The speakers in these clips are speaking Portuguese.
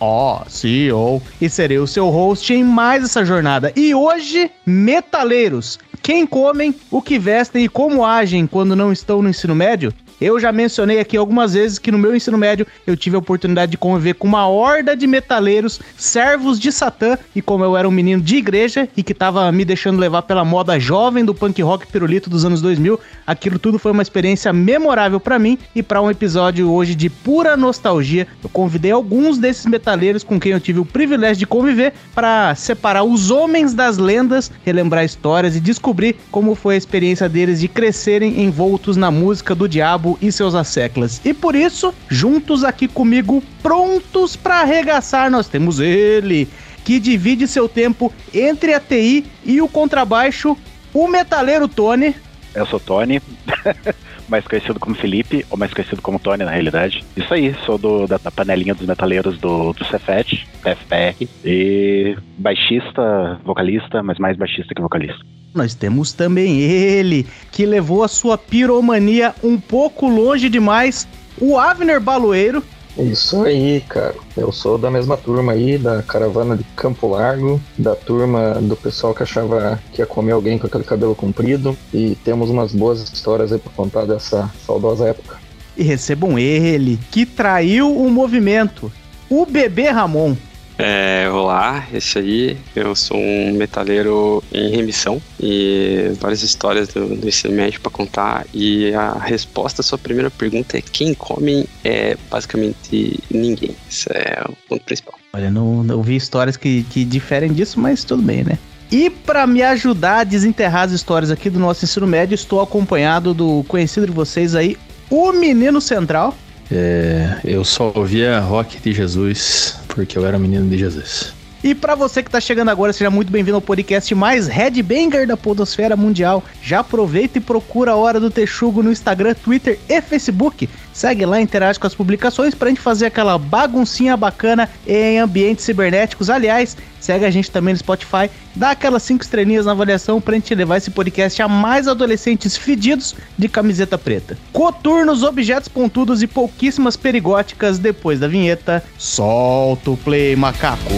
Oh, CEO, e serei o seu host em mais essa jornada. E hoje, metaleiros, quem comem, o que vestem e como agem quando não estão no ensino médio? Eu já mencionei aqui algumas vezes que no meu ensino médio eu tive a oportunidade de conviver com uma horda de metaleiros, servos de Satã, e como eu era um menino de igreja e que tava me deixando levar pela moda jovem do punk rock pirulito dos anos 2000, aquilo tudo foi uma experiência memorável para mim e para um episódio hoje de pura nostalgia, eu convidei alguns desses metaleiros com quem eu tive o privilégio de conviver para separar os homens das lendas, relembrar histórias e descobrir como foi a experiência deles de crescerem envoltos na música do diabo Diabo e seus asseclas. E por isso, juntos aqui comigo, prontos para arregaçar, nós temos ele, que divide seu tempo entre a TI e o contrabaixo, o metaleiro Tony. Eu sou Tony, mais conhecido como Felipe, ou mais conhecido como Tony na realidade. Isso aí, sou do, da, da panelinha dos metaleiros do, do Cefet, PFPR, e baixista, vocalista, mas mais baixista que vocalista nós temos também ele, que levou a sua piromania um pouco longe demais, o Avner Baloeiro. Isso aí, cara. Eu sou da mesma turma aí, da caravana de Campo Largo, da turma do pessoal que achava que ia comer alguém com aquele cabelo comprido, e temos umas boas histórias aí pra contar dessa saudosa época. E recebam ele, que traiu o movimento, o bebê Ramon. É, olá, esse aí, eu sou um metaleiro em remissão e várias histórias do, do ensino médio para contar. E a resposta à sua primeira pergunta é: quem come é basicamente ninguém. Isso é o ponto principal. Olha, não, não vi histórias que, que diferem disso, mas tudo bem, né? E para me ajudar a desenterrar as histórias aqui do nosso ensino médio, estou acompanhado do conhecido de vocês aí, o Menino Central. É, eu só ouvia rock de Jesus porque eu era menino de Jesus. E para você que tá chegando agora, seja muito bem-vindo ao podcast mais headbanger da podosfera mundial. Já aproveita e procura a Hora do Texugo no Instagram, Twitter e Facebook. Segue lá, interage com as publicações pra gente fazer aquela baguncinha bacana em ambientes cibernéticos. Aliás, segue a gente também no Spotify, dá aquelas 5 estrelinhas na avaliação pra gente levar esse podcast a mais adolescentes fedidos de camiseta preta. Coturnos, objetos pontudos e pouquíssimas perigóticas depois da vinheta. Solta o play, macaco!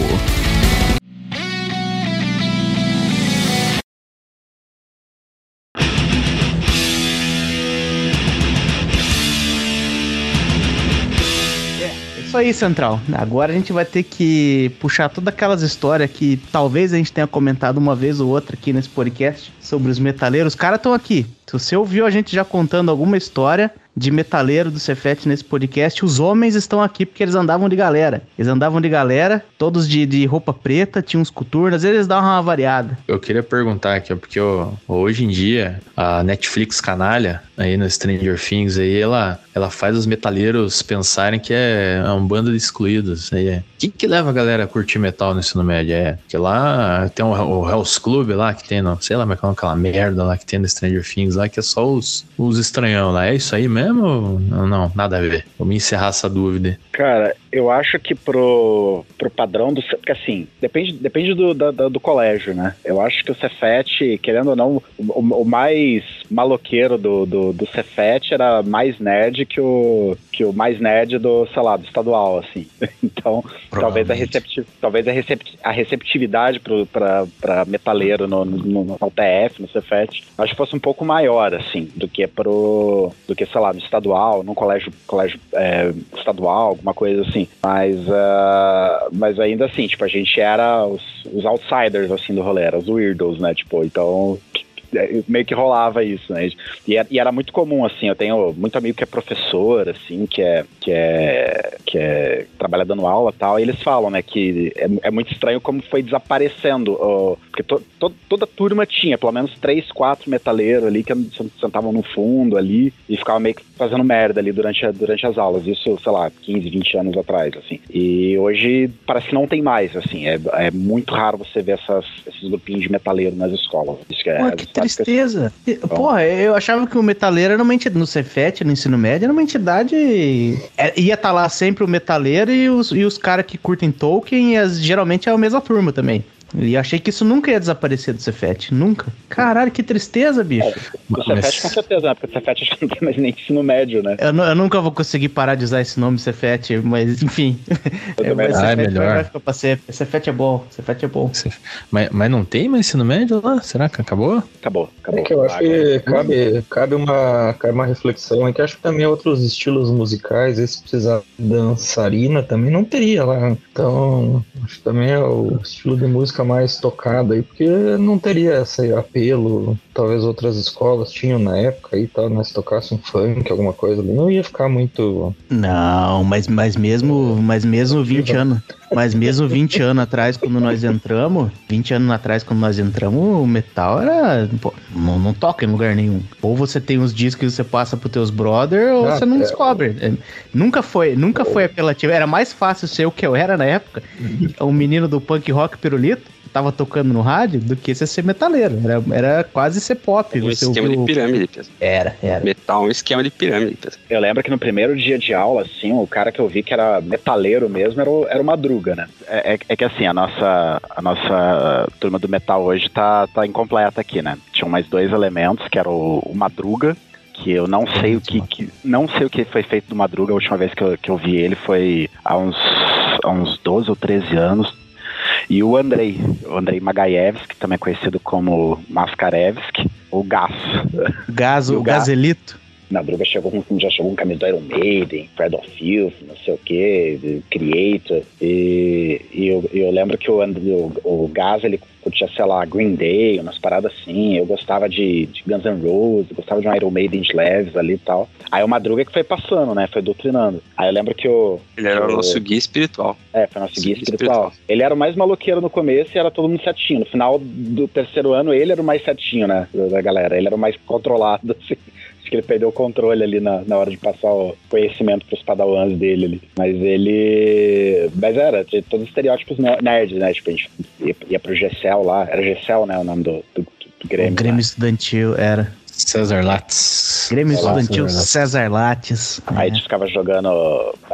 Isso aí, Central. Agora a gente vai ter que puxar todas aquelas histórias que talvez a gente tenha comentado uma vez ou outra aqui nesse podcast sobre os metaleiros. Os caras estão aqui. Se você ouviu a gente já contando alguma história, de metaleiro do Cefete nesse podcast, os homens estão aqui porque eles andavam de galera. Eles andavam de galera, todos de, de roupa preta, tinham uns coturnos, eles davam uma variada. Eu queria perguntar aqui, porque ó, hoje em dia a Netflix canalha, aí no Stranger Things, aí ela, ela faz os metaleiros pensarem que é, é um bando de excluídos. Aí é. O que, que leva a galera a curtir metal no ensino médio? É que lá tem um, o Hell's Club lá que tem, não sei lá, mas é aquela merda lá que tem no Stranger Things lá, que é só os, os estranhão lá. É isso aí mesmo? Mesmo? Não, não, nada a ver. Vou me encerrar essa dúvida. Cara, eu acho que pro, pro padrão do. Porque assim, depende, depende do, do, do colégio, né? Eu acho que o Cefet, querendo ou não, o, o mais maloqueiro do, do, do Cefet era mais nerd que o, que o mais nerd do, sei lá, do estadual, assim. Então, talvez a, recepti talvez a, recept a receptividade pra metaleiro no, no, no UTF, no Cefet, acho que fosse um pouco maior, assim, do que pro. do que, sei lá, no estadual, num colégio, colégio é, estadual, alguma coisa assim. Mas, uh, mas ainda assim, tipo, a gente era os, os outsiders, assim, do rolê, era os weirdos, né? Tipo, então meio que rolava isso, né? E era, e era, muito comum, assim, eu tenho muito amigo que é professor, assim, que é, que é, que é trabalha dando aula e tal, e eles falam, né, que é, é muito estranho como foi desaparecendo, uh, porque to, to, toda turma tinha pelo menos três, quatro metaleiros ali que sentavam no fundo ali e ficavam meio que fazendo merda ali durante, a, durante as aulas. Isso, sei lá, 15, 20 anos atrás, assim. E hoje parece que não tem mais, assim. É, é muito raro você ver essas, esses grupinhos de metaleiro nas escolas. Isso que, é, Pô, que tristeza. Que... Porra, eu achava que o metaleiro era uma entidade, no Cefet, no ensino médio, era uma entidade... É, ia estar tá lá sempre o metaleiro e os, e os caras que curtem Tolkien, e as, geralmente é a mesma turma também. E achei que isso nunca ia desaparecer do Cefet. Nunca. Caralho, que tristeza, bicho. É, o Cefet com certeza, né? Porque o Cefet acho que não tem mais nem ensino médio, né? Eu, eu, nunca vou conseguir parar de usar esse nome Cefet, mas enfim. É, mas ah, é melhor. Cefet é bom, Cefet é bom. Mas, mas não tem mais ensino médio lá? Será que acabou? Acabou, acabou. É que eu acho que cabe, cabe, uma, cabe uma reflexão, é que acho que também outros estilos musicais, esse precisar dançarina também não teria lá. Então, acho que também é o estilo de música mais tocada aí, porque não teria esse apelo. Talvez outras escolas tinham na época e tal, né? Se tocasse um funk, alguma coisa ali, não ia ficar muito. Não, mas, mas mesmo, mas mesmo 20 anos. Mas mesmo 20 anos atrás, quando nós entramos, 20 anos atrás, quando nós entramos, o metal era. Pô, não, não toca em lugar nenhum. Ou você tem uns discos que você passa pros teus brother, ou ah, você não é. descobre. É, nunca foi, nunca foi apelativo. Era mais fácil ser o que eu era na época. Um menino do punk rock pirulito tava tocando no rádio do que você ser metaleiro. Era, era quase ser pop. Um esquema ouviu... de pirâmide, pessoal. Era, era. Metal, um esquema de pirâmide, pessoal. Eu lembro que no primeiro dia de aula, assim, o cara que eu vi que era metaleiro mesmo era o, era o Madruga, né? É, é, é que assim, a nossa, a nossa turma do metal hoje tá, tá incompleta aqui, né? Tinham mais dois elementos, que era o, o Madruga, que eu não sei o que, que, não sei o que foi feito do Madruga, a última vez que eu, que eu vi ele foi há uns, há uns 12 ou 13 anos, e o Andrei, o Andrei Magayevski, também conhecido como Maskarevski, o Gás. Gás, o, o Gazelito. Madruga chegou com, já chegou com camisa do Iron Maiden, Pride of Filth, não sei o que, Creator. E, e eu, eu, lembro que o, o, o Gás, ele curtia, sei lá, Green Day, umas paradas assim. Eu gostava de, de Guns N' Roses, gostava de um Iron Maiden de leves ali e tal. Aí o Madruga que foi passando, né? Foi doutrinando. Aí eu lembro que o. Ele era o nosso guia espiritual. É, foi nosso guia, guia espiritual. espiritual. Ele era o mais maloqueiro no começo e era todo mundo certinho. No final do terceiro ano, ele era o mais certinho, né? Da galera. Ele era o mais controlado, assim. Acho que ele perdeu o controle ali na, na hora de passar o conhecimento pros padawans dele ali. Mas ele. Mas era, tinha todos os estereótipos nerds, né? Tipo, a gente ia, ia pro Gessel lá. Era Gessel, né? O nome do, do, do Grêmio. O Grêmio lá. Estudantil, era. César Lattes. Grêmio Estudantil César Lattes. Aí a gente ficava jogando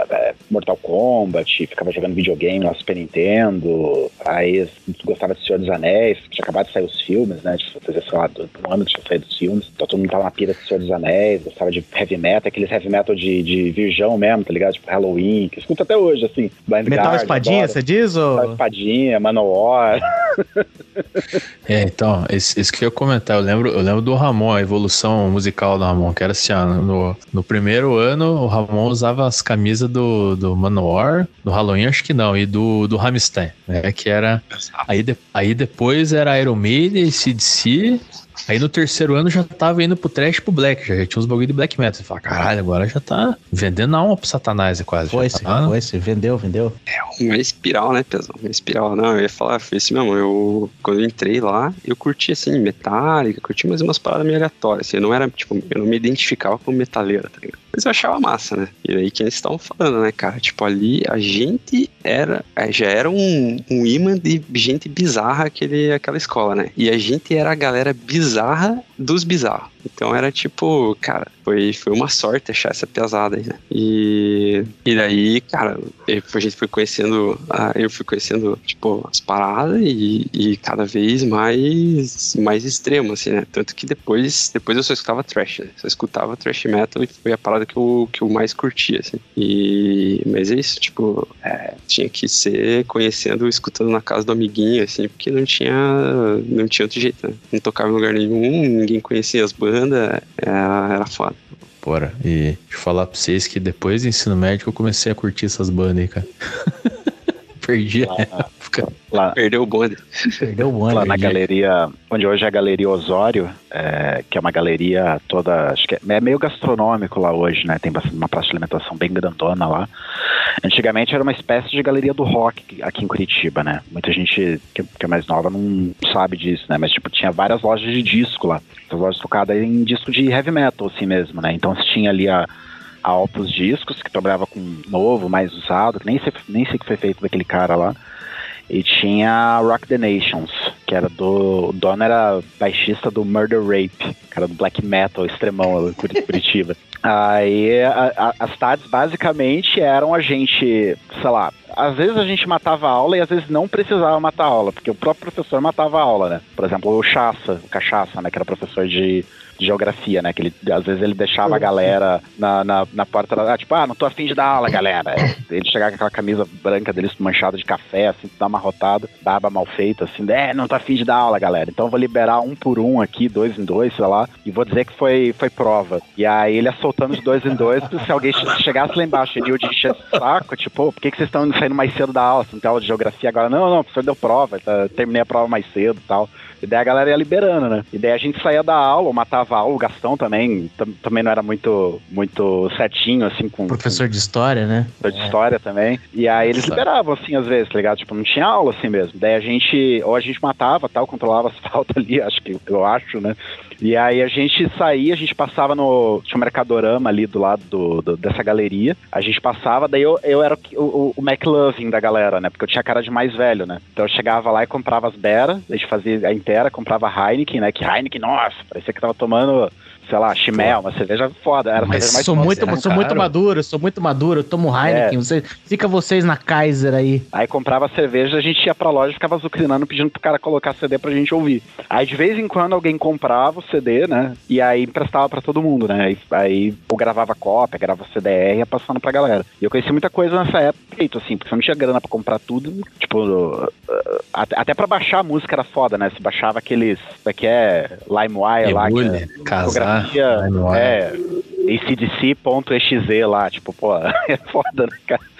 é, Mortal Kombat, ficava jogando videogame lá Super Nintendo. Aí a gente gostava de Senhor dos Anéis, que tinha acabado de sair os filmes, né? De fazer, sei lá, um ano que tinha saído os filmes. Então todo mundo tava na pira de Senhor dos Anéis, gostava de heavy metal, aqueles heavy metal de, de virgão mesmo, tá ligado? Tipo Halloween, que escuta até hoje, assim. Blind Metal Guard, Espadinha, você diz? Ou... Metal Espadinha, Manowar. é, então, isso, que eu ia comentar, eu lembro, eu lembro do Ramon, a evolução musical do Ramon, que era assim, ó, no, no primeiro ano o Ramon usava as camisas do, do Manowar, do Halloween acho que não, e do, do Hamstein, né, que era... Aí, de, aí depois era Iron Maiden, CDC, Aí no terceiro ano já tava indo pro trash pro black, já, já tinha uns bagulho de black metal. Você fala, caralho, agora já tá vendendo alma pro satanás é quase. Foi-se, tá, foi-se, vendeu, vendeu. É uma espiral, né, pesão? Uma espiral. Não, eu ia falar, foi assim mesmo. Eu, quando eu entrei lá, eu curti, assim, metálica, curti mais umas paradas meio aleatórias, assim. Eu não era, tipo, eu não me identificava como metaleira, tá ligado? Mas eu achava massa, né? E aí que eles estavam falando, né, cara? Tipo, ali a gente era. É, já era um, um imã de gente bizarra aquele, aquela escola, né? E a gente era a galera bizarra dos bizarros. Então era tipo, cara, foi, foi uma sorte achar essa pesada aí, né? E, e daí, cara, a gente foi conhecendo, eu fui conhecendo, tipo, as paradas e, e cada vez mais, mais extremo, assim, né? Tanto que depois, depois eu só escutava trash, né? Só escutava trash metal e foi a parada que eu, que eu mais curtia, assim. E, mas é isso, tipo, é, tinha que ser conhecendo, escutando na casa do amiguinho, assim, porque não tinha, não tinha outro jeito, né? Não tocava em lugar nenhum, ninguém conhecia as bandas, era, era foda. Bora. E deixa eu falar pra vocês que depois do ensino médio eu comecei a curtir essas bandas aí, cara. Perdi lá, a época. Lá, Perdeu o bonde. Perdeu o bonde. Lá na galeria, onde hoje é a Galeria Osório, é, que é uma galeria toda, acho que é, é, meio gastronômico lá hoje, né? Tem bastante, uma praça de alimentação bem grandona lá. Antigamente era uma espécie de galeria do rock aqui em Curitiba, né? Muita gente que, que é mais nova não sabe disso, né? Mas, tipo, tinha várias lojas de disco lá. Essas lojas focadas em disco de heavy metal, assim mesmo, né? Então você tinha ali a, a Opus Discos, que trabalhava com novo, mais usado, que nem sei, nem sei o que foi feito daquele cara lá. E tinha Rock the Nations, que era do. O dono era baixista do Murder Rape, que era do black metal extremão em Curitiba. Aí a, a, as tardes basicamente eram a gente, sei lá, às vezes a gente matava a aula e às vezes não precisava matar a aula, porque o próprio professor matava a aula, né? Por exemplo, o Chassa, o Cachaça, né? Que era professor de de geografia, né? Que ele, às vezes ele deixava a galera na, na, na porta, ah, tipo, ah, não tô afim de dar aula, galera. Ele chegava com aquela camisa branca dele manchada de café, assim, dá uma rotada, barba mal feita, assim, é, não tô afim de dar aula, galera. Então eu vou liberar um por um aqui, dois em dois, sei lá, e vou dizer que foi, foi prova. E aí ele assoltando os dois em dois, se alguém chegasse lá embaixo e eu de encher saco, tipo, por que, que vocês estão saindo mais cedo da aula? Você não tem aula de geografia agora? Não, não, o professor deu prova, tá, terminei a prova mais cedo e tal. E daí a galera ia liberando, né? E daí a gente saía da aula, matava a aula, o Gastão também, também não era muito, muito certinho, assim, com... Professor de história, né? Professor de história também. E aí eles liberavam, assim, às vezes, tá ligado? Tipo, não tinha aula, assim mesmo. Daí a gente, ou a gente matava, tal, controlava as faltas ali, acho que, eu acho, né? E aí a gente saía, a gente passava no. Tinha um Mercadorama ali do lado do, do dessa galeria. A gente passava, daí eu, eu era o, o, o McLovin da galera, né? Porque eu tinha cara de mais velho, né? Então eu chegava lá e comprava as beras, a gente fazia a inteira, comprava Heineken, né? Que Heineken, nossa, parecia que tava tomando sei lá, chimel, uma cerveja foda. Era Mas cerveja mais sou, muito, né? sou muito maduro, sou muito maduro, eu tomo Heineken, É. você, fica vocês na Kaiser aí. Aí comprava cerveja, a gente ia pra loja e ficava azucrinando pedindo pro cara colocar CD pra gente ouvir. Aí de vez em quando alguém comprava o CD, né? E aí emprestava pra todo mundo, né? Aí, aí eu gravava cópia, gravava CDR e ia passando pra galera. E eu conheci muita coisa nessa época, feito assim, porque você não tinha grana pra comprar tudo. Tipo, uh, uh, até, até pra baixar a música era foda, né? Você baixava aqueles. Como é que é? LimeWire lá. que é casar, LimeWire. é, acdc.exe lá, tipo, pô, é foda, né, cara?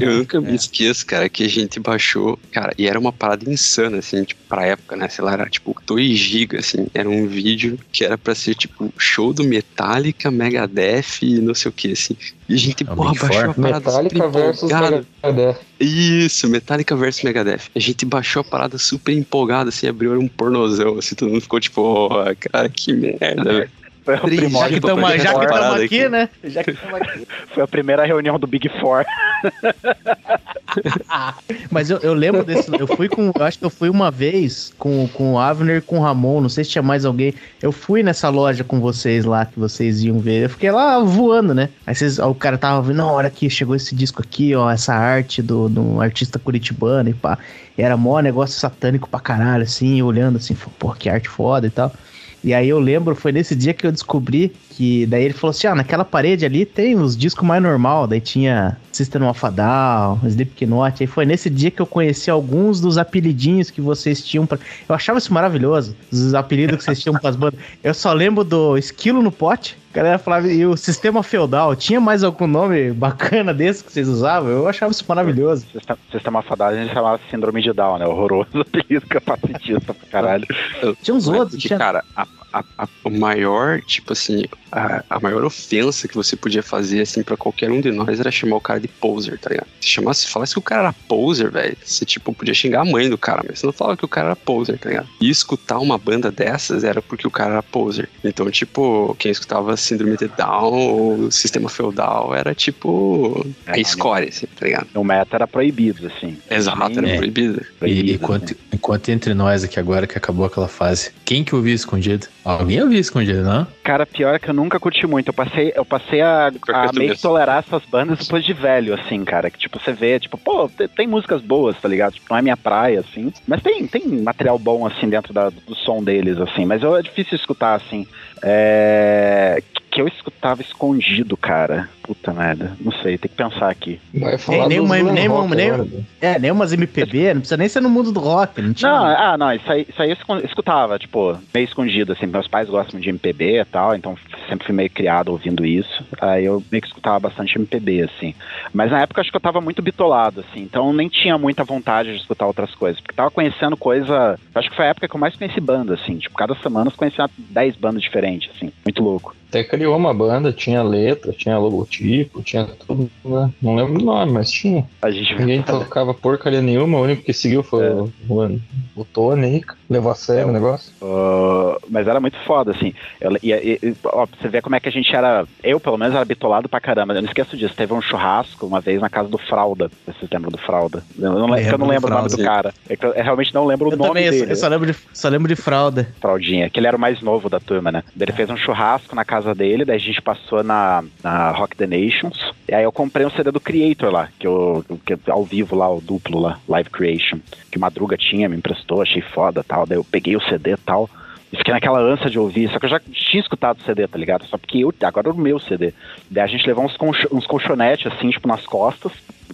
Eu nunca me esqueço, cara, que a gente baixou, cara, e era uma parada insana, assim, tipo, pra época, né? Sei lá, era tipo 2 GB, assim. Era um vídeo que era pra ser, tipo, show do Metallica, Megadeth e não sei o que, assim. E a gente, É porra, baixou a parada Metallica super versus empolgado. Megadeth. Isso, Metallica versus Megadeth. A gente baixou a parada super empolgado, assim, abriu era um pornozão, assim, todo mundo ficou tipo, ó, cara, que merda, velho. Foi o Triste. Já primórdio estamos já que parada aqui, aqui. né? Já que estamos aqui. Foi a primeira reunião do Big Four. Mas eu, eu lembro desse. Eu fui com. Eu acho que eu fui uma vez com, com o Avner e com o Ramon. Não sei se tinha mais alguém. Eu fui nessa loja com vocês lá que vocês iam ver. Eu fiquei lá voando, né? Aí vocês, ó, o cara tava vendo, na hora que chegou esse disco aqui, ó, essa arte do, do artista curitibano e pá. E era mó negócio satânico pra caralho, assim, olhando assim, pô, que arte foda e tal. E aí eu lembro, foi nesse dia que eu descobri que daí ele falou assim: ah, naquela parede ali tem os discos mais normal, daí tinha System of a Down, Slipknot. Aí foi nesse dia que eu conheci alguns dos apelidinhos que vocês tinham pra... Eu achava isso maravilhoso, os apelidos que vocês tinham pras bandas. Eu só lembro do Esquilo no Pote. A galera falava, e o Sistema Feudal, tinha mais algum nome bacana desse que vocês usavam? Eu achava isso maravilhoso. Sistema- fadado a gente chamava Síndrome de Down, né? Horroroso apelido capacitista pra caralho. Tinha uns outros, tinha... cara, a, a- a- o maior, tipo assim, a, a maior ofensa que você podia fazer, assim, pra qualquer um de nós era chamar o cara de poser, tá ligado? Se chamasse, falasse que o cara era poser, velho, você, tipo, podia xingar a mãe do cara, mas você não falava que o cara era poser, tá ligado? E escutar uma banda dessas era porque o cara era poser. Então, tipo, quem escutava Síndrome de Down ou Sistema Feudal era, tipo, a É, escória, assim, tá ligado? No meta era proibido, assim. Exato, era É. proibido. E, Proibido, enquanto, assim. enquanto entre nós aqui agora que acabou aquela fase, quem que ouvia escondido? Alguém ouvia escondido, não? Cara, pior é que eu nunca curti muito. Eu passei, eu passei a, a meio que tolerar essas bandas depois de velho, assim, cara. Que tipo, você vê, tipo, pô, te- tem, músicas boas, tá ligado? Tipo, não é minha praia, assim. Mas tem, tem material bom, assim, dentro da- do som deles, assim. Mas eu, é difícil escutar, assim. É. Que eu escutava escondido, cara. Puta merda. Não sei, tem que pensar aqui. Vai falar nem dos uma- nem uma- rock nem- agora, né? É, nem umas MPB, não precisa nem ser no mundo do rock. Não tinha... Não, ah, não, isso aí, isso aí eu escutava, tipo, meio escondido, assim. Meus pais gostam de MPB e tal, então sempre fui meio criado ouvindo isso. Aí eu meio que escutava bastante MPB, assim. Mas na época acho que eu tava muito bitolado, assim, então nem tinha muita vontade de escutar outras coisas. Porque tava conhecendo coisa. Acho que foi a época que eu mais conheci banda, assim. Tipo, cada semana eu conhecia 10 bandas diferentes, assim. Muito louco. Até criou uma banda, tinha letra, tinha logotipo, tinha tudo, né? Não lembro o nome, mas tinha. A gente Ninguém tocava porcaria nenhuma, o único que seguiu foi É. o, o, o Tony aí, levou a sério o negócio. Uh, mas era muito foda, assim. Eu, e, e- ó, você ver como é que a gente era. Eu, pelo menos, era bitolado pra caramba. Eu não esqueço disso. Teve um churrasco uma vez na casa do Fralda. Vocês lembram do Fralda? Eu não, lembro, eu não Lembro o nome do cara. É que eu, eu realmente não lembro o nome também, eu, dele. eu só lembro, de, só lembro de fralda. Fraldinha, que ele era o mais novo da turma, né? Ele fez um churrasco na casa dele, daí a gente passou na, na Rock the Nations. E aí eu comprei um CD do Creator lá, que eu, que ao vivo lá, o duplo lá, Live Creation, que Madruga tinha, me emprestou, achei foda tal. Daí eu peguei o CD e tal. E fiquei naquela ânsia de ouvir, só que eu já tinha escutado o CD, tá ligado? Só porque eu, agora era o meu CD. Daí a gente levou uns, uns colchonetes, assim, tipo, nas costas.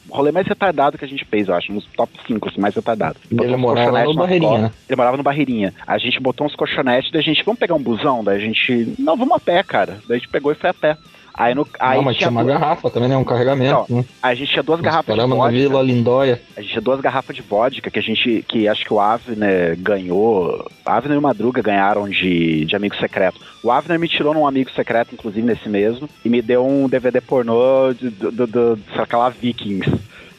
O rolê mais retardado que a gente fez, eu acho, uns top 5 assim, mais retardados. Ele morava no Barreirinha, costas. né? Ele morava no Barreirinha. A gente botou uns colchonetes, daí a gente, vamos pegar um busão? Daí a gente, não, vamos a pé, cara. Daí a gente pegou e foi a pé. Aí, no, aí não, mas tinha uma duas- garrafa também, né? Um carregamento. né? a gente tinha duas Nós garrafas de na vodka. Vila Lindóia. A gente tinha duas garrafas de vodka que a gente, que acho que o Avner ganhou. Avner e o Madruga ganharam de, de amigo secreto. O Avner me tirou num amigo secreto, inclusive nesse mesmo, e me deu um DVD pornô de- do, do, do, sei lá, Vikings.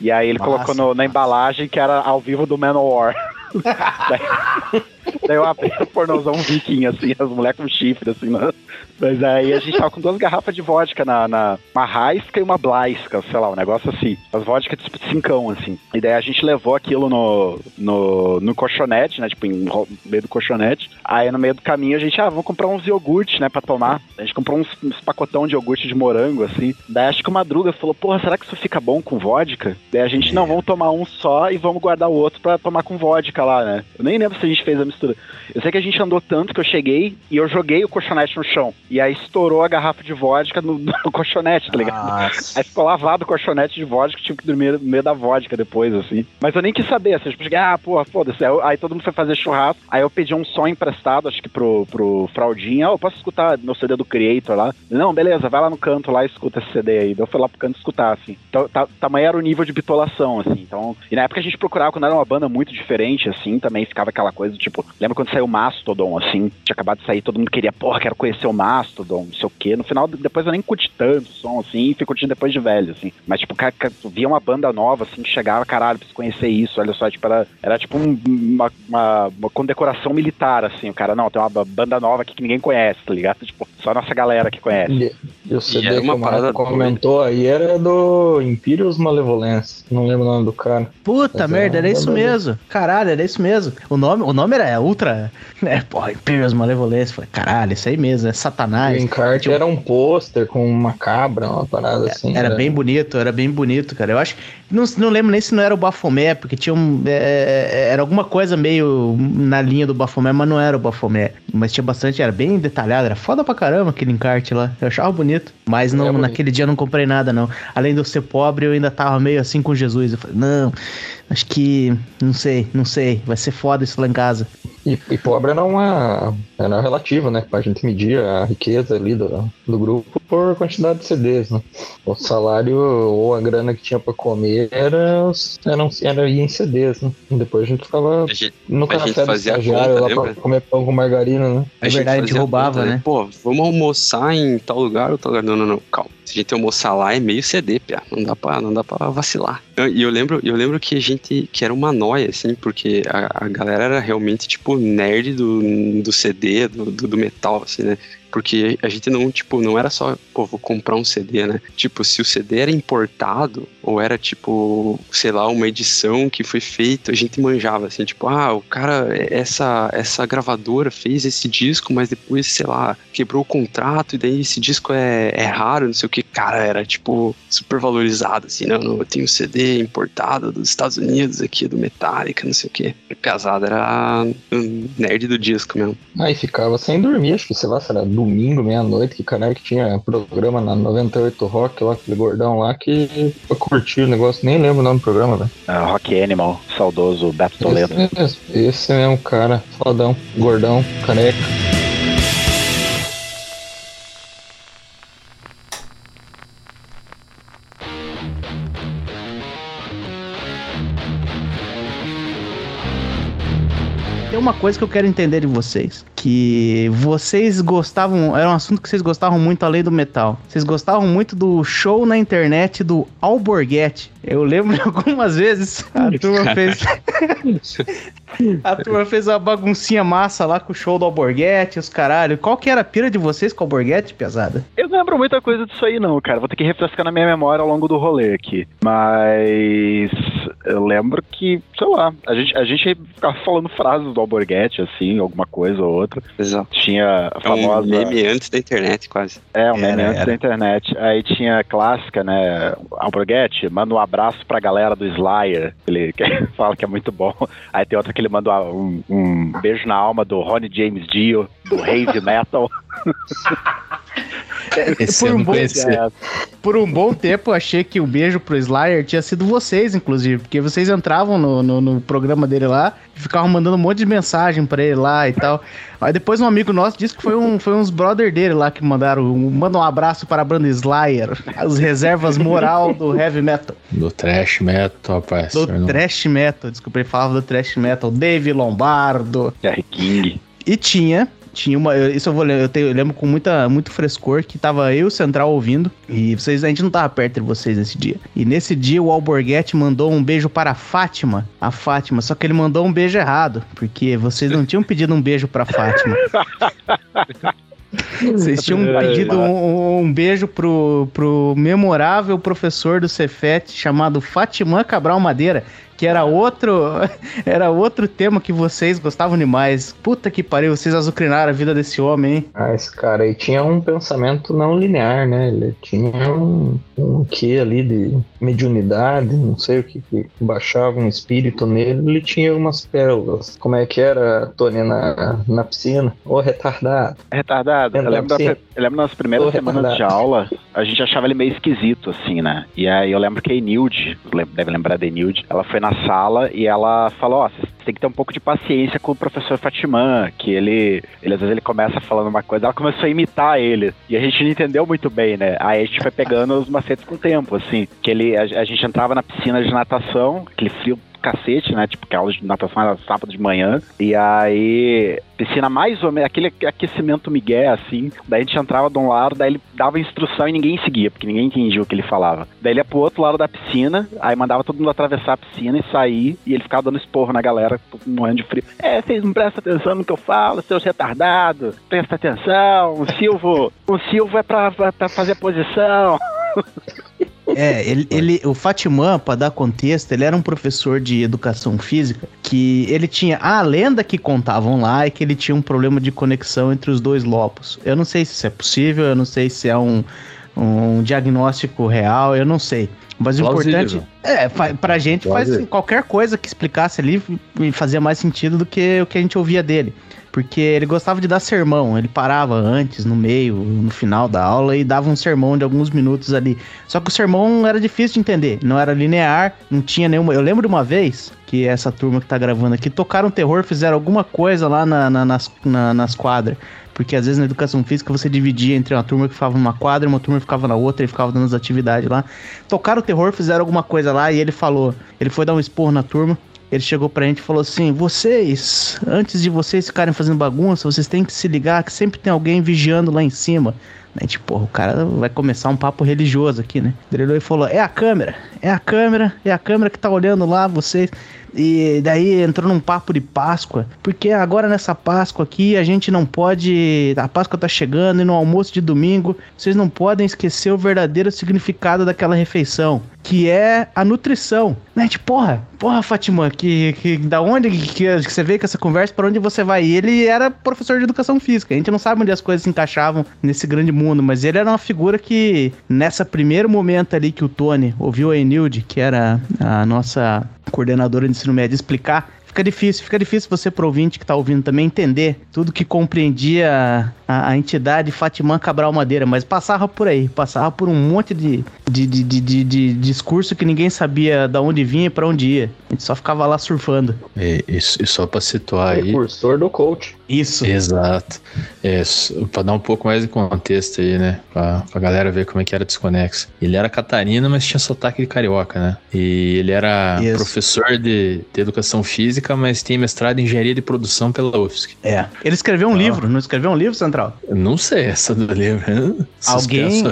E aí ele Massa, colocou no- na embalagem que era ao vivo do Manowar. daí, daí eu abri o pornozão viking, assim, as mulheres com chifre, assim, né? Mas aí a gente tava com duas garrafas de vodka na, na uma raisca e uma blaisca, sei lá, um negócio assim. As vodkas tipo cincão, assim. E daí a gente levou aquilo no, no, no colchonete, né? Tipo, em no meio do colchonete. Aí no meio do caminho a gente, ah, vamos comprar uns iogurtes, né, pra tomar. A gente comprou uns, uns pacotão de iogurte de morango, assim. Daí acho que o Madruga falou, porra, será que isso fica bom com vodka? Daí a gente, não, vamos tomar um só e vamos guardar o outro pra tomar com vodka lá, né? Eu nem lembro se a gente fez a mistura. Eu sei que a gente andou tanto que eu cheguei e eu joguei o colchonete no chão. E aí estourou a garrafa de vodka no, no colchonete, tá ligado? Nossa. Aí ficou lavado o colchonete de vodka, tive que dormir no meio da vodka depois, assim. Mas eu nem quis saber, assim, tipo, cheguei, ah, porra, foda-se. Aí, eu- aí todo mundo foi fazer churrasco. Aí eu pedi um som emprestado, acho que pro, pro Fraldinha. Ó, posso escutar meu CD do Creator lá? Não, beleza, vai lá no canto lá e escuta esse CD aí. Daí eu fui lá pro canto escutar, assim. Então, ta- tamanho era o nível de bitolação, assim. Então, e na época a gente procurava, quando era uma banda muito diferente, assim, também ficava aquela coisa, tipo, lembra quando saiu o Mastodon, assim? Tinha acabado de sair, todo mundo queria, porra, quero conhecer o Mastodon, não sei o quê. No final, depois eu nem curti tanto o som, assim, e fui curtindo depois de velho, assim. Mas, tipo, cara, via uma banda nova, assim, que chegava, caralho, preciso conhecer isso, olha só, tipo, era, era tipo um- uma, uma, uma condecoração militar, assim. O cara, não, tem uma ba- banda nova aqui que ninguém conhece, tá ligado? Tipo, só a nossa galera que conhece. E, e o CD era que uma Marco parada comentou aí era do Imperius Malevolence. Não lembro o nome do cara. Puta Mas é merda, era uma isso mesmo. Caralho, era isso mesmo. O nome, o nome era Ultra. É, porra, Imperious Malevolence. Falei, caralho, isso aí mesmo, é era um pôster com uma cabra, uma parada assim. Era bem bonito, era bem bonito, cara. Eu acho. Não, não lembro nem se não era o Bafomé, porque tinha um. é, é, era alguma coisa meio na linha do Bafomé, mas não era o Bafomé. Mas tinha bastante, era bem detalhado, era foda pra caramba aquele encarte lá. Eu achava bonito. Mas não, É bonito. naquele dia eu não comprei nada, não. Além de eu ser pobre, eu ainda tava meio assim com Jesus. Eu falei, não, acho que. Não sei, não sei. Vai ser foda isso lá em casa. E, e pobre era uma. Era relativo, né? Pra gente medir a riqueza ali do, do grupo por quantidade de CDs, né? O salário ou a grana que tinha pra comer era, eram, era ia em CDs, né? E depois a gente ficava A gente, no a café do fazia a estagiário conta, lá pra comer pão com margarina, né? É verdade, a gente roubava, conta, né? Pô, vamos almoçar em tal lugar ou tal lugar. Não, não, não, calma. Se a gente almoçar lá é meio CD, pia. Não dá pra, não dá pra vacilar. Eu- E eu lembro, eu lembro que a gente, que era uma noia, assim, porque a, a galera era realmente, tipo, nerd do, do CD, do, do, do metal, assim, né? Porque a gente não, tipo, não era só, pô, vou comprar um CD, né? Tipo, se o CD era importado, ou era, tipo, sei lá, uma edição que foi feita, a gente manjava, assim, tipo, ah, o cara, essa, essa gravadora fez esse disco, mas depois, sei lá, quebrou o contrato, e daí esse disco é, é raro, não sei o que. Cara, era, tipo, super valorizado, assim, não, não, eu tenho CD importado dos Estados Unidos aqui, do Metallica, não sei o que. Casado era um nerd do disco mesmo. Aí ficava sem dormir, acho que, sei lá, será domingo, meia-noite, que caralho que tinha programa na 98 Rock lá, aquele gordão lá, que pra curtir o negócio, nem lembro o nome do programa, velho. Ah, Rock Animal, saudoso Beto Toledo. Esse, esse mesmo cara, fodão, gordão, careca. Uma coisa que eu quero entender de vocês. Que vocês gostavam. Era um assunto que vocês gostavam muito além do metal. Vocês gostavam muito do show na internet do Alborguete. Eu lembro de algumas vezes a turma fez. a turma fez uma baguncinha massa lá com o show do Alborguete, os caralho. Qual que era a pira de vocês com o Alborguete, pesada? Eu não lembro muita coisa disso aí, não, cara. Vou ter que refrescar na minha memória ao longo do rolê aqui. Mas eu lembro que, sei lá, a gente, a gente ficava falando frases do Alborguete, assim, alguma coisa ou outra. Exato. Tinha a É um famosa. meme antes da internet, quase. É, um Era, meme antes era. da internet. Aí tinha a clássica, né? Alborguete, manda um abraço pra galera do Slayer. Ele fala que é muito bom. Aí tem outra que ele manda um, um beijo na alma do Ronnie James Dio, do Heavy Metal. Esse Por um bom-. É, Por um bom tempo, eu achei que o beijo pro Slayer tinha sido vocês, inclusive, porque vocês entravam no, no, no programa dele lá e ficavam mandando um monte de mensagem pra ele lá e tal. Aí depois um amigo nosso disse que foi, um, foi uns brother dele lá que mandaram. Um, manda um abraço para a banda Slayer, as reservas moral do heavy metal. Do trash metal, rapaz. Do não- thrash metal, desculpa, ele falava do thrash metal, Dave Lombardo. King. E tinha, tinha uma. eu- Isso eu vou eu, tenho- eu lembro com muita, muito frescor que tava eu e o Central ouvindo. E vocês, a gente não tava perto de vocês nesse dia. E nesse dia o Alborguete mandou um beijo para a Fátima. A Fátima, só que ele mandou um beijo errado. Porque vocês não tinham pedido um beijo pra Fátima. Vocês tinham pedido um, um beijo pro, pro memorável professor do Cefet chamado Fatimã Cabral Madeira, que era outro, era outro tema que vocês gostavam demais. Puta que pariu, vocês azucrinaram a vida desse homem, hein? Ah, esse cara aí tinha um pensamento não linear, né? Ele tinha um, um quê ali de mediunidade, não sei o que, que baixava um espírito nele, ele tinha umas pérolas. Como é que era, Tony, na, na piscina? Ô, retardado. Retardado. Eu lembro, da, eu lembro nas primeiras semanas de retardado. aula, a gente achava ele meio esquisito, assim, né? E aí eu lembro que a Enilde, deve lembrar da Enilde, ela foi na sala e ela falou, ó, vocês têm que ter um pouco de paciência com o professor Fatimã, que ele, ele às vezes ele começa falando uma coisa, ela começou a imitar ele, e a gente não entendeu muito bem, né? Aí a gente foi pegando os macetes com o tempo, assim, que ele, a, a gente entrava na piscina de natação, aquele frio cacete, né? Tipo, que a aula de natação era sábado de manhã. E aí, piscina mais ou menos, aquele aquecimento migué, assim. Daí a gente entrava de um lado, daí ele dava instrução e ninguém seguia, porque ninguém entendia o que ele falava. Daí ele ia pro outro lado da piscina, aí mandava todo mundo atravessar a piscina e sair, e ele ficava dando esporro na galera, morrendo de frio. É, vocês não prestam atenção no que eu falo, seus retardados, presta atenção, o Silvo, o Silvo é pra, pra, pra fazer posição. É, ele, ele, o Fatimã, pra dar contexto, ele era um professor de educação física que ele tinha a lenda que contavam lá é que ele tinha um problema de conexão entre os dois lobos. Eu não sei se isso é possível, eu não sei se é um, um diagnóstico real, eu não sei. Mas o Plausível. importante é, pra gente faz Plausível. qualquer coisa que explicasse ali e fazia mais sentido do que o que a gente ouvia dele. Porque ele gostava de dar sermão, ele parava antes, no meio, no final da aula e dava um sermão de alguns minutos ali. Só que o sermão era difícil de entender, não era linear, não tinha nenhuma. Eu lembro de uma vez que essa turma que tá gravando aqui tocaram terror, fizeram alguma coisa lá na- na- nas, na- nas quadras. Porque às vezes na educação física você dividia entre uma turma que ficava numa quadra uma turma que ficava na outra e ficava dando as atividades lá. Tocaram o terror, fizeram alguma coisa lá e ele falou. Ele foi dar um esporro na turma. Ele chegou pra gente e falou assim: Vocês, antes de vocês ficarem fazendo bagunça, vocês têm que se ligar que sempre tem alguém vigiando lá em cima. Né? Tipo, porra, o cara vai começar um papo religioso aqui, né? E falou: É a câmera, é a câmera, é a câmera que tá olhando lá vocês. E daí entrou num papo de Páscoa, porque agora nessa Páscoa aqui a gente não pode. A Páscoa tá chegando e no almoço de domingo vocês não podem esquecer o verdadeiro significado daquela refeição, que é a nutrição. Né? Tipo, porra, porra, Fatima, que, que da onde que, que você veio com essa conversa, para onde você vai? E ele era professor de educação física. A gente não sabe onde as coisas se encaixavam nesse grande mundo, mas ele era uma figura que, nessa primeiro momento ali que o Tony ouviu a Enilde, que era a nossa coordenadora de ensino médio, explicar. Fica difícil, fica difícil você pro que tá ouvindo também entender tudo que compreendia a, a entidade Fatimã Cabral Madeira, mas passava por aí, passava por um monte de, de, de, de, de, de discurso que ninguém sabia da onde vinha e pra onde ia. A gente só ficava lá surfando. E, e, e só pra situar aí. Precursor do coach. Isso. Exato. É, pra dar um pouco mais de contexto aí, né? Pra, pra galera ver como é que era desconexo. Ele era catarina, mas tinha sotaque de carioca, né? E ele era Isso. professor de, de educação física, mas tem mestrado em engenharia de produção pela UFSC. É. Ele escreveu um livro, não escreveu um livro, Central? Eu Não sei essa do livro. Alguém-.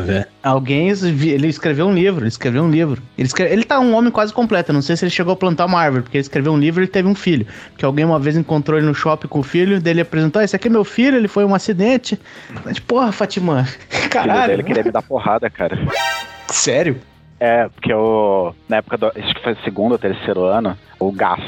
Alguém, ele escreveu um livro, ele escreveu um livro. Ele, escreve, ele tá um homem quase completo, não sei se ele chegou a plantar uma árvore, porque ele escreveu um livro e ele teve um filho. Que alguém uma vez encontrou ele no shopping com o filho, dele apresentou, "Ah, esse aqui é meu filho, ele foi um acidente. Mas, porra, Fatimã, O filho caralho, dele queria me dar porrada, cara. sério? É, porque eu, na época do, acho que foi segundo ou terceiro ano, o Gas.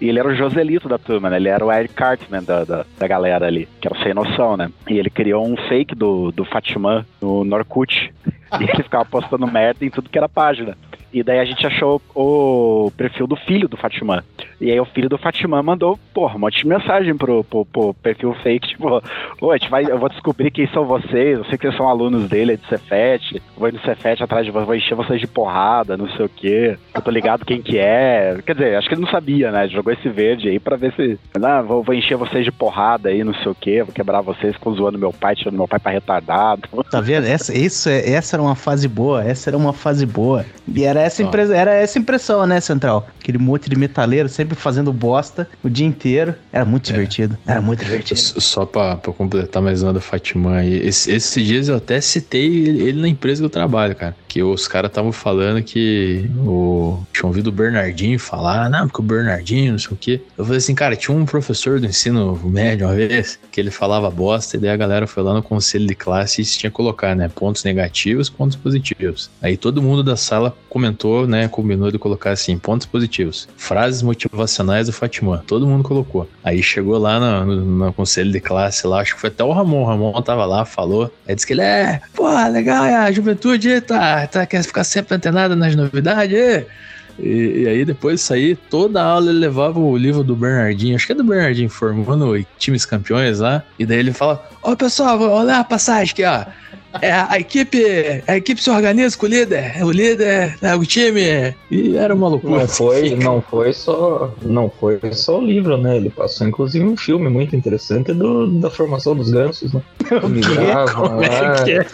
E ele era o Joselito da turma, né? Ele era o Eric Cartman da, da, da galera ali, que era sem noção, né? E ele criou um fake do, do Fatimã no Norkut. E ele ficava postando merda em tudo que era página. E daí a gente achou o perfil do filho do Fatimã. E aí o filho do Fatimã mandou, porra, um monte de mensagem pro, pro, pro perfil fake, tipo, Ô, a gente vai, eu vou descobrir quem são vocês, eu sei que vocês são alunos dele, é de Cefet, vou ir no Cefet atrás de vocês, vou encher vocês de porrada, não sei o quê. Eu tô ligado quem que é. Quer dizer, acho que ele não sabia, né? Jogou esse verde aí pra ver se. Ah, vou, vou encher vocês de porrada aí, não sei o quê, vou quebrar vocês, ficam zoando meu pai, tirando meu pai pra retardado. Tá vendo? Essa, isso é, essa era uma fase boa, essa era uma fase boa. E era essa, impre- era essa impressão, né, Central? Aquele monte de metaleiro sempre fazendo bosta o dia inteiro. Era muito divertido. Era muito divertido. Só pra, pra completar mais uma do Fatimã aí. Esse- esses dias eu até citei ele na empresa que eu trabalho, cara. Que os caras estavam falando que o. Tinham ouvido o Bernardinho falar, não, porque o Bernardinho, não sei o quê. Eu falei assim, cara, tinha um professor do ensino médio uma vez que ele falava bosta, e daí a galera foi lá no conselho de classe e tinha que colocar, né? Pontos negativos, pontos positivos. Aí todo mundo da sala comentou, né? Combinou de colocar assim, pontos positivos. Frases motivacionais do Fatimã. Todo mundo colocou. Aí chegou lá no, no- no conselho de classe lá, acho que foi até o Ramon. O Ramon tava lá, falou. Aí disse que ele é, pô, legal, é, a juventude tá, tá, quer ficar sempre antenada nas novidades. é." E, e aí, depois disso aí, toda aula ele levava o livro do Bernardinho, acho que é do Bernardinho, formando times campeões lá. E daí ele fala: Ó, pessoal, vou olhar a passagem aqui, ó. É, a equipe, a equipe se organiza com o líder, o líder, né, o time. E era uma loucura. Não foi, não foi só, não foi só o livro, né? Ele passou inclusive um filme muito interessante do, da formação dos gansos, né? Migrava Como é lá. que é?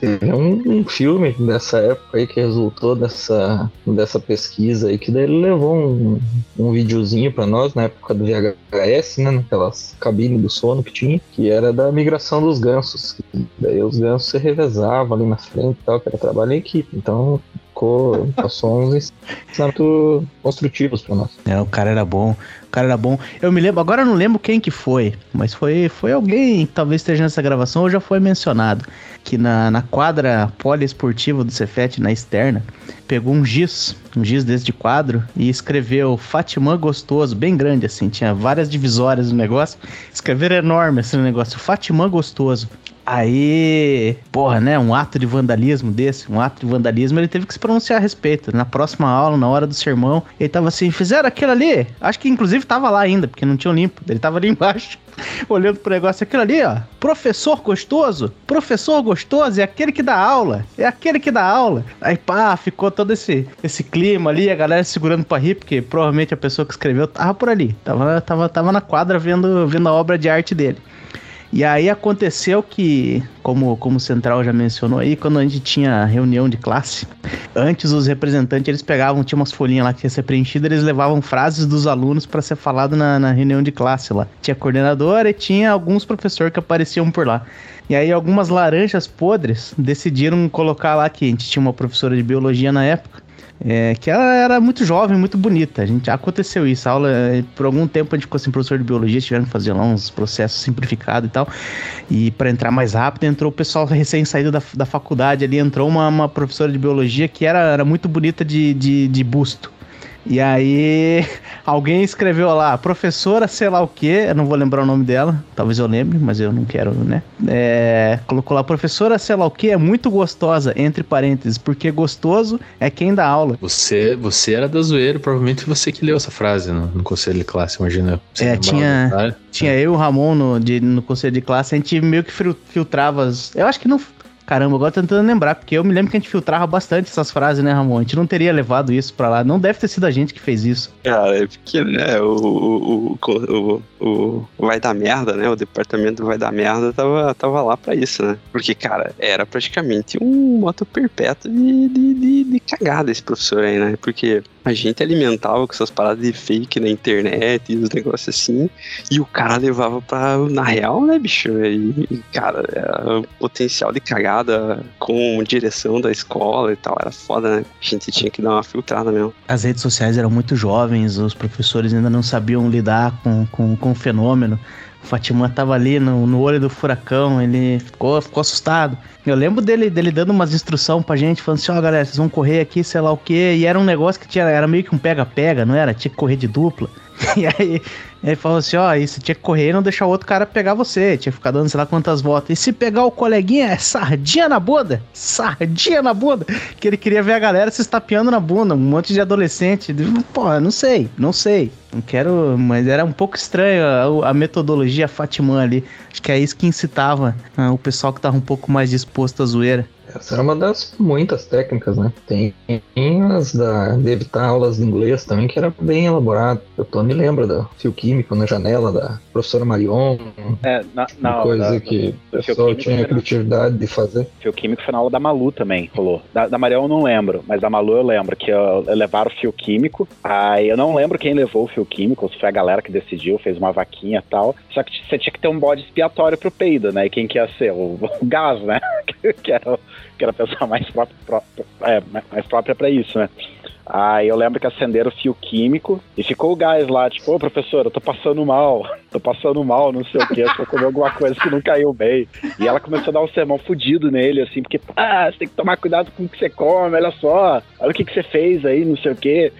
Teve um, um filme dessa época aí que resultou dessa, dessa pesquisa aí, que daí ele levou um, um videozinho pra nós na época do VHS, né? Naquelas cabines do sono que tinha, que era da migração dos gansos. Daí os gansos se revezavam ali na frente e tal, que era trabalho em equipe. Então ficou, passou uns ensinamentos construtivos pra nós. É, o cara era bom. O cara era bom. Eu me lembro, agora eu não lembro quem que foi, mas foi, foi alguém, talvez esteja nessa gravação ou já foi mencionado, que na, na quadra poliesportiva do Cefet, na externa, pegou um giz, um giz desse de quadro, e escreveu Fatimã Gostoso, bem grande assim, tinha várias divisórias no negócio, escreveram enorme assim no negócio, Fatimã Gostoso. Aí, porra, né? Um ato de vandalismo desse, um ato de vandalismo, ele teve que se pronunciar a respeito. Na próxima aula, na hora do sermão, ele tava assim: fizeram aquilo ali? Acho que inclusive tava lá ainda, porque não tinham limpo. Ele tava ali embaixo, olhando pro negócio. Aquilo ali, ó. Professor gostoso? Professor gostoso é aquele que dá aula. É aquele que dá aula. Aí, pá, ficou todo esse, esse clima ali, a galera segurando pra rir, porque provavelmente a pessoa que escreveu tava por ali. Tava, tava, tava na quadra vendo, vendo a obra de arte dele. E aí aconteceu que, como, como o Central já mencionou aí, quando a gente tinha reunião de classe, antes os representantes eles pegavam, tinha umas folhinhas lá que ia ser preenchida, eles levavam frases dos alunos para ser falado na, na reunião de classe lá. Tinha coordenadora e tinha alguns professores que apareciam por lá. E aí algumas laranjas podres decidiram colocar lá que a gente tinha uma professora de biologia na época. É, que ela era muito jovem, muito bonita. A gente aconteceu isso. A aula, eh, por algum tempo a gente ficou sem professor de biologia, tiveram que fazer lá uns processos simplificados e tal. E para entrar mais rápido, entrou o pessoal recém saído da, da faculdade ali, entrou uma, uma professora de biologia que era, era muito bonita de, de, de busto. E aí alguém escreveu lá, professora sei lá o que, eu não vou lembrar o nome dela, talvez eu lembre, mas eu não quero, né? É, colocou lá, professora sei lá o que é muito gostosa, entre parênteses, porque gostoso é quem dá aula. Você, você era da zoeira, provavelmente você que leu essa frase no, no conselho de classe, imagina. É, tinha-? Tinha eu e o Ramon no, de- no conselho de classe, a gente meio que fil- filtrava as. Eu acho que não. Caramba, agora tentando lembrar, porque eu me lembro que a gente filtrava bastante essas frases, né, Ramon? A gente não teria levado isso pra lá. Não deve ter sido a gente que fez isso. Cara, é porque, né, o, o, o, o, Vai Dar Merda, né, o departamento Vai Dar Merda tava, tava lá pra isso, né? Porque, cara, era praticamente um moto perpétuo de, de, de, de cagada esse professor aí, né? Porque a gente alimentava com essas paradas de fake na internet e os negócios assim, e o cara levava pra, na real, né, bicho? E, cara, um potencial de cagada com direção da escola e tal, era foda, né? A gente tinha que dar uma filtrada mesmo. As redes sociais eram muito jovens, os professores ainda não sabiam lidar com, com, com o fenômeno. O Fatima tava ali no, no olho do furacão, ele ficou, ficou assustado. Eu lembro dele, dele dando umas instruções pra gente, falando assim, ó galera, vocês vão correr aqui, sei lá o quê. E era um negócio que tinha, era meio que um pega-pega, não era? Tinha que correr de dupla. E aí ele falou assim, ó, e você tinha que correr e não deixar o outro cara pegar você. Tinha que ficar dando sei lá quantas voltas. E se pegar o coleguinha, é sardinha na bunda. Sardinha na bunda. Que ele queria ver a galera se estapeando na bunda. Um monte de adolescente. Pô, não sei, não sei. Não quero, mas era um pouco estranho a, a metodologia Fatimã ali. Acho que é isso que incitava ah, o pessoal que tava um pouco mais disposto à zoeira. Essa era uma das muitas técnicas, né? Tem as da, de evitar aulas de inglês também, que era bem elaborado. Eu tô, me lembro do fio químico na janela da professora Marion, É, na, na, coisa da- que o pessoal tinha a criatividade de fazer. Fio químico foi na aula da Malu também, rolou. Da, da Mariel eu não lembro, mas da Malu eu lembro que eu, levaram o fio químico. Aí eu não lembro quem levou o fio químico, se foi a galera que decidiu, fez uma vaquinha e tal. Só que você tinha que ter um bode expiatório pro peido, né? E quem que ia ser? O, o gás, né? que, era, o- que era a pessoa mais própria, pró- é, mais- própria isso, né? Aí eu lembro que acenderam o fio químico e ficou o gás lá, tipo, ô professor, eu tô passando mal, tô passando mal, não sei o que, acho que eu comi alguma coisa que não caiu bem. E ela começou a dar um sermão fudido nele, assim, porque, ah, você tem que tomar cuidado com o que você come, olha só, olha o que, que você fez aí, não sei o quê.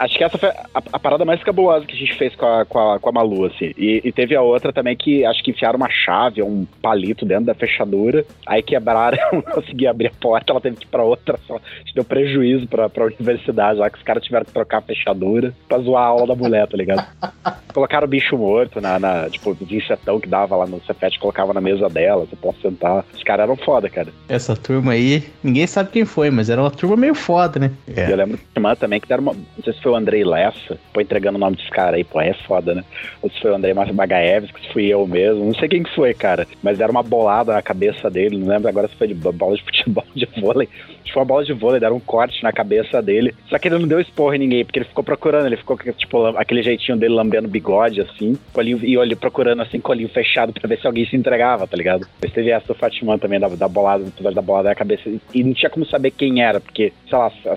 Acho que essa foi a, a parada mais cabulosa que a gente fez com a, com a, com a Malu, assim. E, e teve a outra também que acho que enfiaram uma chave, um palito dentro da fechadura, aí quebraram, não conseguia abrir a porta, ela teve que ir pra outra, só deu prejuízo pra, pra universidade, lá que os caras tiveram que trocar a fechadura pra zoar a aula da mulher, tá ligado? Colocaram o bicho morto na, na tipo, de insetão que dava lá no Cefete, colocava na mesa dela, você pode sentar. Os caras eram foda, cara. Essa turma aí, ninguém sabe quem foi, mas era uma turma meio foda, né? E eu lembro de uma também que deram uma. Não sei se foi o Andrei Lessa, pô, entregando o nome desse cara aí, pô, é foda, né? Ou se foi o Andrei Bagaevski, que se fui eu mesmo, não sei quem que foi, cara. Mas deram uma bolada na cabeça dele, não lembro agora se foi de bo- bola de futebol, de vôlei. Foi uma bola de vôlei, deram um corte na cabeça dele. Só que ele não deu esporro em ninguém, porque ele ficou procurando, ele ficou, tipo, aquele jeitinho dele lambendo bigode, assim, colinho, e olho procurando, assim, colinho fechado pra ver se alguém se entregava, tá ligado? Mas teve essa do Fatimã também, da, da bolada, do da bolada na cabeça, e- e não tinha como saber quem era, porque, sei lá, a,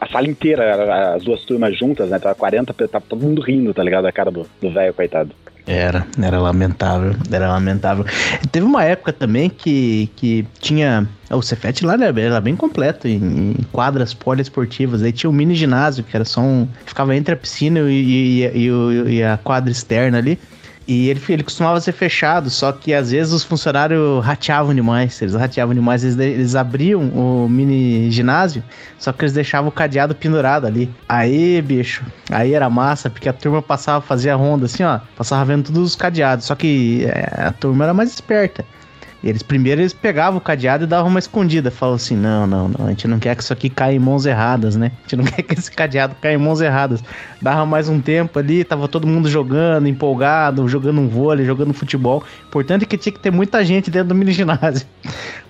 a sala inteira, as duas turmas juntas, né? Tava 40, pe- tava todo mundo rindo, tá ligado? A cara do velho, coitado. Era, era lamentável, era lamentável. Teve uma época também que, que tinha. O Cefet lá era, era bem completo em, em quadras poliesportivas. Aí tinha um mini ginásio, que era só um. Ficava entre a piscina e, e- e- e e a quadra externa ali. E ele, ele costumava ser fechado, só que às vezes os funcionários rateavam demais. Eles rateavam demais, eles, eles abriam o mini ginásio, só que eles deixavam o cadeado pendurado ali. Aí, bicho, aí era massa, porque a turma passava, fazia ronda assim, ó, passava vendo todos os cadeados. Só que é, a turma era mais esperta. Eles primeiro eles pegavam o cadeado e davam uma escondida. Falavam assim: não, não, não, a gente não quer que isso aqui caia em mãos erradas, né? A gente não quer que esse cadeado caia em mãos erradas. Dava mais um tempo ali, tava todo mundo jogando, empolgado, jogando um vôlei, jogando futebol. Importante é que tinha que ter muita gente dentro do mini ginásio.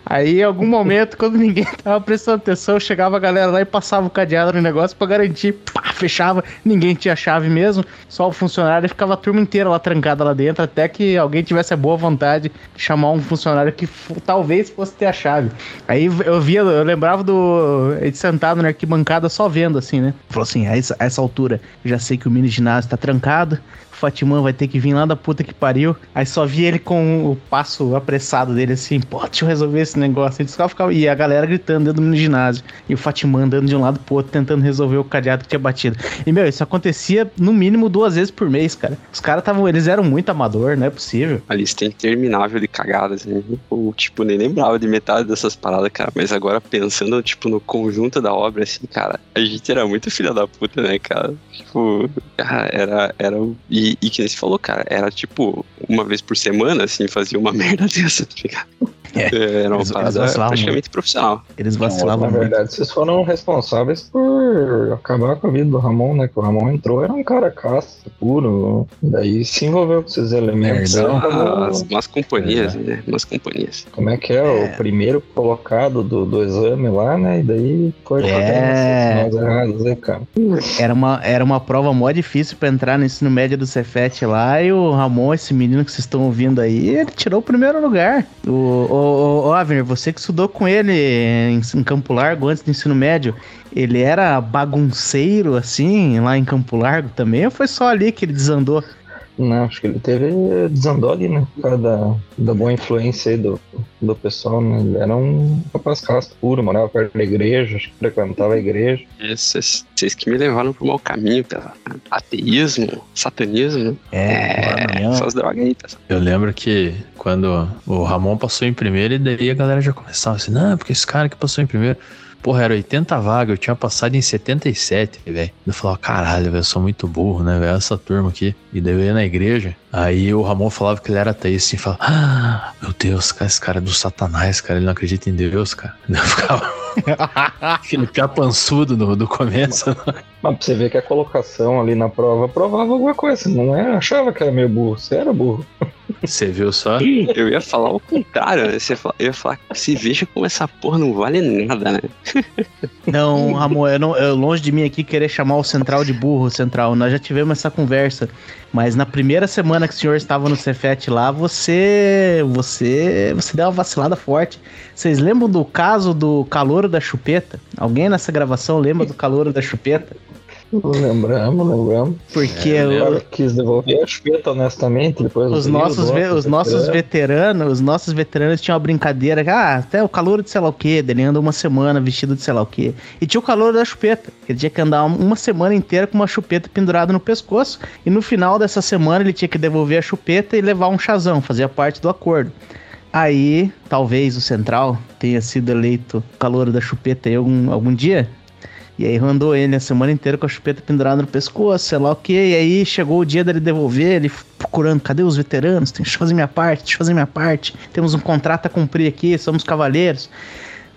Aí, em algum momento, quando ninguém tava prestando atenção, chegava a galera lá e passava o cadeado no negócio pra garantir. Pá, fechava, ninguém tinha chave mesmo, só o funcionário e ficava a turma inteira lá trancada lá dentro, até que alguém tivesse a boa vontade de chamar um funcionário que talvez fosse ter a chave. Aí eu via, eu lembrava do. Ele sentado na arquibancada só vendo assim, né? Falou assim: a essa, a essa altura, já sei que o mini ginásio tá trancado. Fatimã vai ter que vir lá da puta que pariu. Aí só vi ele com o passo apressado dele assim, pô, deixa eu resolver esse negócio. Ele ficava, e a galera gritando dentro do ginásio. E o Fatimã andando de um lado pro outro, tentando resolver o cadeado que tinha batido. E, meu, isso acontecia no mínimo duas vezes por mês, cara. Os caras estavam, eles eram muito amador, não é possível. A lista é interminável de cagadas, né? Eu, tipo, nem lembrava de metade dessas paradas, cara. Mas agora pensando, tipo, no conjunto da obra, assim, cara, a gente era muito filha da puta, né, cara? Tipo, cara, era. era e, e que nem você falou, cara, era tipo, uma vez por semana, assim, fazia uma merda dessa, tá ligado? É, era uma Eles- parada eles praticamente profissional. Eles Na vacilavam muito. verdade, vocês foram responsáveis por acabar com a vida do Ramon, né? Que o Ramon entrou, era um cara caça, puro. Daí se envolveu com esses elementos. Aí acabou- As, umas companhias, né? Umas companhias. Como é que é? O primeiro colocado do, do exame lá, né? E daí foi É. erradas aí, cara. Era uma, era uma prova mó difícil pra entrar no ensino médio do Cefet lá. E o Ramon, esse menino que vocês estão ouvindo aí, ele tirou o primeiro lugar. O, o, o, o Avner, você que estudou com ele em, em Campo Largo antes do ensino médio, ele era bagunceiro assim, lá em Campo Largo também? Ou foi só ali que ele desandou? Não, acho que ele teve. desandou ali, né? Por causa da, da boa influência aí do, do pessoal, né? Ele era um rapaz casto puro, morava perto da igreja, acho que frequentava a igreja. Esses, vocês que me levaram pro mau caminho, pela ateísmo, satanismo. É, amanhã. essas drogas aí, pessoal. Eu lembro que quando o Ramon passou em primeiro, e daí a galera já começava assim, não, porque esse cara que passou em primeiro. Porra, era 80 vagas, eu tinha passado em 77, velho. Eu falava, caralho, velho, eu sou muito burro, né, velho? Essa turma aqui. E daí eu ia na igreja, aí o Ramon falava que ele era ateísta, assim, falava, ah, meu Deus, cara, esse cara é do satanás, cara, ele não acredita em Deus, cara. Daí eu ficava aquele piapançudo do, do começo. Mas pra você ver que a colocação ali na prova provava alguma coisa. Não é, achava que era meio burro, você era burro. Você viu só? Eu ia falar o contrário, né? Eu ia falar, se veja como essa porra não vale nada, né? Não, Ramon, eu, não, eu longe de mim aqui querer chamar o Central de burro, Central. Nós já tivemos essa conversa. Mas na primeira semana que o senhor estava no Cefet lá, você. Você. Você deu uma vacilada forte. Vocês lembram do caso do calouro da chupeta? Alguém nessa gravação lembra do calouro da chupeta? Lembramos, lembramos. Porque É, eu O o- cara quis devolver a chupeta honestamente, depois os nossos, ve- os nossos veteranos, os nossos veteranos tinham uma brincadeira, que, ah, até o calor de sei lá o quê, ele anda uma semana vestido de sei lá o quê. E tinha o calor da chupeta, que ele tinha que andar uma semana inteira com uma chupeta pendurada no pescoço, e no final dessa semana ele tinha que devolver a chupeta e levar um chazão, fazia parte do acordo. Aí, talvez o Central tenha sido eleito calor da chupeta aí algum, algum dia. E aí andou ele a semana inteira com a chupeta pendurada no pescoço, sei lá o que. E aí chegou o dia dele devolver, ele procurando, cadê os veteranos? Deixa eu fazer minha parte, deixa eu fazer minha parte. Temos um contrato a cumprir aqui, somos cavaleiros.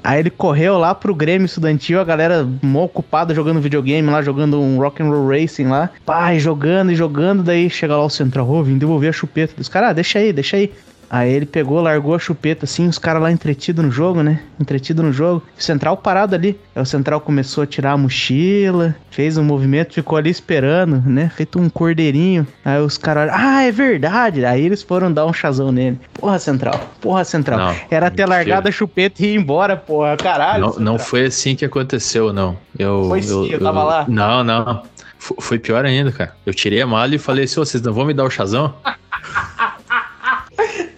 Aí ele correu lá pro Grêmio Estudantil, a galera mó ocupada jogando videogame lá, jogando um Rock and Roll Racing lá. Pai, jogando e jogando, daí chega lá o Central, ô, vim devolver a chupeta. Os caras, ah, deixa aí, deixa aí. Aí ele pegou, largou a chupeta assim, os caras lá entretido no jogo, né? Entretido no jogo. O Central parado ali. Aí o Central começou a tirar a mochila, fez um movimento, ficou ali esperando, né? Feito um cordeirinho. Aí os caras, ah, é verdade. Aí eles foram dar um chazão nele. Porra, Central. Porra, Central. Não, Era ter largado a chupeta e ir embora, porra. Caralho. Não, não foi assim que aconteceu, não. Eu, Foi sim, eu tava lá. Não, não. F- Foi pior ainda, cara. Eu tirei a mala e falei assim, "Ô, vocês não vão me dar o chazão?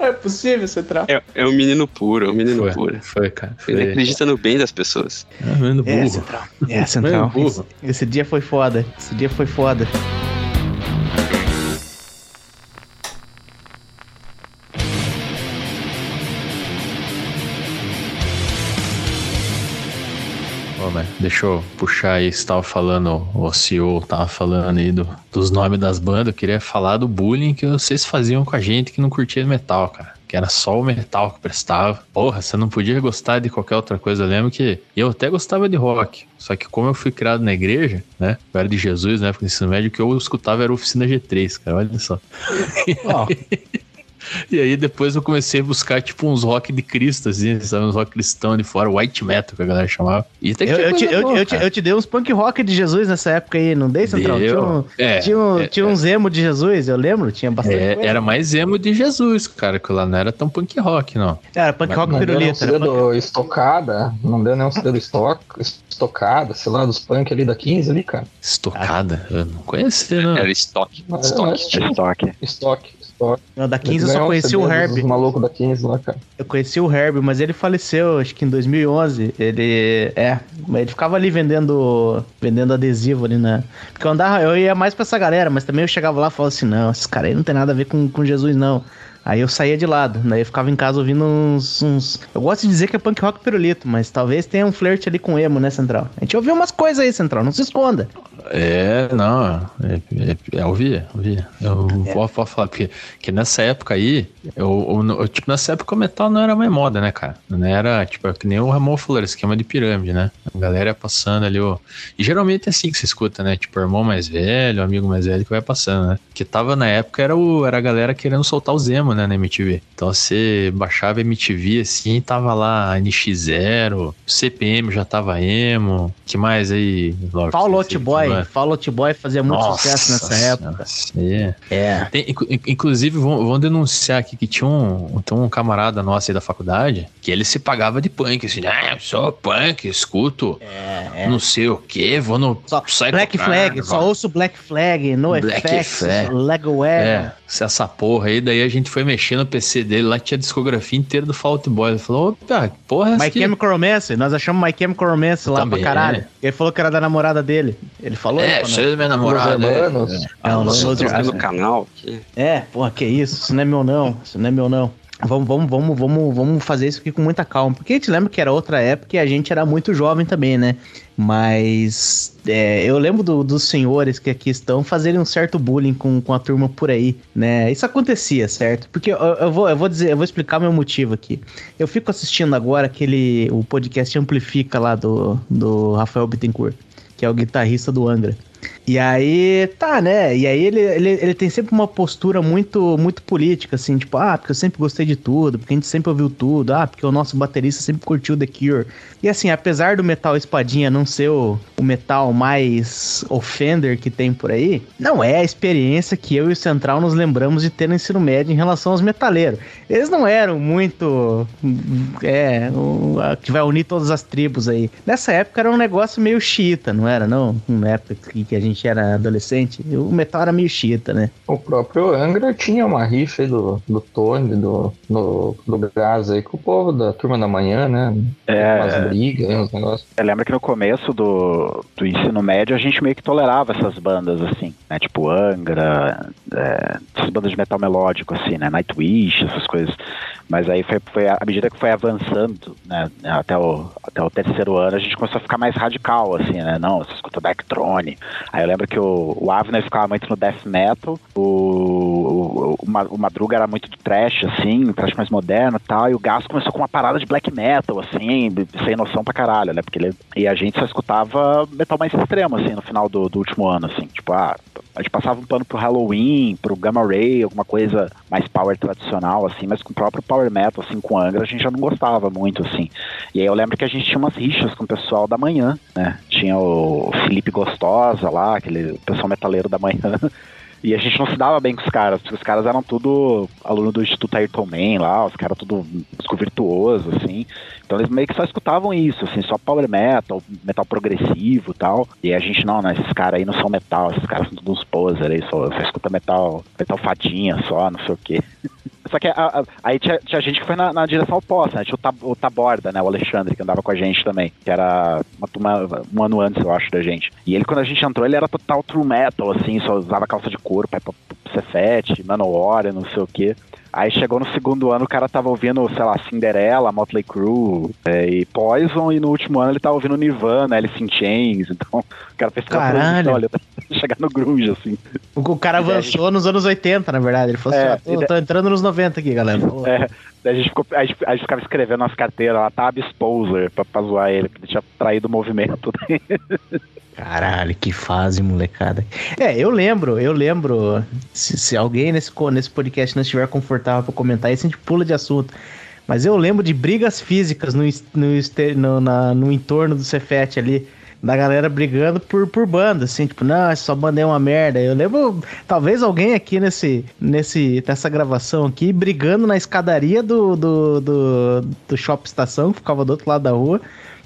É possível, Central. É, é um menino puro, é um menino Foi, puro. foi, cara. Foi. Ele acredita no bem das pessoas. Ah, menino É, burro. Central. É, Central. burro. Esse, esse dia foi foda. Esse dia foi foda. Deixa eu puxar aí, você tava falando, o CEO tava falando aí do, dos nomes das bandas, eu queria falar do bullying que vocês faziam com a gente que não curtia metal, cara. Que era só o metal que prestava. Porra, você não podia gostar de qualquer outra coisa. Eu lembro que eu até gostava de rock. Só que como eu fui criado na igreja, né? Eu era de Jesus, né? Porque no ensino médio, o que eu escutava era Oficina G3, cara. Olha só. Ó, E aí depois eu comecei a buscar, tipo, uns rock de Cristo, assim, sabe? Uns rock cristão de fora, white metal, que a galera chamava. E tem que eu, eu, te, eu, boa, eu, te, eu, te, dei uns punk rock de Jesus nessa época aí, não dei, Central? Deu. Tinha, um, é, tinha, um, é, tinha uns é. emo de Jesus, eu lembro, tinha bastante é, Era mais emo de Jesus, cara, que lá não era tão punk rock, não. Era punk rock não pirulita. Deu punk... estocada, não deu nenhum dedo estoc, estocada, sei lá, dos punk ali da 15 ali, cara. Estocada? Eu não conhecia, não. Era estoque. Estoque. Estoque. Estoque. Não, da 15 eu só conheci o Herb. maluco da 15 lá, cara. Eu conheci o Herb, mas ele faleceu, acho que em 2011. Ele. É, ele ficava ali vendendo vendendo adesivo ali, né? Porque eu andava, eu ia mais pra essa galera, mas também eu chegava lá e falava assim: não, esses caras aí não tem nada a ver com, com Jesus, não. Aí eu saía de lado, daí eu ficava em casa ouvindo uns, uns, Eu gosto de dizer que é punk rock pirulito, mas talvez tenha um flerte ali com emo, né, Central? A gente ouviu umas coisas aí, Central, não se esconda. É, não, é, é, é ouvia, ouvia. Eu é. vou, vou, falar, porque, porque nessa época aí, eu, eu, eu, tipo, nessa época o metal não era mais moda, né, cara? Não era, tipo, é que nem o Ramon falou, esquema de pirâmide, né? A galera passando ali, ó. E geralmente é assim que você escuta, né? Tipo, o irmão mais velho, o amigo mais velho que vai passando, né? Que tava na época era, o, era a galera querendo soltar o Zemo, né, na MTV. Então você baixava MTV assim, tava lá NX0, CPM já tava emo. que mais aí? Fall Out Boy. Fall Out Boy fazia muito Nossa, sucesso nessa época. É. é. Tem, inclusive, vão, vão, denunciar aqui que tinha um, tinha um camarada nosso aí da faculdade que ele se pagava de punk, assim, ah, eu sou punk, escuto é, é. não sei o que, vou no só, Black Flag, só ouço Black Flag, No Black Effects, Flag. Lego É, essa porra aí, daí a gente foi mexer no PC dele, lá tinha a discografia inteira do Fault Boy. Ele falou, opa, porra é My Chemical Romance, nós achamos My Chemical Romance lá Também, pra caralho. É. Ele falou que era da namorada dele. Ele falou? É, isso é da minha namorada. É. Não, não, não, no canal. É, porra, que isso, isso não é meu não, isso não é meu não. Vamos, vamos, vamos, vamos, vamos fazer isso aqui com muita calma. Porque a gente lembra que era outra época e a gente era muito jovem também, né? Mas é, eu lembro do, dos senhores que aqui estão fazerem um certo bullying com, com a turma por aí, né? Isso acontecia, certo? Porque eu, eu, vou, eu vou dizer, eu vou explicar meu motivo aqui. Eu fico assistindo agora aquele o podcast Amplifica lá do, do Rafael Bittencourt, que é o guitarrista do Angra. E aí, tá, né? E aí ele, ele, ele tem sempre uma postura muito muito política, assim, tipo, ah, porque eu sempre gostei de tudo, porque a gente sempre ouviu tudo, ah, porque o nosso baterista sempre curtiu The Cure. E assim, apesar do metal espadinha não ser o, o metal mais offender que tem por aí, não é a experiência que eu e o Central nos lembramos de ter no ensino médio em relação aos metaleiros. Eles não eram muito. É, o, a, que vai unir todas as tribos aí. Nessa época era um negócio meio xiita, não era, não? Na época que a gente gente era adolescente, o metal era meio chita, né? O próprio Angra tinha uma rixa aí do, do Tony, do, do, do Gás aí com o povo da turma da manhã, né? É. Umas brigas, uns negócios. Eu lembro que no começo do, do ensino médio a gente meio que tolerava essas bandas, assim, né? Tipo Angra, é, essas bandas de metal melódico, assim, né? Nightwish, essas coisas. Mas aí foi, foi à medida que foi avançando, né, até o, até o terceiro ano, a gente começou a ficar mais radical, assim, né? Não, você escuta Darktrone. Aí lembro que o, o Avner ficava muito no death metal, o, o, o, Madruga era muito do trash, assim, trash mais moderno e tal, e o Gas começou com uma parada de black metal, assim, sem noção pra caralho, né? Porque ele, e a gente só escutava metal mais extremo, assim, no final do, do último ano, assim, tipo, ah, a gente passava um pano pro Halloween, pro Gamma Ray, alguma coisa mais power tradicional, assim, mas com o próprio power metal, assim, com Angra, a gente já não gostava muito, assim. E aí eu lembro que a gente tinha umas rixas com o pessoal da manhã, né? Tinha o Felipe Gostosa lá, aquele pessoal metaleiro da manhã. E a gente não se dava bem com os caras, porque os caras eram tudo aluno do Instituto Ayrton Man lá, os caras tudo virtuoso, assim. Então eles meio que só escutavam isso, assim, só power metal, metal progressivo tal. E a gente, não, né, esses caras aí não são metal, esses caras são todos uns poser aí, só, só escuta metal, metal fadinha só, não sei o quê. Só que a, a, aí tinha, tinha, gente que foi na, na direção oposta, né? Tinha o, Tab, o, Taborda, né? O Alexandre, que andava com a gente também. Que era uma turma um ano antes, eu acho, da gente. E ele, quando a gente entrou, ele era total true metal, assim, só usava calça de couro pra ir pro Cefete, Manowar, não sei o quê. Aí chegou no segundo ano, o cara tava ouvindo, sei lá, Cinderella, Motley Crue é, e Poison, e no último ano ele tava ouvindo Nirvana, Alice in Chains, então o cara fez Caralho. olha, chegar no grunge, assim. O, o cara avançou nos anos 80, na verdade, ele falou assim, é, ah, tô, tô, entrando nos 90 aqui, galera. É, a gente, ficou, a, gente, a gente ficava escrevendo nas carteiras lá, Tab Exposer, pra, pra zoar ele, porque ele tinha traído o movimento. Caralho, que fase, molecada. É, eu lembro, eu lembro. Se, se alguém nesse, nesse podcast não estiver confortável pra comentar isso, a gente pula de assunto. Mas eu lembro de brigas físicas no, no, no, na, no entorno do Cefete ali da galera brigando por, por banda, assim, tipo, não, essa banda é uma merda. Eu lembro, talvez alguém aqui nesse, nesse, nessa gravação aqui, brigando na escadaria do, do, do, do Shop Estação, que ficava do outro lado da rua,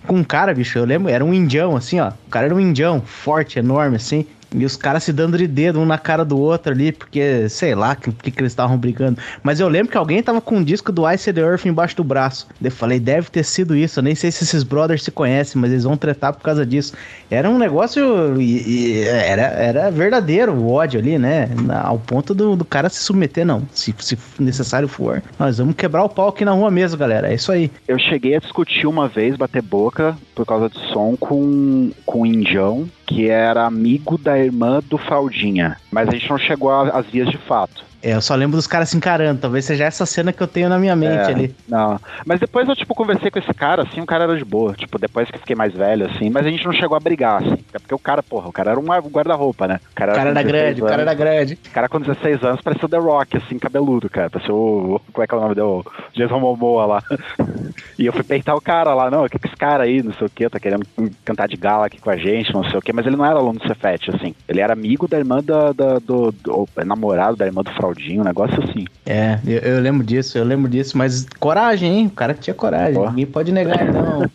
com um cara, bicho, eu lembro, era um indião, assim, ó. O cara era um indião, forte, enorme, assim. E os caras se dando de dedo um na cara do outro ali, porque sei lá que, que, que eles estavam brigando. Mas eu lembro que alguém tava com um disco do Ice the Earth embaixo do braço. Eu falei, deve ter sido isso. Eu nem sei se esses brothers se conhecem, mas eles vão tretar por causa disso. Era um negócio. E, e, era, era verdadeiro o ódio ali, né? Ao ponto do, do cara se submeter, não. Se, se necessário for. Nós vamos quebrar o pau aqui na rua mesmo, galera. É isso aí. Eu cheguei a discutir uma vez, bater boca, por causa de som com, com um indião que era amigo da irmã do Fraldinha. Mas a gente não chegou às vias de fato. É, eu só lembro dos caras se encarando. Talvez seja essa cena que eu tenho na minha mente é, ali. Não. Mas depois eu, tipo, conversei com esse cara, assim, o cara era de boa. Tipo, depois que eu fiquei mais velho, assim. Mas a gente não chegou a brigar, assim. É porque o cara, porra, o cara era um guarda-roupa, né? O cara, o cara era, grande, anos, o cara era grande. O cara com 16 anos parecia o The Rock, assim, cabeludo, cara. Parecia o. Como é que é o nome dele? O Jason Momoa lá. e eu fui peitar o cara lá, não, o que, que esse cara aí, não sei o que, tá querendo cantar de gala aqui com a gente, não sei o que. Mas ele não era aluno do Cefete, assim. Ele era amigo da irmã da, da do, do, do, namorado da irmã do Fraldinho, um negócio assim. É, eu, eu, lembro disso, eu lembro disso, mas coragem, hein? O cara tinha coragem. Oh. Ninguém pode negar, não.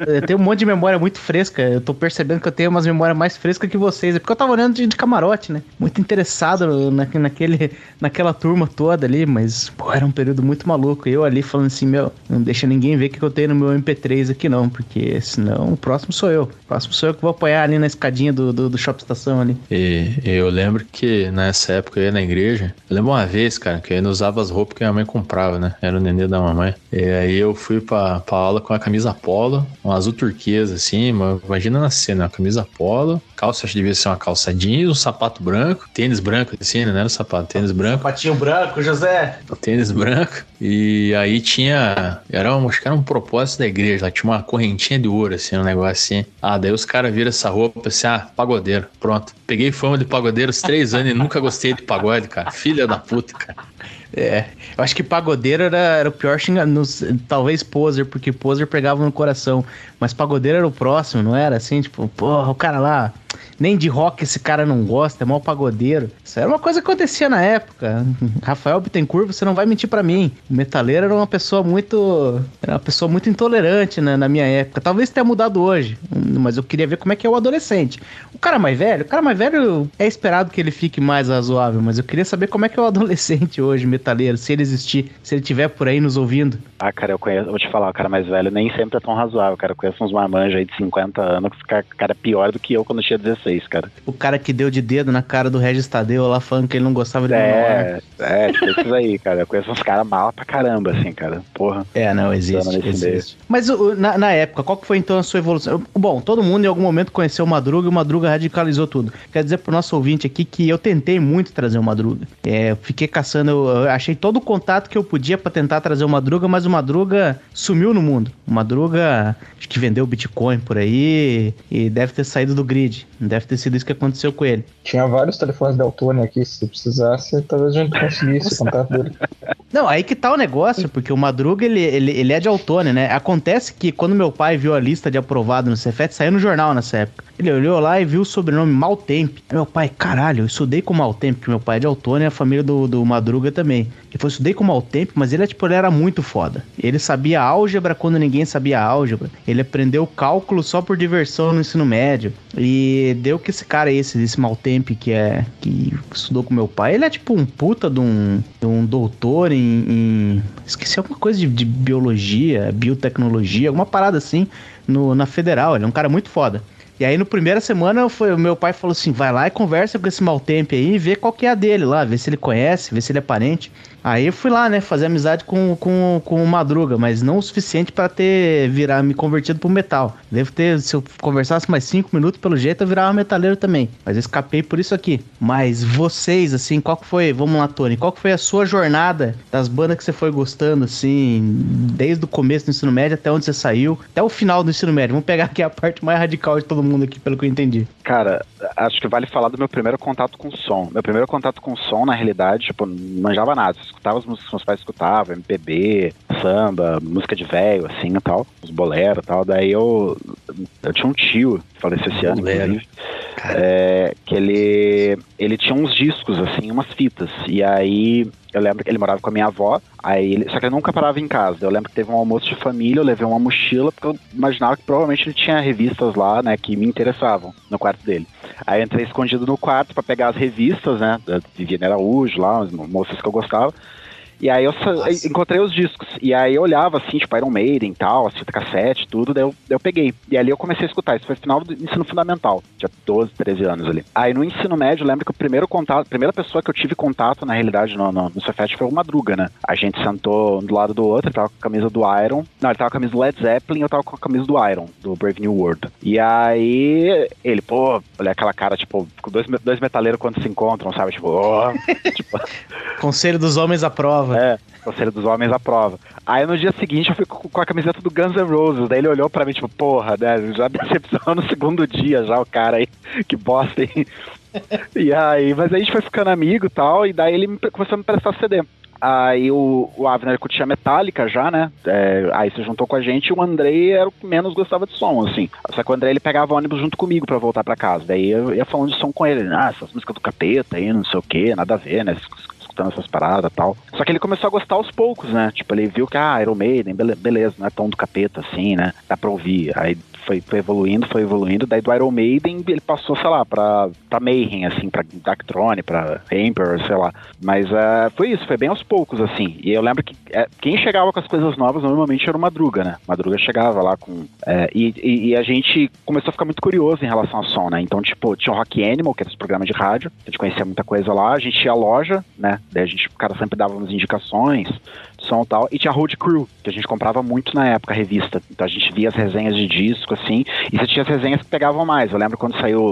eu tenho um monte de memória muito fresca. Eu tô percebendo que eu tenho umas memórias mais frescas que vocês. É porque eu tava olhando de, de camarote, né? Muito interessado na, naquele, naquela turma toda ali, mas, pô, era um período muito maluco. Eu ali falando assim, meu, não deixa ninguém ver o que eu tenho no meu MP3 aqui, não, porque senão o próximo sou eu. O próximo sou eu que vou apoiar ali na escadinha do, do, do Shop Estação ali. E eu lembro que nessa época eu ia na igreja. Eu lembro uma vez, cara, que eu ainda usava as roupas que minha mãe comprava, né? Era o nenê da mamãe. E aí eu fui pra, pra aula com a camisa polo, um azul turquesa, assim, imagina na cena, uma camisa polo, calça, acho que devia ser uma calça jeans, um sapato branco, tênis branco, assim, né? Não era sapato, tênis branco. Sapatinho branco, José. Tênis branco. E aí tinha, era um, acho que era um propósito da igreja, lá tinha uma correntinha de ouro, assim, um negócio assim. Ah, daí os caras viram essa roupa, assim, ah, pagodeiro, pronto. Peguei fama de pagodeiro os três anos e nunca gostei de pagode, cara. Filha da puta, cara. É, eu acho que pagodeiro era, era o pior xingamento. Talvez poser, porque poser pegava no coração. Mas pagodeiro era o próximo, não era? Assim, tipo, porra, o cara lá, nem de rock esse cara não gosta, é mal pagodeiro. Isso era uma coisa que acontecia na época. Rafael Bittencourt, você não vai mentir para mim. O metaleiro era uma pessoa muito. Era uma pessoa muito intolerante né, na minha época. Talvez tenha mudado hoje, mas eu queria ver como é que é o adolescente. O cara mais velho, o cara mais velho é esperado que ele fique mais razoável, mas eu queria saber como é que é o adolescente hoje, metaleiro, se ele existir, se ele estiver por aí nos ouvindo. Ah, cara, eu conheço, vou te falar, o cara mais velho nem sempre é tão razoável, cara. Eu conheço uns marmanjos aí de 50 anos que o cara é pior do que eu quando eu tinha 16, cara. O cara que deu de dedo na cara do Regis Tadeu lá falando que ele não gostava de É, é, tipo isso aí, cara. Eu conheço uns caras mal pra caramba, assim, cara. Porra. É, não, existe. existe. Mas na, na, época, qual que foi então a sua evolução? Bom, todo mundo em algum momento conheceu o Madruga e o Madruga radicalizou tudo. Quer dizer pro nosso ouvinte aqui que eu tentei muito trazer o Madruga. É, fiquei caçando, eu achei todo o contato que eu podia para tentar trazer o Madruga, mas o Madruga sumiu no mundo. O Madruga, acho que vendeu Bitcoin por aí e deve ter saído do grid. Deve ter sido isso que aconteceu com ele. Tinha vários telefones da Altone aqui, se precisasse, talvez a gente conseguisse o contato dele. Não, aí que tá o negócio, porque o Madruga, ele, ele, ele é de Altone, né? Acontece que quando meu pai viu a lista de aprovado no Cefet, saiu no jornal nessa época. Ele olhou lá e viu o sobrenome Maltemp. Meu pai, caralho, eu estudei com Maltemp, porque meu pai é de Altone e a família do, do Madruga também. Ele falou, estudei com Maltemp, mas ele, tipo, ele era muito foda. Ele sabia álgebra quando ninguém sabia álgebra. Ele aprendeu cálculo só por diversão no ensino médio. E deu que esse cara, esse, esse Maltemp, que é que estudou com meu pai, ele é tipo um puta de um, de um doutor em, em, Esqueci alguma coisa de, de biologia, biotecnologia, alguma parada assim, no, na federal. Ele é um cara muito foda. E aí, no primeira semana, foi, o meu pai falou assim: vai lá e conversa com esse mal tempo aí e vê qual que é a dele lá, vê se ele conhece, vê se ele é parente. Aí eu fui lá, né, fazer amizade com, com, com o Madruga, mas não o suficiente para ter virar me convertido pro metal. Devo ter, se eu conversasse mais cinco minutos, pelo jeito eu virava metaleiro também. Mas eu escapei por isso aqui. Mas vocês, assim, qual que foi, vamos lá, Tony, qual que foi a sua jornada das bandas que você foi gostando, assim, desde o começo do ensino médio até onde você saiu, até o final do ensino médio? Vamos pegar aqui a parte mais radical de todo mundo aqui, pelo que eu entendi. Cara, acho que vale falar do meu primeiro contato com som. Meu primeiro contato com som, na realidade, tipo, não manjava nada escutava as músicas que meus pais escutavam, MPB, samba, música de velho, assim e tal, os boleros e tal. Daí eu, eu tinha um tio, faleceu esse ano, inclusive, é, que ele, ele tinha uns discos, assim, umas fitas. E aí eu lembro que ele morava com a minha avó, aí ele, só que ele nunca parava em casa. Eu lembro que teve um almoço de família, eu levei uma mochila, porque eu imaginava que provavelmente ele tinha revistas lá, né, que me interessavam no quarto dele. Aí eu entrei escondido no quarto para pegar as revistas, né, da Viviane Araújo lá, as moças que eu gostava. E aí eu Nossa. encontrei os discos. E aí eu olhava assim, tipo Iron Maiden e tal, as fitas cassete, tudo, daí eu, daí eu peguei. E ali eu comecei a escutar. Isso foi final do ensino fundamental, tinha 12, 13 anos ali. Aí no ensino médio, eu lembro que o primeiro contato, a primeira pessoa que eu tive contato, na realidade, no, no, no foi o Madruga, né? A gente sentou um do lado do outro, ele tava com a camisa do Iron. Não, ele tava com a camisa do Led Zeppelin, eu tava com a camisa do Iron, do Brave New World. E aí ele, pô, olha aquela cara, tipo, com dois, dois metaleiros quando se encontram, sabe? Tipo, oh, tipo... Conselho dos homens à prova. É. Conselho dos Homens à prova. Aí no dia seguinte eu fui com a camiseta do Guns N' Roses. Daí ele olhou pra mim, tipo, porra, né? Já decepcionou no segundo dia já o cara aí. Que bosta, hein? e aí, mas aí a gente foi ficando amigo e tal, e daí ele começou a me prestar CD. Aí o, o Avner curtia Metallica já, né? É, aí se juntou com a gente e o Andrei era o que menos gostava de som, assim. Só que o Andrei ele pegava ônibus junto comigo para voltar para casa. Daí eu ia falando de som com ele. Ah, essas músicas do capeta aí, não sei o que, nada a ver, né? Escutando essas paradas e tal. Só que ele começou a gostar aos poucos, né? Tipo, ele viu que, ah, Iron Maiden, beleza, não é tão do capeta assim, né? Dá pra ouvir. Aí foi, foi evoluindo, foi evoluindo. Daí do Iron Maiden ele passou, sei lá, pra, pra Mayhem, assim, pra Darkthrone, pra Emperor, sei lá. Mas uh, foi isso, foi bem aos poucos, assim. E eu lembro que uh, quem chegava com as coisas novas normalmente era o Madruga, né? Madruga chegava lá com. Uh, e, e, e, a gente começou a ficar muito curioso em relação ao som, né? Então, tipo, tinha o Rock Animal, que era esse programa de rádio, a gente conhecia muita coisa lá, a gente ia à loja, né? Daí a gente, o cara sempre dava umas indicações, som e tal. E tinha Road Crew, que a gente comprava muito na época, a revista. Então a gente via as resenhas de disco, assim, e você tinha as resenhas que pegavam mais. Eu lembro quando saiu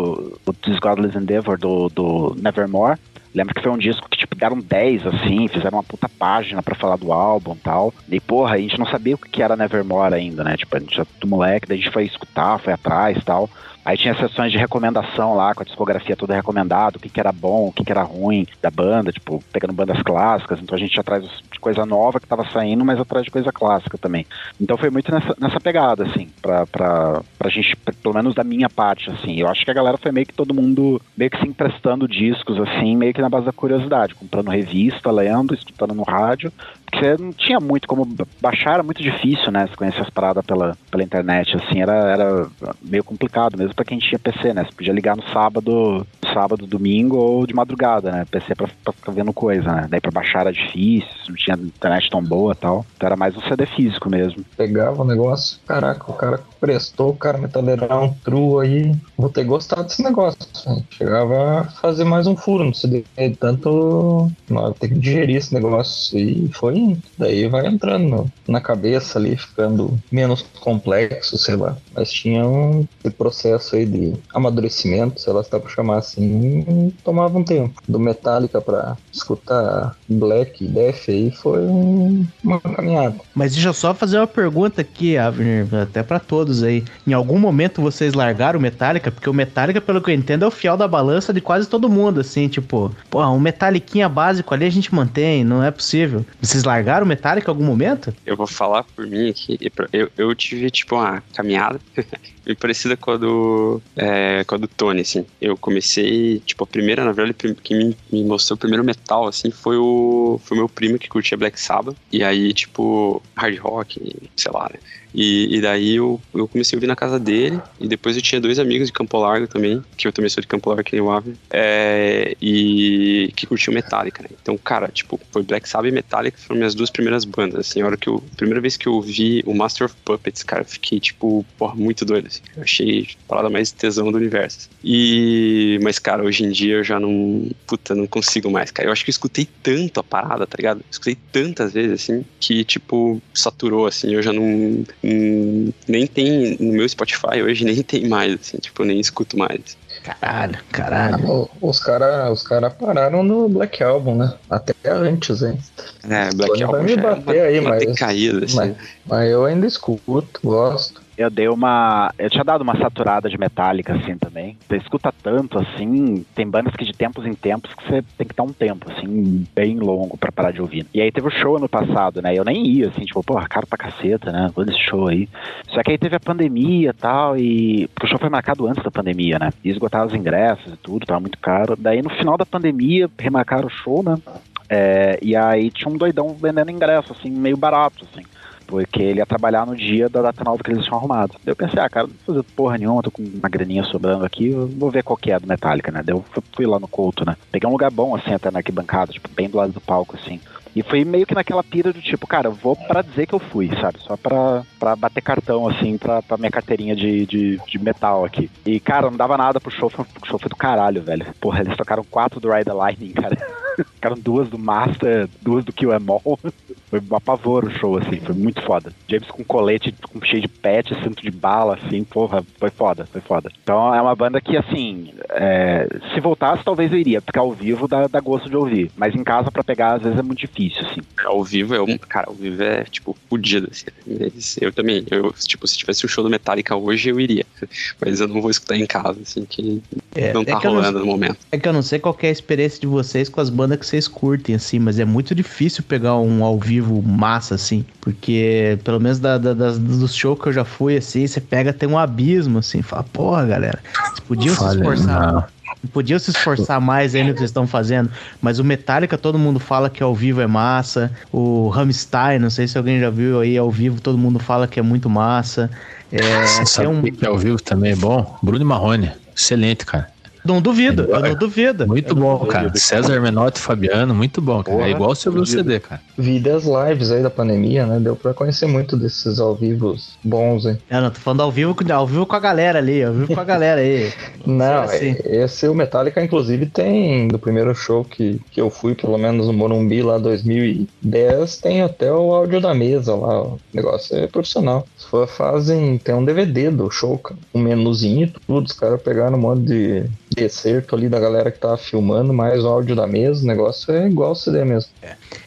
o This Godless Endeavor do, do Nevermore, Lembro que foi um disco que, tipo, deram 10, assim, fizeram uma puta página para falar do álbum e tal. E, porra, a gente não sabia o que era Nevermore ainda, né? Tipo, a gente já do moleque, daí a gente foi escutar, foi atrás e tal. Aí tinha sessões de recomendação lá, com a discografia toda recomendada, o que, que era bom, o que, que era ruim da banda, tipo, pegando bandas clássicas. Então a gente atrás de coisa nova que tava saindo, mas atrás de coisa clássica também. Então foi muito nessa, nessa pegada, assim, pra, pra, pra gente, pelo menos da minha parte, assim. Eu acho que a galera foi meio que todo mundo, meio que se emprestando discos, assim, meio que na base da curiosidade, comprando revista, lendo, escutando no rádio, você não tinha muito como baixar, era muito difícil, né? Você conhecer as paradas pela, pela internet, assim, era, era meio complicado, mesmo para quem tinha PC, né? Você podia ligar no sábado, sábado, domingo ou de madrugada, né? PC pra, pra ficar vendo coisa, né? Daí pra baixar era difícil, não tinha internet tão boa tal. Então era mais um CD físico mesmo. Pegava o negócio, caraca, o cara prestou, o cara metaleirão, true aí. Vou ter gostado desse negócio. Chegava a fazer mais um furo no CD. Tanto, tem que digerir esse negócio. E foi Daí vai entrando na cabeça ali, ficando menos complexo, sei lá. Mas tinha um processo aí de amadurecimento, sei lá se dá pra chamar assim, tomava um tempo. Do Metallica pra escutar Black e Death aí foi uma caminhada. Mas deixa eu só fazer uma pergunta aqui, até para todos aí. Em algum momento vocês largaram o Metallica? Porque o Metallica, pelo que eu entendo, é o fiel da balança de quase todo mundo, assim, tipo, pô, um Metalliquinha básico ali a gente mantém, não é possível. Vocês largaram o Metallica em algum momento? Eu vou falar por mim aqui. Eu, eu tive, tipo, uma caminhada bem parecida com a do, é, com a do Tony, assim. Eu comecei, tipo, a primeira, na verdade, que me, me mostrou o primeiro metal, assim, foi o foi meu primo que curtia Black Sabbath. E aí, tipo, hard rock, sei lá, né? E, e daí eu, eu comecei a ouvir na casa dele, e depois eu tinha dois amigos de Campo Largo também, que eu também sou de Campo Largo, que nem o Ave, é, e que curtiu Metallica, né? Então, cara, tipo, foi Black Sabbath e Metallica foram minhas duas primeiras bandas, assim, a hora que eu, primeira vez que eu vi o Master of Puppets, cara, eu fiquei, tipo, porra, muito doido, assim. Eu achei a parada mais tesão do universo. E, mas, cara, hoje em dia eu já não, puta, não consigo mais, cara. Eu acho que eu escutei tanto a parada, tá ligado? Eu escutei tantas vezes, assim, que, tipo, saturou, assim, eu já não, não nem tem no meu Spotify hoje, nem tem mais, assim, tipo, eu nem escuto mais. Caralho, caralho. Ah, os caras os cara pararam no Black Album, né? Até antes, hein? É, Black Album vai me já é bater uma, aí, uma mas- decaída, assim. Mas, mas eu ainda escuto, gosto. Eu dei uma. Eu tinha dado uma saturada de Metallica, assim, também. Você escuta tanto, assim. Tem bandas que de tempos em tempos que você tem que dar um tempo, assim, bem longo pra parar de ouvir. E aí teve o show ano passado, né? Eu nem ia, assim, tipo, porra, caro pra caceta, né? Vou nesse show aí. Só que aí teve a pandemia e tal, e. Porque o show foi marcado antes da pandemia, né? E esgotaram os ingressos e tudo, tava muito caro. Daí no final da pandemia, remarcaram o show, né? É, e aí tinha um doidão vendendo ingresso, assim, meio barato, assim. Porque ele ia trabalhar no dia da data nova que eles tinham arrumado. Daí eu pensei, ah, cara, não vou fazer porra nenhuma, tô com uma graninha sobrando aqui, vou ver qual que é do Metallica, né? Daí eu fui- fui lá no Couto, né? Peguei um lugar bom, assim, até na arquibancada, tipo, bem do lado do palco, assim. E foi meio que naquela pira do tipo, cara, vou pra dizer que eu fui, sabe? Só pra, bater cartão, assim, pra, pra minha carteirinha de, de, de metal aqui. E, cara, não dava nada pro show, o show foi do caralho, velho. Porra, eles tocaram quatro do Ride the Lightning, cara. Tocaram duas do Master, duas do Kill Em All. Foi um apavoro o show, assim, foi muito foda. James com colete com cheio de pet, cinto de bala, assim, porra, foi foda, foi foda. Então é uma banda que, assim, é, se voltasse talvez eu iria, porque ao vivo dá, dá gosto de ouvir. Mas em casa pra pegar às vezes é muito difícil, assim. Ao vivo é um. Cara, ao vivo é, tipo, fudido, assim. Eu também, eu, tipo, se tivesse um show do Metallica hoje, eu iria. Mas eu não vou escutar em casa, assim, que É, não tá é que eu não- rolando no momento. É que eu não sei qual que é a experiência de vocês com as bandas que vocês curtem, assim, mas é muito difícil pegar um ao vivo massa, assim, porque pelo menos da, da- das, dos shows que eu já fui, assim, você pega, tem um abismo, assim, fala, porra, galera, vocês podiam se Falha, esforçar, não. Podiam se esforçar mais aí no que vocês estão fazendo, mas o Metallica todo mundo fala que ao vivo é massa, o Rammstein, não sei se alguém já viu aí ao vivo, todo mundo fala que é muito massa, é, Você sabe um- que ao vivo também é bom? Bruno Marrone. Excelente, cara. Não duvido, eu É, não duvido. Muito não bom, duvido. cara. César Menotti e Fabiano, muito bom, cara. Porra, é igual o fudido. CD, cara. Vi das lives aí da pandemia, né? Deu pra conhecer muito desses ao vivos bons, hein? Eu não, tô falando ao vivo, com- ao vivo com a galera ali, ao vivo com a galera aí. Não, Sim, sim. é- esse o Metallica, inclusive, tem do primeiro show que, que eu fui, pelo menos no Morumbi lá 2010, tem até o áudio da mesa lá. O negócio é profissional. Se for fazem, tem um DVD do show, cara. Um menuzinho e tudo. Os caras pegaram um monte de decerto ali da galera que tava filmando, mais o áudio da mesa. O negócio é igual o CD mesmo.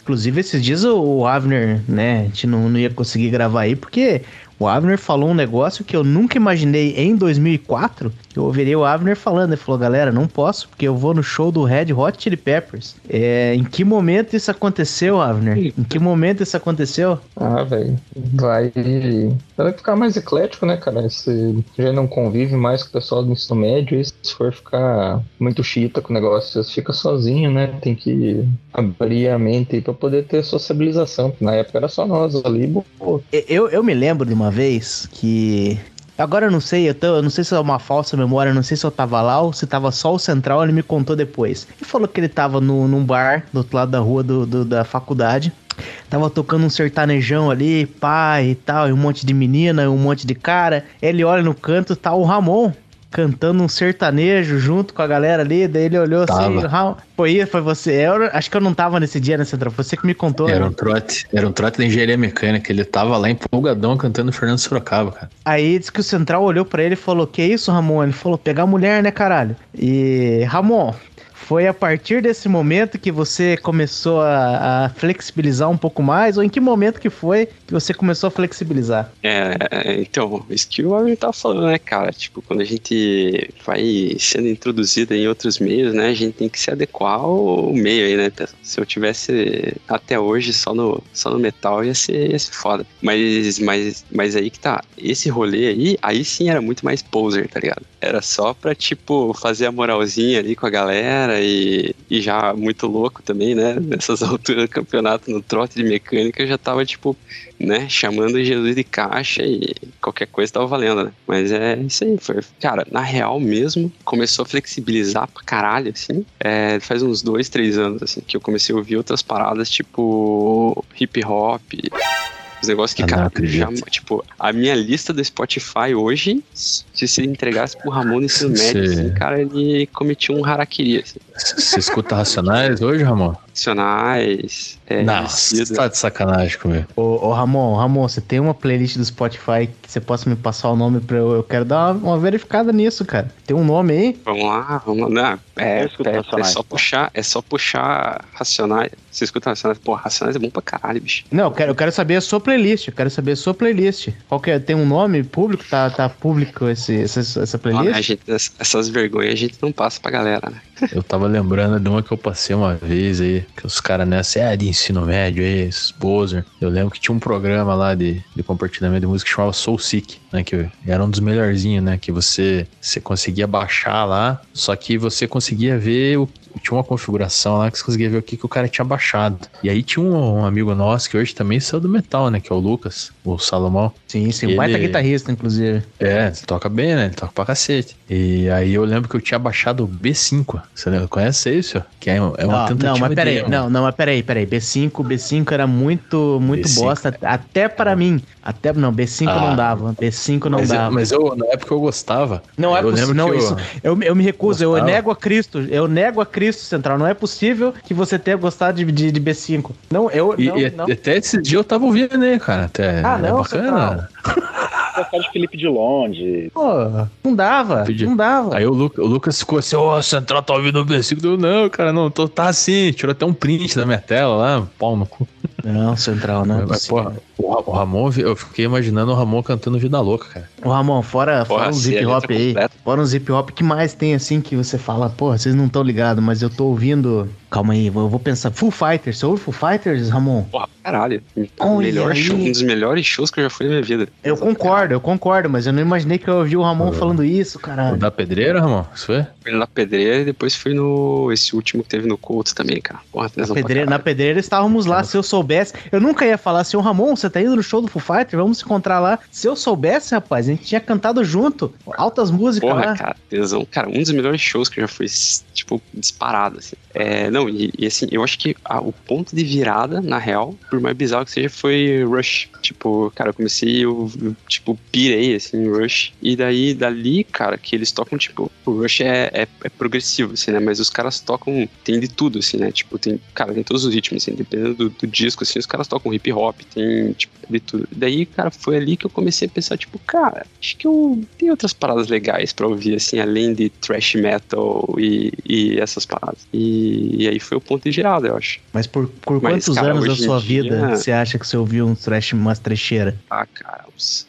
Inclusive, esses dias o, o Avner, né, a gente não, não ia conseguir gravar aí, porque o Avner falou um negócio que eu nunca imaginei em 2004. Eu ouviria o Avner falando, ele falou, galera, não posso, porque eu vou no show do Red Hot Chili Peppers. É, em que momento isso aconteceu, Avner? Em que momento isso aconteceu? Ah, velho, vai. Vai ficar mais eclético, né, cara? Você já não convive mais com o pessoal do ensino médio, e se for ficar muito chita com o negócio, você fica sozinho, né? Tem que abrir a mente pra poder ter sociabilização. Na época era só nós ali, pô. Eu, eu me lembro de uma vez que. Agora eu não sei, eu, tô- eu não sei se é uma falsa memória, eu não sei se eu tava lá ou se tava só o Central, ele me contou depois. Ele falou que ele tava no, num bar do outro lado da rua do, do- da faculdade. Tava tocando um sertanejão ali, pai e tal, e um monte de menina, um monte de cara. Ele olha no canto, tá o Ramon cantando um sertanejo junto com a galera ali. Daí ele olhou assim, Tava. Ramon, foi, foi você. Eu, acho que eu não tava nesse dia, né, Central? Foi você que me contou. Era né? um trote, era um trote da engenharia mecânica. Ele tava lá empolgadão cantando Fernando Sorocaba, cara. Aí disse que o Central olhou pra ele e falou: Que isso, Ramon? Ele falou: Pegar mulher, né, caralho? E, Ramon, foi a partir desse momento que você começou a, a flexibilizar um pouco mais? Ou em que momento que foi que você começou a flexibilizar? É, então, isso que o Alvin tava falando, né, cara? Tipo, quando a gente vai sendo introduzido em outros meios, né, a gente tem que se adequar ao meio aí, né? pessoal? Se eu tivesse até hoje só no, só no metal, ia ser, ia ser foda. Mas, mas, mas aí que tá, esse rolê aí, aí sim era muito mais poser, tá ligado? Era só pra, tipo, fazer a moralzinha ali com a galera e, e já muito louco também, né? Nessas alturas do campeonato no trote de mecânica, eu já tava, tipo, né, chamando Jesus de caixa e qualquer coisa tava valendo, né? Mas é isso aí, foi. Cara, na real mesmo, começou a flexibilizar pra caralho, assim. É, faz uns dois, três anos, assim, que eu comecei a ouvir outras paradas, tipo hip hop. Os negócios que, Ah, cara, já, tipo, a minha lista do Spotify hoje, se se entregasse pro Ramon no ensino médio, Sim. assim, cara, ele cometia um harakiri, assim. Você escuta Racionais hoje, Ramon? Nacionais, é, Nossa, Emicida. você tá de sacanagem comigo. Ô, ô, Ramon, Ramon, você tem uma playlist do Spotify que você possa me passar o nome pra eu. Eu quero dar uma, uma verificada nisso, cara. Tem um nome aí? Vamos lá, vamos lá. Não, é, é, é só puxar, é só puxar Racionais. Você escuta Racionais? Pô, Racionais é bom pra caralho, bicho. Não, eu quero, eu quero saber a sua playlist. Eu quero saber a sua playlist. Qual que é? Tem um nome público? Tá, tá público esse, essa, essa playlist? a gente, ess- essas vergonhas a gente não passa pra galera, né? Eu tava lembrando de uma que eu passei uma vez aí, que os caras nessa é de ensino médio Bozer. Eu lembro que tinha um programa lá de, de compartilhamento de música que chamava Soul Seek, né? Que era um dos melhorzinhos, né? Que você, você conseguia baixar lá, só que você conseguia ver o. Tinha uma configuração lá que você conseguia ver o que, que o cara tinha baixado. E aí tinha um, um amigo nosso que hoje também saiu do metal, né? Que é o Lucas, o Salomão. Sim, sim. Ele- baita guitarrista, inclusive. É, toca bem, né? Ele toca pra cacete. E aí eu lembro que eu tinha baixado o B5. Você lembra? conhece isso? Que é, é uma Não, tentativa não, mas de peraí, não, não, mas peraí, peraí. B5, B5 era muito, muito B5. bosta, até para mim. Até, não, B5 Ah. não dava, B5 não Mas, eu, dava. mas eu, na época eu gostava. Não é eu possível, não, eu- isso, eu, eu me recuso, eu Gostava? nego a Cristo, eu nego a Cristo Central, não é possível que você tenha gostado de, de, de B5. Não, eu, E, não, e não. até esse dia eu tava ouvindo aí, cara. Até Ah, é não, bacana. Gostar de Felipe de Longe. Pô, não dava, Pedi- não dava. Aí o, Lu- o Lucas ficou assim, ô, Central tá ouvindo o B5. Eu, não, cara, não, tô, tá assim. Tirou até um print da minha tela lá, pau no cu. Não, Central, não é Mas, porra, o, Ra- o Ramon, eu fiquei imaginando o Ramon cantando Vida Louca, cara. Ô, Ramon, fora, Porra, fora uns se a hip hop aí, completa. fora uns hip hop, que mais tem assim que você fala, porra, vocês não estão ligados, mas eu tô ouvindo. Calma aí, eu vou pensar. Full Fighters, você ouve Full Fighters, Ramon? Porra, caralho. O Olha melhor aí. show, um dos melhores shows que eu já fui na minha vida. Eu concordo, eu concordo, mas eu não imaginei que eu ouvi o Ramon Ah. falando isso, O caralho. da pedreira, Ramon? Isso foi? Fui na Pedreira e depois fui no. Esse último que teve no Couto também, cara. Porra, Na pedreira, na pedreira estávamos lá, se eu soubesse. Eu nunca ia falar assim, ô Ramon, você tá indo no show do Full Fighter? Vamos se encontrar lá. Se eu soubesse, rapaz, a gente tinha cantado junto. Altas músicas Porra, lá. cara, tesão. Cara, um dos melhores shows que eu já fui, tipo, disparado, assim. É, não, e, e, assim, eu acho que a- o ponto de virada, na real, por mais bizarro que seja, foi Rush. Tipo, cara, eu comecei, eu, eu, tipo, pirei, assim, Rush. E daí, dali, cara, que eles tocam, tipo, o Rush é, é, é progressivo, assim, né? Mas os caras tocam, tem de tudo, assim, né? Tipo, tem, cara, tem todos os ritmos, assim, dependendo do, do disco, assim, os caras tocam hip hop, tem, tipo, de tudo. Daí, cara, foi ali que eu comecei a pensar, tipo, cara, acho que eu tenho outras paradas legais pra ouvir, assim, além de thrash metal e, e essas paradas. E, e aí foi o ponto de girada, eu acho. Mas por, por Mas, quantos cara, anos da sua dia- vida você acha que você ouviu um trash, umas trecheira? Ah, cara, uns-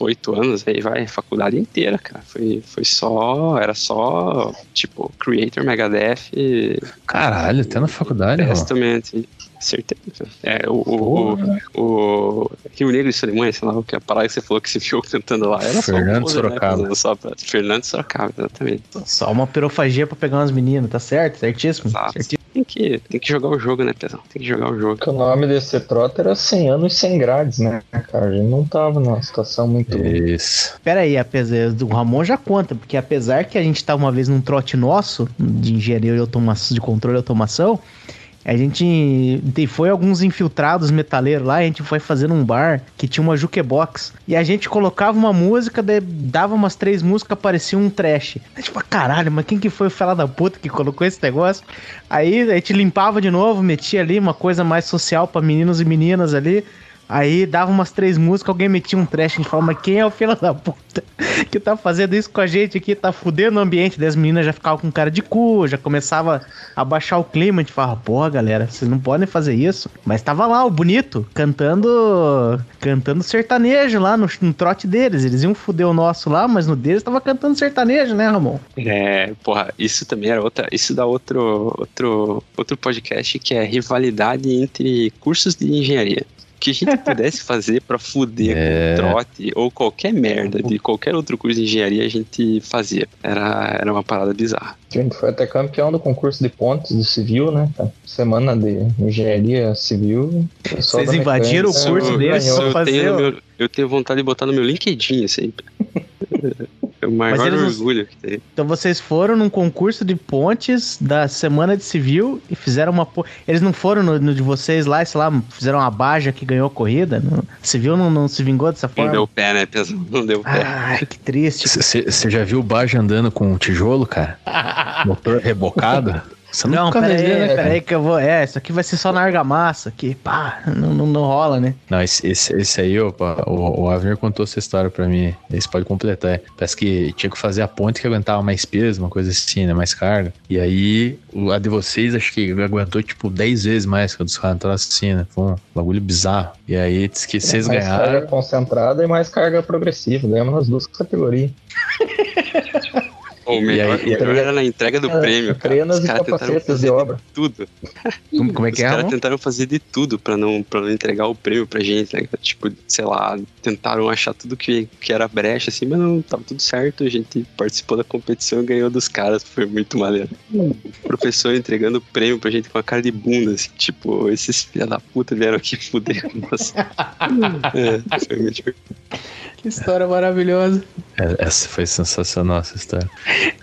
oito anos aí, vai, faculdade inteira, cara. Foi, foi só, era só, tipo, Creator, Megadeth e Caralho, até na faculdade. Testament. Certeza. É, o, o, o, o Rio Negro e Solimões, sei lá, o que a parada que você falou que você viu cantando lá. Era Fernando só um cover, Sorocaba. Né, só pra- Fernando Sorocaba, exatamente. Só uma pirofagia pra pegar umas meninas, tá certo? Certíssimo? Exato. Certíssimo. Tem que, tem que jogar o jogo, né, Pesão? Tem que jogar o jogo. Que o nome desse trote era 100 anos sem grades, né, cara? A gente não tava numa situação muito. Isso. Pera aí, apesar do Ramon já conta, porque apesar que a gente tava uma vez num trote nosso de engenharia de automação, de controle e automação, a gente foi alguns infiltrados metaleiros lá, a gente foi fazendo um bar que tinha uma jukebox e a gente colocava uma música, dava umas três músicas, parecia um trash. A gente falou, caralho, mas quem que foi o fela da puta que colocou esse negócio? Aí a gente limpava de novo, metia ali uma coisa mais social pra meninos e meninas ali. Aí dava umas três músicas, alguém metia um trash, a gente falava, mas quem é o filho da puta que tá fazendo isso com a gente aqui, tá fudendo o ambiente, daí as meninas já ficavam com cara de cu, já começava a baixar o clima, a gente falava, porra, galera, vocês não podem fazer isso. Mas tava lá, o bonito, cantando cantando sertanejo lá no, no trote deles, eles iam fuder o nosso lá, mas no deles tava cantando sertanejo, né, Ramon? É, porra, isso também era outra. Isso dá outro, outro, outro podcast que é rivalidade entre cursos de engenharia. Que a gente pudesse fazer pra fuder É. com trote ou qualquer merda de qualquer outro curso de engenharia, a gente fazia. Era, era uma parada bizarra. A gente foi até campeão do concurso de pontes de civil, né? cara? Semana de engenharia civil. o Vocês invadiram o curso Eu- deles ganhou. só eu, fazer tenho o- meu- eu tenho vontade de botar no meu LinkedIn sempre. É o maior eles não- orgulho que tem. Então vocês foram num concurso de pontes da Semana de Civil e fizeram uma. po- Eles não foram no, no de vocês lá, sei lá, fizeram uma baja que ganhou a corrida? No... Civil não, não se vingou dessa Não forma? deu pé, né, pessoal? Não deu pé. Ai, que triste. Você já viu o Baja andando com um tijolo, cara? Motor rebocado? Você Não, nunca peraí, né, peraí que eu vou. É, isso aqui vai ser só na argamassa, que pá, não, não, não rola, né? Não, esse, esse, esse aí, opa, o, o Avner contou essa história pra mim. Esse pode completar. Parece que tinha que fazer a ponte que aguentava mais peso, uma coisa assim, né? Mais carga. E aí, o- a de vocês, acho que aguentou tipo 10 vezes mais que a dos caras. Troço assim, né? Foi um bagulho bizarro. E aí, diz que vocês mais carga ganharam. concentrada e mais carga progressiva. Ganhamos nas duas categorias. O melhor, aí- o melhor era na entrega do prêmio, cara. Os e caras tentaram fazer de obra. tudo. Como, como é Os que é, caras Ramon? tentaram fazer de tudo pra não, pra não entregar o prêmio pra gente, né? Tipo, sei lá, tentaram achar tudo que, que era brecha, assim, mas não tava tudo certo. A gente participou da competição e ganhou dos caras, foi muito maneiro. O professor entregando o prêmio pra gente com a cara de bunda, assim, tipo, esses filha da puta vieram aqui fuder com nós. é, foi muito divertido. Que história maravilhosa. É, Essa foi sensacional, essa história.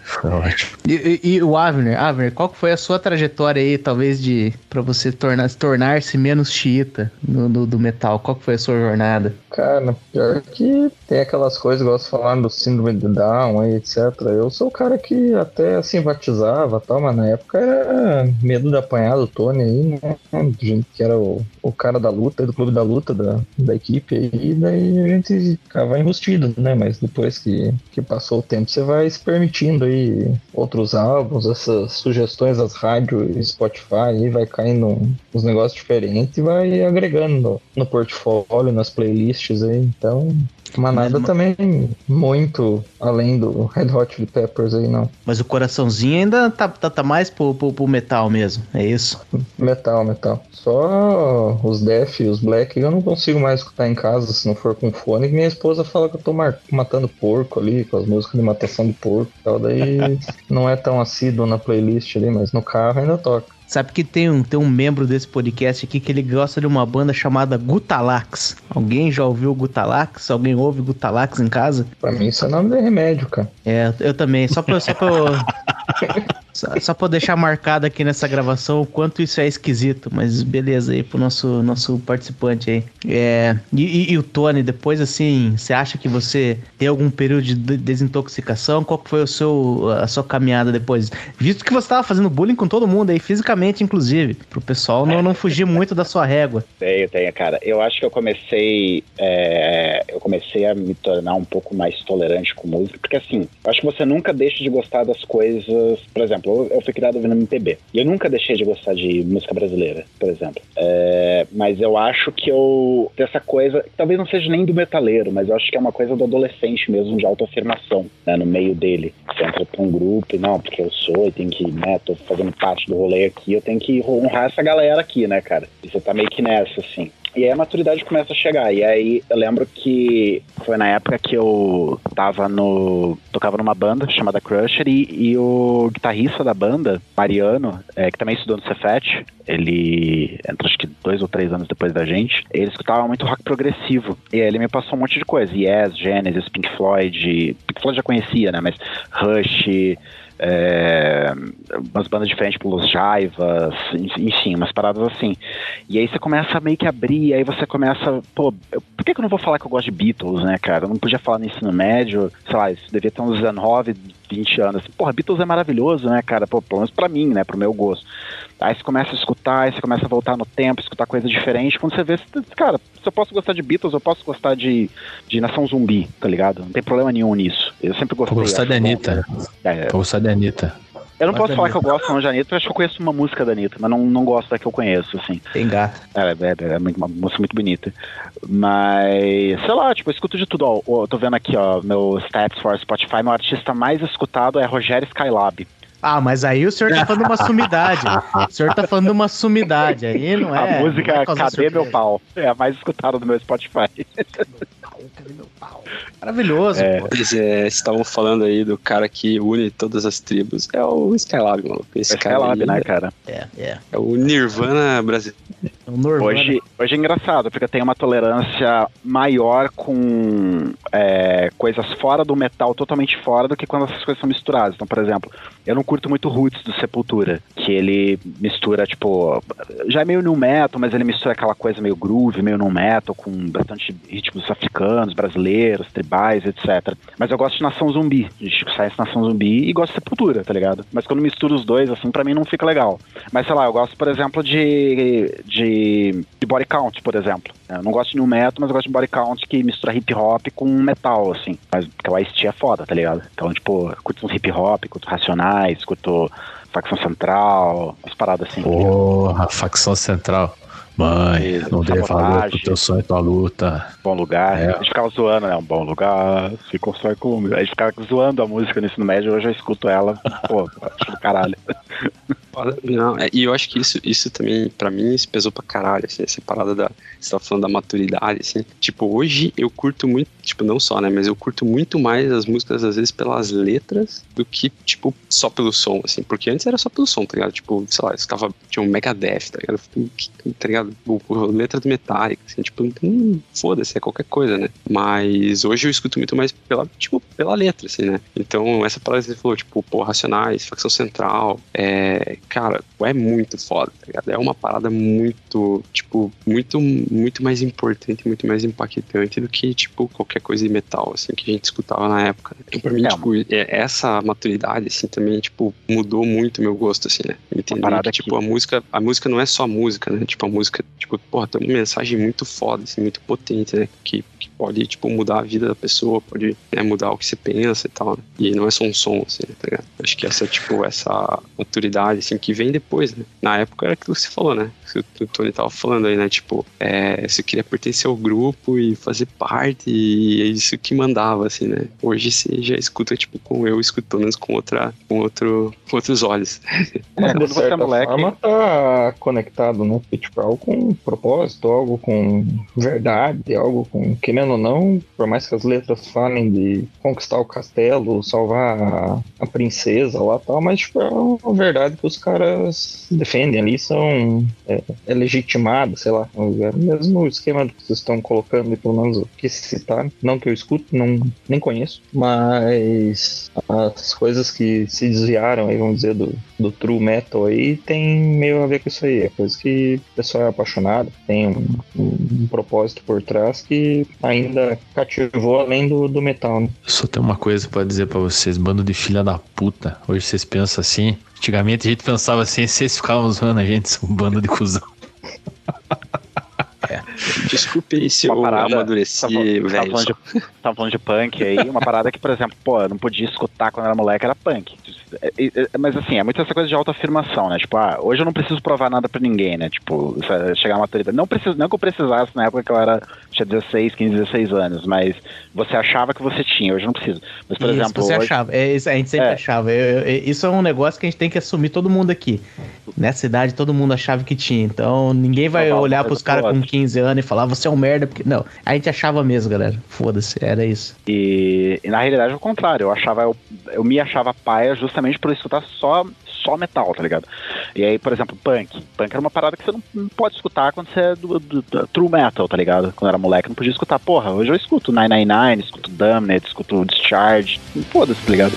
Foi ótimo. E, e- e o Avner, Avner, qual foi a sua trajetória aí, talvez, de para você tornar, tornar-se menos xiita no, no- do metal? Qual foi a sua jornada? Cara, pior que tem aquelas coisas, igual você falando do síndrome de Down aí, etc. Eu sou o cara que até batizava e tal, mas na época era medo de apanhar do Tony aí, né? Gente que era o, o cara da luta, do clube da luta da, da equipe aí, daí a gente ficava enrustido, né? Mas depois que, que passou o tempo, você vai se permitindo aí outros álbuns, essas sugestões das rádios Spotify aí, vai caindo uns negócios diferentes e vai agregando no, no portfólio, nas playlists aí, então. Mas nada Mas- também muito além do Red Hot Chili Peppers aí, não. Mas o coraçãozinho ainda tá, tá, tá mais pro, pro, pro metal mesmo, é isso? Metal, metal. Só os Def e os Black eu não consigo mais escutar em casa se não for com fone. Minha esposa fala que eu tô matando porco ali, com as músicas de matação de porco e tal. Daí não é tão assíduo na playlist ali, mas no carro ainda toca. Sabe que tem um, tem um membro desse podcast aqui que ele gosta de uma banda chamada Gutalax. Alguém já ouviu Gutalax? Alguém ouve Gutalax em casa? Pra mim isso é nome de remédio, cara. É, eu também. Só pra, só pra, eu- só, só pra deixar marcado aqui nessa gravação o quanto isso é esquisito. Mas beleza aí pro nosso, nosso participante aí. É, e, e- e o Tony, depois assim, você acha que você tem algum período de de- desintoxicação? Qual foi o seu, a sua caminhada depois? Visto que você tava fazendo bullying com todo mundo aí, fisicamente inclusive. Pro pessoal não, não fugir muito da sua régua. Tenho, tenho, cara. Eu acho que eu comecei. é, eu comecei a me tornar um pouco mais tolerante com música, porque assim, eu acho que você nunca deixa de gostar das coisas. Por exemplo, eu, eu fui criado ouvindo MPB. E eu nunca deixei de gostar de música brasileira, por exemplo. É, mas eu acho que eu. Essa coisa. Talvez não seja nem do metaleiro, mas eu acho que é uma coisa do adolescente mesmo, de autoafirmação, né? No meio dele. Você entra pra um grupo e não, porque eu sou e tem que, né? Tô fazendo parte do rolê aqui, eu tenho que honrar essa galera aqui, né, cara? E você tá meio que nessa, assim. E aí a maturidade começa a chegar. E aí eu lembro que foi na época que eu tava no. tocava numa banda chamada Crusher e, e o guitarrista da banda, Mariano, é, que também estudou no Cefet, ele acho que dois ou três anos depois da gente, ele escutava muito rock progressivo. E aí ele me passou um monte de coisa. Yes, Genesis, Pink Floyd. Pink Floyd já conhecia, né? Mas Rush é, umas bandas diferentes, tipo Los Jaivas, enfim, umas paradas assim. E aí você começa meio que abrir, aí você começa, pô, por que, que eu não vou falar que eu gosto de Beatles, né, cara? Eu não podia falar no ensino médio, sei lá, isso devia ter uns 19, 20 anos. Assim, Porra, Beatles é maravilhoso, né, cara? Pô, pelo menos pra mim, né, pro meu gosto. Aí você começa a escutar, aí você começa a voltar no tempo, escutar coisa diferente. Quando você vê, você, cara, se eu posso gostar de Beatles, eu posso gostar de, de Nação Zumbi, tá ligado? Não tem problema nenhum nisso. Eu sempre gostei. Vou gostar da bom. Anitta. É, Vou gostar da Anitta. Eu não Gosto posso falar que eu gosto não de Anitta, acho que eu conheço uma música da Anitta, mas não, não gosto da que eu conheço, assim. Tem. É, é, é muito- uma música muito bonita. Mas, sei lá, tipo, eu escuto de tudo. Ó, eu tô vendo aqui, ó, meu stats for Spotify, meu artista mais escutado é Rogério Skylab. Ah, mas aí o senhor tá falando de uma sumidade. O senhor tá falando de uma sumidade. Aí não é. a música não é Cadê Meu. Pau? É a mais escutada do meu Spotify. Cadê meu pau? Maravilhoso, É. pô. Eles é, estavam falando aí do cara que une todas as tribos. É o Skylab, mano. Esse É cara Skylab, aí né, cara? É, é. é o Nirvana brasileiro. O Norvana. Hoje, hoje é engraçado, porque tenho uma tolerância maior com é, coisas fora do metal, totalmente fora, do que quando essas coisas são misturadas. Então, por exemplo, eu não curto muito Roots do Sepultura, que ele mistura, tipo, já é meio new metal, mas ele mistura aquela coisa meio groove, meio new metal, com bastante ritmos africanos, brasileiros, tribais, etc. Mas eu gosto de Nação Zumbi, de Chico Sainz Nação Zumbi, e gosto de Sepultura, tá ligado? Mas quando misturo os dois, assim, pra mim não fica legal. Mas sei lá, eu gosto, por exemplo, de, de, de body count, por exemplo. Eu não gosto de new metal, mas eu gosto de body count que mistura hip hop com metal, assim. Mas porque o Ice-T é foda, tá ligado? Então, tipo, curto uns hip hop, curto Racionais, curto Facção Central, umas paradas assim. Porra, facção central. Mãe, Isso, não dê valor sabotagem. pro teu sonho, tua luta. Bom lugar. É. A gente ficava zoando, né? Um bom lugar, se constrói com. A gente ficava zoando a música no ensino médio, hoje eu escuto ela. Pô, acho do caralho. Não, é, e eu acho que isso, isso também, pra mim, isso pesou pra caralho, assim, essa parada da. Você tava falando da maturidade, assim. Tipo, hoje eu curto muito, tipo, não só, né? Mas eu curto muito mais as músicas, às vezes, pelas letras do que, tipo, só pelo som, assim. Porque antes era só pelo som, tá ligado? Tipo, sei lá, eu escutava, tinha um Megadeth, tá ligado? Tá ligado? O, o, letra do Metallica, assim, tipo, hum, foda-se, é qualquer coisa, né? Mas hoje eu escuto muito mais pela, tipo, pela letra, assim, né? Então, essa parada que você falou, tipo, pô, Racionais, Facção Central, é, cara, é muito foda, tá ligado? É uma parada muito, tipo, muito, muito mais importante, muito mais impactante do que, tipo, qualquer coisa de metal, assim, que a gente escutava na época. né? Então, pra mim, É, tipo, é- essa maturidade, assim, também, tipo, mudou muito o meu gosto, assim, né? Entender parada que, que- tipo, a música, a música não é só música, né? Tipo, a música, tipo, porra, tem uma mensagem muito foda, assim, muito potente, né? Que, que pode, tipo, mudar a vida da pessoa, pode né, mudar o que você pensa e tal, né? E não é só um som, assim, tá ligado? Acho que essa, tipo, essa maturidade, assim, que vem depois, né? Na época era aquilo que você falou, né? Que o Tony tava falando aí, né? Tipo, é, você queria pertencer ao grupo e fazer parte, e é isso que mandava, assim, né? Hoje você já escuta, tipo, com eu menos com outra, com outro, com outros olhos. Mas, quando você é moleque- forma, tá conectado, né? Porque, tipo, algo com propósito, algo com verdade, algo com, querendo ou não, por mais que as letras falem de conquistar o castelo, salvar a, a princesa lá e tal, mas, tipo, é uma verdade que os caras defendem ali, são é, é legitimado, sei lá, é o mesmo esquema que vocês estão colocando, pelo menos o que citar, não que eu escuto, não, nem conheço, mas as coisas que se desviaram aí, vamos dizer, do, do true metal aí, tem meio a ver com isso aí. É coisa que o pessoal é apaixonado, tem um, um propósito por trás que ainda cativou além do, do metal, né? Só tenho uma coisa pra dizer pra vocês, bando de filha da puta. Hoje vocês pensam assim. Antigamente a gente pensava assim, vocês ficavam zoando a gente, um bando de cuzão. Desculpe aí se Uma eu parada- amadureci, Tava, tava, velho. falando de, tava falando de punk aí, uma parada que, por exemplo, pô, eu não podia escutar quando era moleque, era punk. É, é, é, Mas assim, é muito essa coisa de autoafirmação, né? Tipo, ah, hoje eu não preciso provar nada pra ninguém, né? Tipo, chegar à maturidade. Não, preciso, não que eu precisasse na época que eu era, tinha 16, 15, 16 anos, mas você achava que você tinha, hoje não preciso. Mas, por isso, exemplo, você hoje, achava. É, isso a gente sempre É. achava. Eu- eu- isso é um negócio que a gente tem que assumir todo mundo aqui. Nessa idade, todo mundo achava que tinha. Então, ninguém vai olhar mas pros caras com ótimo. 15 anos e falar, você é um merda. Porque... Não, a gente achava mesmo, galera. Foda-se, era isso. E, e na realidade é o contrário, eu achava, eu, eu me achava paia justamente por escutar só, só metal, tá ligado? E aí, por exemplo, punk. Punk era uma parada que você não, não pode escutar quando você é do, do- do true metal, tá ligado? Quando era moleque, não podia escutar. Porra, hoje eu escuto 999, escuto Damned, escuto Discharge, foda-se, tá ligado?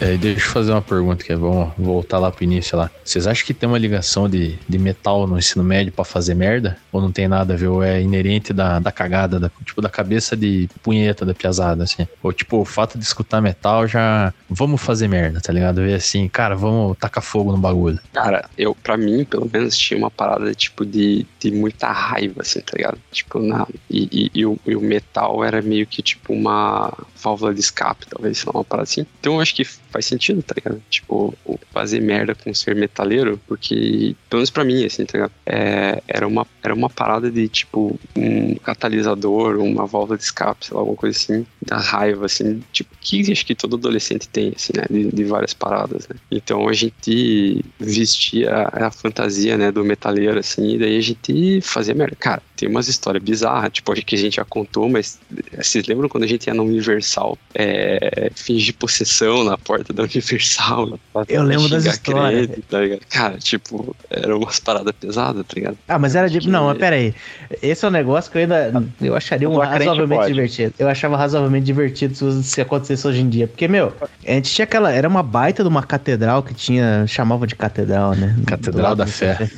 É, deixa eu fazer uma pergunta que é voltar lá pro início lá. Vocês acham que tem uma ligação de, de metal no ensino médio pra fazer merda? Ou não tem nada a ver? Ou é inerente da, da cagada, da, tipo, da cabeça de punheta da piazada, assim? Ou tipo, o fato de escutar metal já. Vamos fazer merda, tá ligado? Ver assim, cara, vamos tacar fogo no bagulho. Cara, eu, pra mim, pelo menos, tinha uma parada, tipo, de, de muita raiva, assim, tá ligado? Tipo, na, e, e, e, o, e o metal era meio que, tipo, uma válvula de escape, talvez, sei lá, uma parada assim. Então eu acho que faz sentido, tá ligado? Tipo, fazer merda com ser metaleiro, porque, pelo menos pra mim, assim, tá ligado? É, era, uma, era uma parada de, tipo, um catalisador, uma válvula de escape, sei lá, alguma coisa assim, da raiva, assim, tipo, que acho que todo adolescente tem, assim, né? De, de várias paradas, né? Então a gente vestia a fantasia, né, do metaleiro, assim, e daí a gente fazia merda. Cara, tem umas histórias bizarras, tipo, que a gente já contou, mas vocês lembram quando a gente ia no Universal é, fingir possessão na porta da Universal? Eu lembro das histórias. tá Cara, tipo, era umas paradas pesadas, tá ligado? Ah, mas era de. Não, mas pera aí. Esse é um negócio que eu ainda. Eu acharia um razoavelmente divertido. Eu achava razoavelmente divertido se, se acontecesse hoje em dia. Porque, meu, a gente tinha aquela. Era uma baita de uma catedral que tinha. chamava de catedral, né? Catedral da Fé.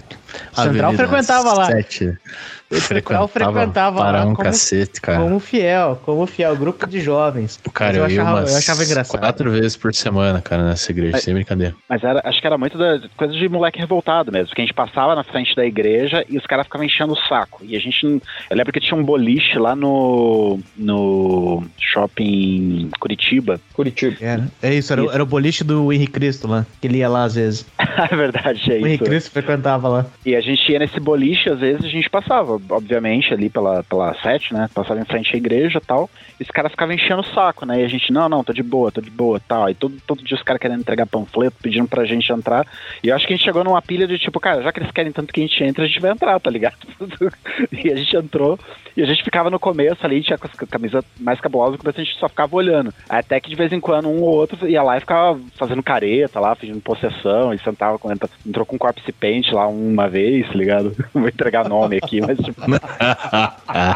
Central frequentava lá. O Central frequentava para lá um como, cacete, cara. como fiel, como fiel, grupo de jovens. Cara, eu, eu, achava, eu achava engraçado. quatro vezes por semana, cara, nessa igreja, Mas- sem brincadeira. Mas era, acho que era muito da coisa de moleque revoltado mesmo. Porque a gente passava na frente da igreja e os caras ficavam enchendo o saco. E a gente. Eu lembro que tinha um boliche lá no. no shopping Curitiba. Curitiba. Era. É isso, era, o- era o boliche do Henrique Cristo lá, que ele ia lá às vezes. é verdade, é O Henrique isso. Cristo frequentava lá. E a gente ia nesse boliche, às vezes a gente passava, obviamente, ali pela, pela sete, né? Passava em frente à igreja e tal. E os caras ficavam enchendo o saco, né? E a gente, não, não, tô de boa, tô de boa tal. E todo, todo dia os caras querendo entregar panfleto, pedindo pra gente entrar. E eu acho que a gente chegou numa pilha de tipo, cara, já que eles querem tanto que a gente entre, a gente vai entrar, tá ligado? e a gente entrou. E a gente ficava no começo ali, tinha com a camisa mais cabulosa, começo a gente só ficava olhando. Até que de vez em quando um ou outro ia lá e ficava fazendo careta lá, fingindo possessão, e sentava com. Entrou com um corpse paint lá uma vez, tá ligado? Vou entregar nome aqui, mas tipo.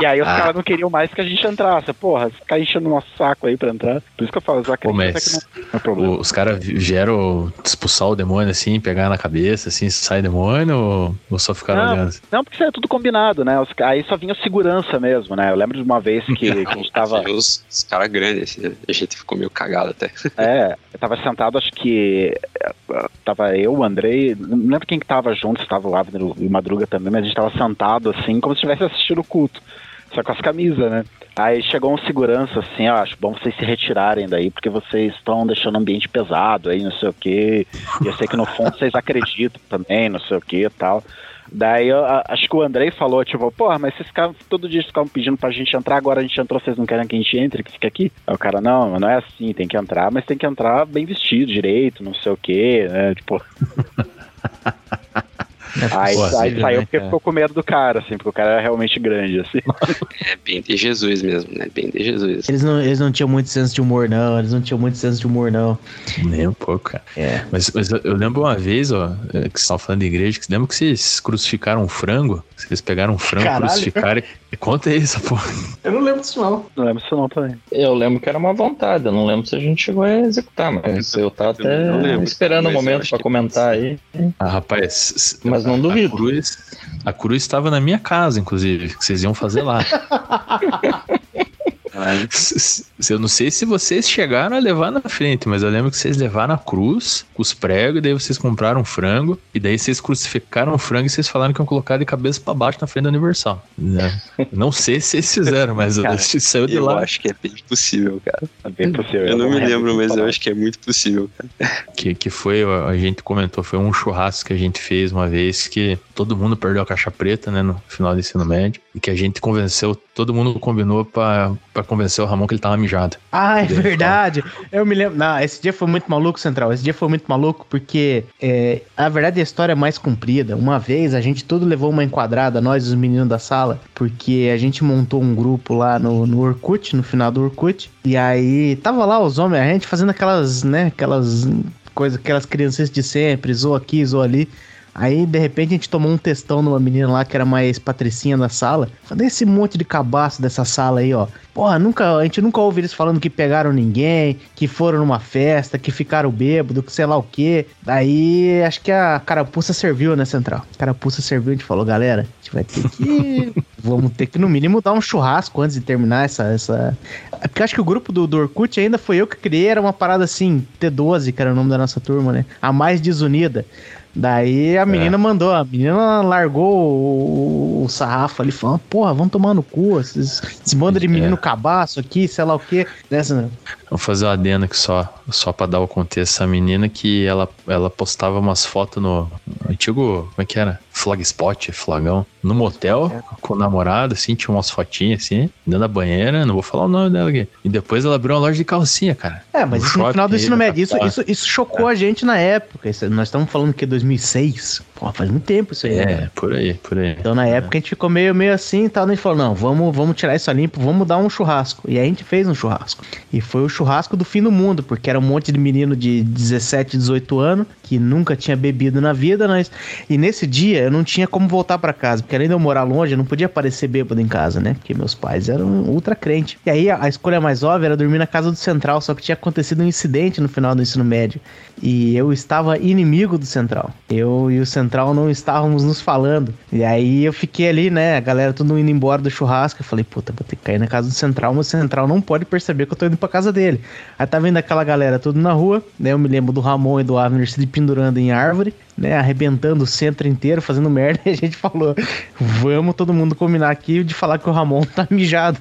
E aí os caras não queriam mais que a gente entrasse. Porra, ficar enchendo o nosso saco aí pra entrar. Por isso que eu falo, não, não é problema. O- Os caras vieram expulsar o demônio assim, pegar na cabeça, assim, sai demônio ou, ou só ficaram Não. olhando? Não, porque isso é tudo combinado, né? Os- aí só vinha segurança mesmo, né? Eu lembro de uma vez que, que a gente tava. Os, os caras grandes, assim? A gente ficou meio cagado até. É, eu tava sentado, acho que. Tava eu, o Andrei, não lembro quem que tava junto, se tava o Avner e o Madruga também, mas a gente tava sentado assim, como se estivesse assistindo o culto. Só com as camisas, né? Aí chegou um segurança assim, ó, acho bom vocês se retirarem daí, porque vocês estão deixando o ambiente pesado aí, não sei o quê. E eu sei que no fundo vocês acreditam também, não sei o que e tal. Daí eu, acho que o Andrei falou, tipo, porra, mas vocês ficavam, todo dia ficavam pedindo pra gente entrar, agora a gente entrou, vocês não querem que a gente entre, que fica aqui? Aí o cara, não, não é assim, tem que entrar, mas tem que entrar bem vestido, direito, não sei o quê, né? Tipo. Aí, Pô, aí sério, saiu né, porque cara? ficou com medo do cara, assim, porque o cara era realmente grande, assim. É bem de Jesus mesmo, né? Bem de Jesus. Eles não, eles não tinham muito senso de humor, não. Eles não tinham muito senso de humor, não. Nem um pouco, cara. É. Mas, mas eu, eu lembro uma vez, ó, é, que vocês estavam falando de igreja, que lembra que vocês crucificaram um frango? Vocês pegaram um frango, Caralho. crucificaram. Conta aí essa porra. Eu não lembro disso, não. Não lembro disso não também. Eu lembro que era uma vontade, eu não lembro se a gente chegou a executar, mas eu tava Eu até lembro, esperando o mas eu momento acho pra que- comentar aí. Ah, rapaz. Mas não a- duvido. A cruz, a cruz estava na minha casa, inclusive, que vocês iam fazer lá. Eu não sei se vocês chegaram a levar na frente, mas eu lembro que vocês levaram a cruz, os pregos, e daí vocês compraram um frango, e daí vocês crucificaram o frango e vocês falaram que iam colocar de cabeça pra baixo na frente da Universal. Né? Não sei se vocês fizeram, mas Cara, saiu de Eu lá. acho que é bem possível, cara. É bem possível. Eu não me lembro mas eu acho que é muito possível, cara. que, que foi, a gente comentou, foi um churrasco que a gente fez uma vez que todo mundo perdeu a caixa preta, né, no final do ensino médio, e que a gente convenceu, todo mundo combinou pra, pra convencer o Ramon que ele tava mijado. Ah, é Dele verdade. Eu me lembro. Não, esse dia foi muito maluco, Central. Esse dia foi muito maluco porque, é, a verdade, a história é mais comprida. Uma vez a gente tudo levou uma enquadrada, nós, os meninos da sala, porque a gente montou um grupo lá no, no Orkut, no final do Orkut. E aí tava lá os homens, a gente fazendo aquelas, né, aquelas coisas, aquelas crianças de sempre, zoa aqui, zoa ali. Aí, de repente, a gente tomou um testão numa menina lá que era mais patricinha da sala. Falei, esse monte de cabaço dessa sala aí, ó. Porra, nunca, a gente nunca ouve eles falando que pegaram ninguém, que foram numa festa, que ficaram bêbado, que sei lá o quê. Daí, acho que a carapuça serviu, né, Central? A carapuça serviu, a gente falou, galera, a gente vai ter que... vamos ter que, no mínimo, dar um churrasco antes de terminar essa... essa... É porque acho que o grupo do, do Orkut ainda foi eu que criei, era uma parada assim, T12, que era o nome da nossa turma, né? A mais desunida. Daí a menina é. mandou, a menina largou o, o, sarrafo ali, falando, porra, vamos tomar no cu, esses, esses bando de menino é. cabaço aqui, sei lá o quê. Dessa... Vou fazer uma adenda aqui só, só pra dar o contexto. Essa menina que ela, ela postava umas fotos no, antigo, como é que era? Flagspot, flagão. No motel, é. com o namorado, assim, tinha umas fotinhas, assim, dentro da banheira, não vou falar o nome dela aqui. E depois ela abriu uma loja de calcinha, cara. É, mas isso no final do ensino médio, isso, isso, isso chocou é. a gente na época. Isso, nós estamos falando que 2006. Pô, faz muito tempo isso aí. É, né? por aí, por aí. Então na é. época a gente ficou meio, meio assim e tal. A gente falou, não, vamos, vamos tirar isso a limpo, vamos dar um churrasco. E aí a gente fez um churrasco. E foi o churrasco do fim do mundo, porque era um monte de menino de 17, 18 anos que nunca tinha bebido na vida, mas e nesse dia eu não tinha como voltar para casa, porque além de eu morar longe, eu não podia aparecer bêbado em casa, né? Porque meus pais eram ultra crente. E aí a, escolha mais óbvia era dormir na casa do Central, só que tinha acontecido um incidente no final do ensino médio e eu estava inimigo do Central. Eu e o Central não estávamos nos falando. E aí eu fiquei ali, né, a galera tudo indo embora do churrasco. Eu falei, puta, vou ter que cair na casa do Central, mas o Central não pode perceber que eu tô indo pra casa dele. Aí tá vendo aquela galera tudo na rua, né? Eu me lembro do Ramon e do Avner se pendurando em árvore, né? Arrebentando o centro inteiro, fazendo merda. E a gente falou: vamos todo mundo combinar aqui de falar que o Ramon tá mijado.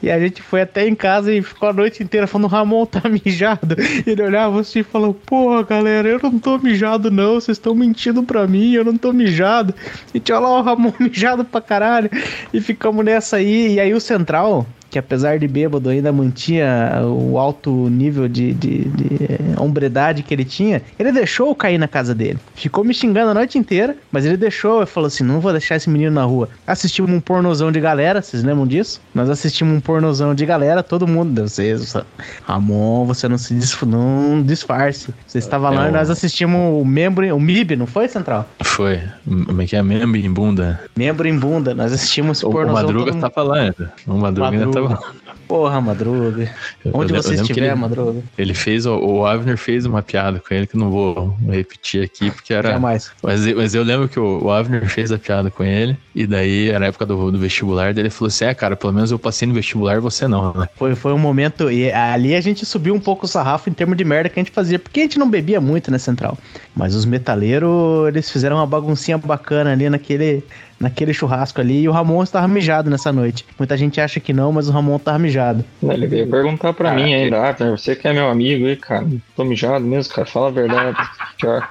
E a gente foi até em casa e ficou a noite inteira falando: Ramon tá mijado. E ele olhava assim e falou: Porra, galera, eu não tô mijado, não. Vocês estão mentindo pra mim, eu não tô mijado. E tinha lá o Ramon mijado pra caralho. E ficamos nessa aí. E aí o Central, que apesar de bêbado ainda mantinha o alto nível de, de, de hombredade que ele tinha, ele deixou eu cair na casa dele. Ficou me xingando a noite inteira, mas ele deixou, eu falou assim, não vou deixar esse menino na rua. Assistimos um pornozão de galera, vocês lembram disso? Nós assistimos um pornozão de galera, todo mundo, vocês, Ramon, você não se disf não disfarce. Você estava lá é, e nós assistimos o membro, o MIB, não foi, Central? Foi. Como é que é? Membro em bunda. Membro em bunda, nós assistimos o pornozão. O Madruga tá falando. O Madruga, Madruga tava. Porra, Madruga. Onde eu, você eu estiver, ele, Madruga. Ele fez, o, Avner fez uma piada com ele que não vou repetir aqui, porque era. Jamais. Mas, mas eu lembro que o, o Avner fez a piada com ele, e daí, era a época do, do vestibular, daí ele falou assim: é, cara, pelo menos eu passei no vestibular você não, né? Foi, foi um momento. E ali a gente subiu um pouco o sarrafo em termos de merda que a gente fazia, porque a gente não bebia muito, né, Central? Mas os metaleiros, eles fizeram uma baguncinha bacana ali naquele naquele churrasco ali e o Ramon estava mijado nessa noite. Muita gente acha que não, mas o Ramon estava mijado. Ele veio perguntar pra mim ainda, ah, você que é meu amigo aí, cara, tô mijado mesmo, cara, fala a verdade. Pior.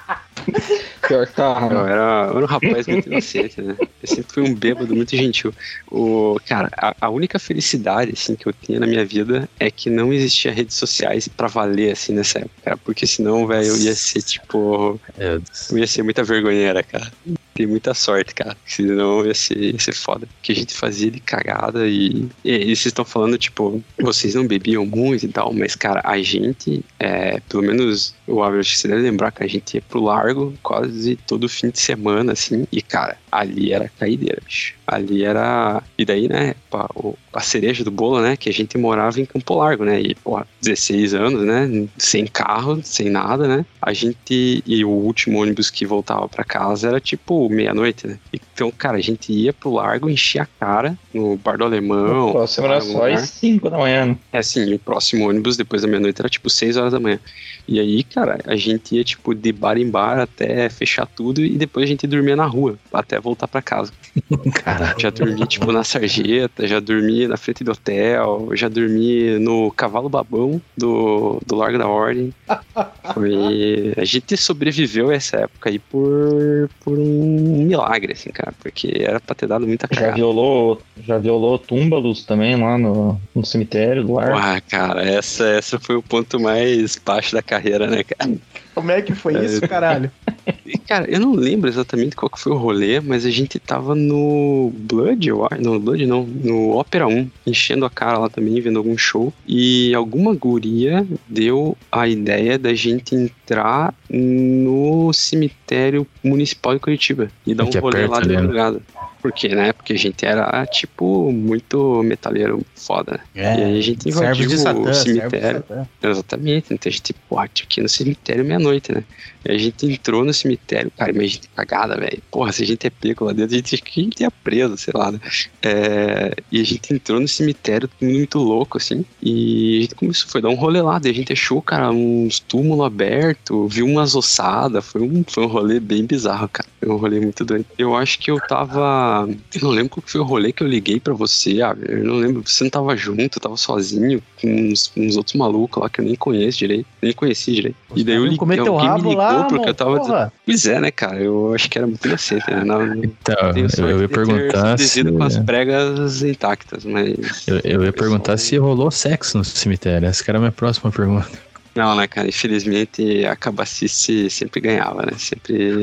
Pior que tá. Não, era, era um rapaz muito inocente, né? Eu sempre fui um bêbado muito gentil. O, cara, a, a, única felicidade, assim, que eu tinha na minha vida é que não existia redes sociais pra valer, assim, nessa época, cara, porque senão, velho, eu ia ser, tipo... Eu ia ser muita vergonheira, cara tem muita sorte, cara. Senão ia ser, ia ser foda. Que a gente fazia de cagada e, e, vocês estão falando, tipo, vocês não bebiam muito e tal, mas, cara, a gente, é, pelo menos o que você deve lembrar que a gente ia pro largo quase todo fim de semana, assim, e, cara, ali era caideira, bicho. Ali era. E daí, né, a cereja do bolo, né, que a gente morava em Campo Largo, né, e, pô, 16 anos, né, sem carro, sem nada, né, a gente. E o último ônibus que voltava para casa era tipo meia-noite, né. Então, cara, a gente ia pro largo, enchia a cara no bar do alemão. O próximo era só às 5 da manhã. Né? É, sim, o próximo ônibus depois da meia-noite era tipo 6 horas da manhã. E aí, cara, a gente ia, tipo, de bar em bar até fechar tudo e depois a gente dormia na rua, até voltar para casa. Caralho. Já dormi, tipo, na sarjeta, já dormi na frente do hotel, já dormi no cavalo babão do, do Largo da Ordem. Foi... A gente sobreviveu essa época aí por, por um milagre, assim, cara, porque era pra ter dado muita cagada. Já violou, já violou túmbalos também lá no, no cemitério do Largo? Ah, cara, essa, essa foi o ponto mais baixo da carreira, né, cara? Como é que foi isso, caralho? Cara, eu não lembro exatamente qual que foi o rolê, mas a gente tava no Blood, eu acho. Não, no Blood não, no Opera 1, enchendo a cara lá também, vendo algum show. E alguma guria deu a ideia da gente entrar no cemitério municipal de Curitiba e dar um Que é rolê perto lá de né? madrugada. Por quê, né? Porque a gente era, tipo, muito metaleiro foda. e aí a gente invadiu de Satã, o de cemitério. Satã. Exatamente, então a gente, porra, tinha que ir no cemitério meia-noite, né? E a gente entrou no cemitério, cara, imagina que cagada, velho. Porra, se a gente é pego lá dentro, a gente, a gente ia preso, sei lá, né? É, e a gente entrou no cemitério, muito louco, assim, e a gente começou, foi dar um rolê lá, daí a gente achou, cara, uns túmulos abertos, viu umas ossadas, foi um, foi um rolê bem bizarro, cara. Foi um rolê muito doido. Eu acho que eu tava. Eu não lembro qual que foi o rolê que eu liguei pra você, ah, eu não lembro, você não tava junto, tava sozinho com uns, uns outros malucos lá que eu nem conheço direito, nem conheci direito. E daí eu liguei, me rabo ligou lá, porque eu tava porra. Pois é, né, cara? Eu acho que era muito inocente, né? Não, Então, eu, eu ia perguntar se. com as pregas intactas, mas. Eu, eu ia perguntar se rolou sexo no cemitério. Essa que era a minha próxima pergunta. Não, né, cara? Infelizmente a cabacice sempre ganhava, né? Sempre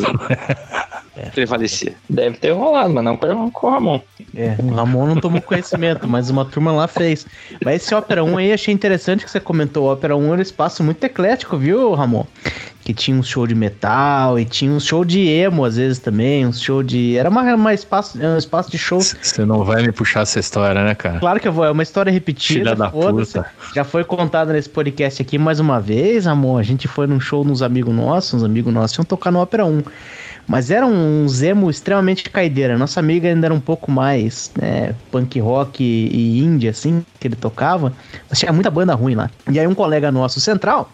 prevalecia. Deve ter rolado, mas não com o Ramon. É, o Ramon não tomou conhecimento, mas uma turma lá fez. Mas esse Ópera 1 aí, achei interessante que você comentou. O Ópera 1 era um espaço muito eclético, viu, Ramon? Que tinha um show de metal e tinha um show de emo, às vezes também. Um show de. Era uma, uma espaço, um espaço de shows. Você não vai me puxar essa história, né, cara? Claro que eu vou, é uma história repetida. Filha da puta. Já foi contada nesse podcast aqui mais uma vez, amor. A gente foi num show nos amigos nossos, uns amigos nossos iam tocar no Ópera 1. Mas era um Zemo extremamente caideira. Nossa amiga ainda era um pouco mais né, punk rock e, e indie, assim, que ele tocava. Mas tinha muita banda ruim lá. E aí um colega nosso, Central,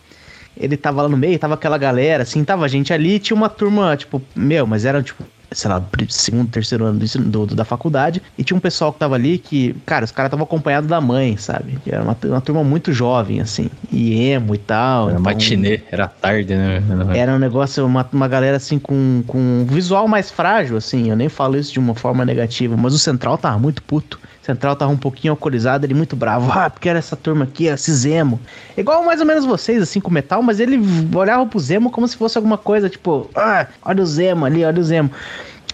ele tava lá no meio, tava aquela galera, assim, tava gente ali, tinha uma turma, tipo, meu, mas era tipo, sei lá, segundo, terceiro ano do, do- da faculdade, e tinha um pessoal que tava ali que, cara, os caras estavam acompanhados da mãe, sabe? Era uma, uma turma muito jovem, assim, e emo e tal. Era então- matinê, era tarde, né? era um negócio, uma, uma galera assim com, com um visual mais frágil, assim. Eu nem falo isso de uma forma negativa, mas o Central tava muito puto. Central tava um pouquinho alcoolizado, ele muito bravo. Ah, porque era essa turma aqui, esse Zemo. Igual mais ou menos vocês, assim, com metal, mas ele olhava pro Zemo como se fosse alguma coisa, tipo, ah, olha o Zemo ali, olha o Zemo.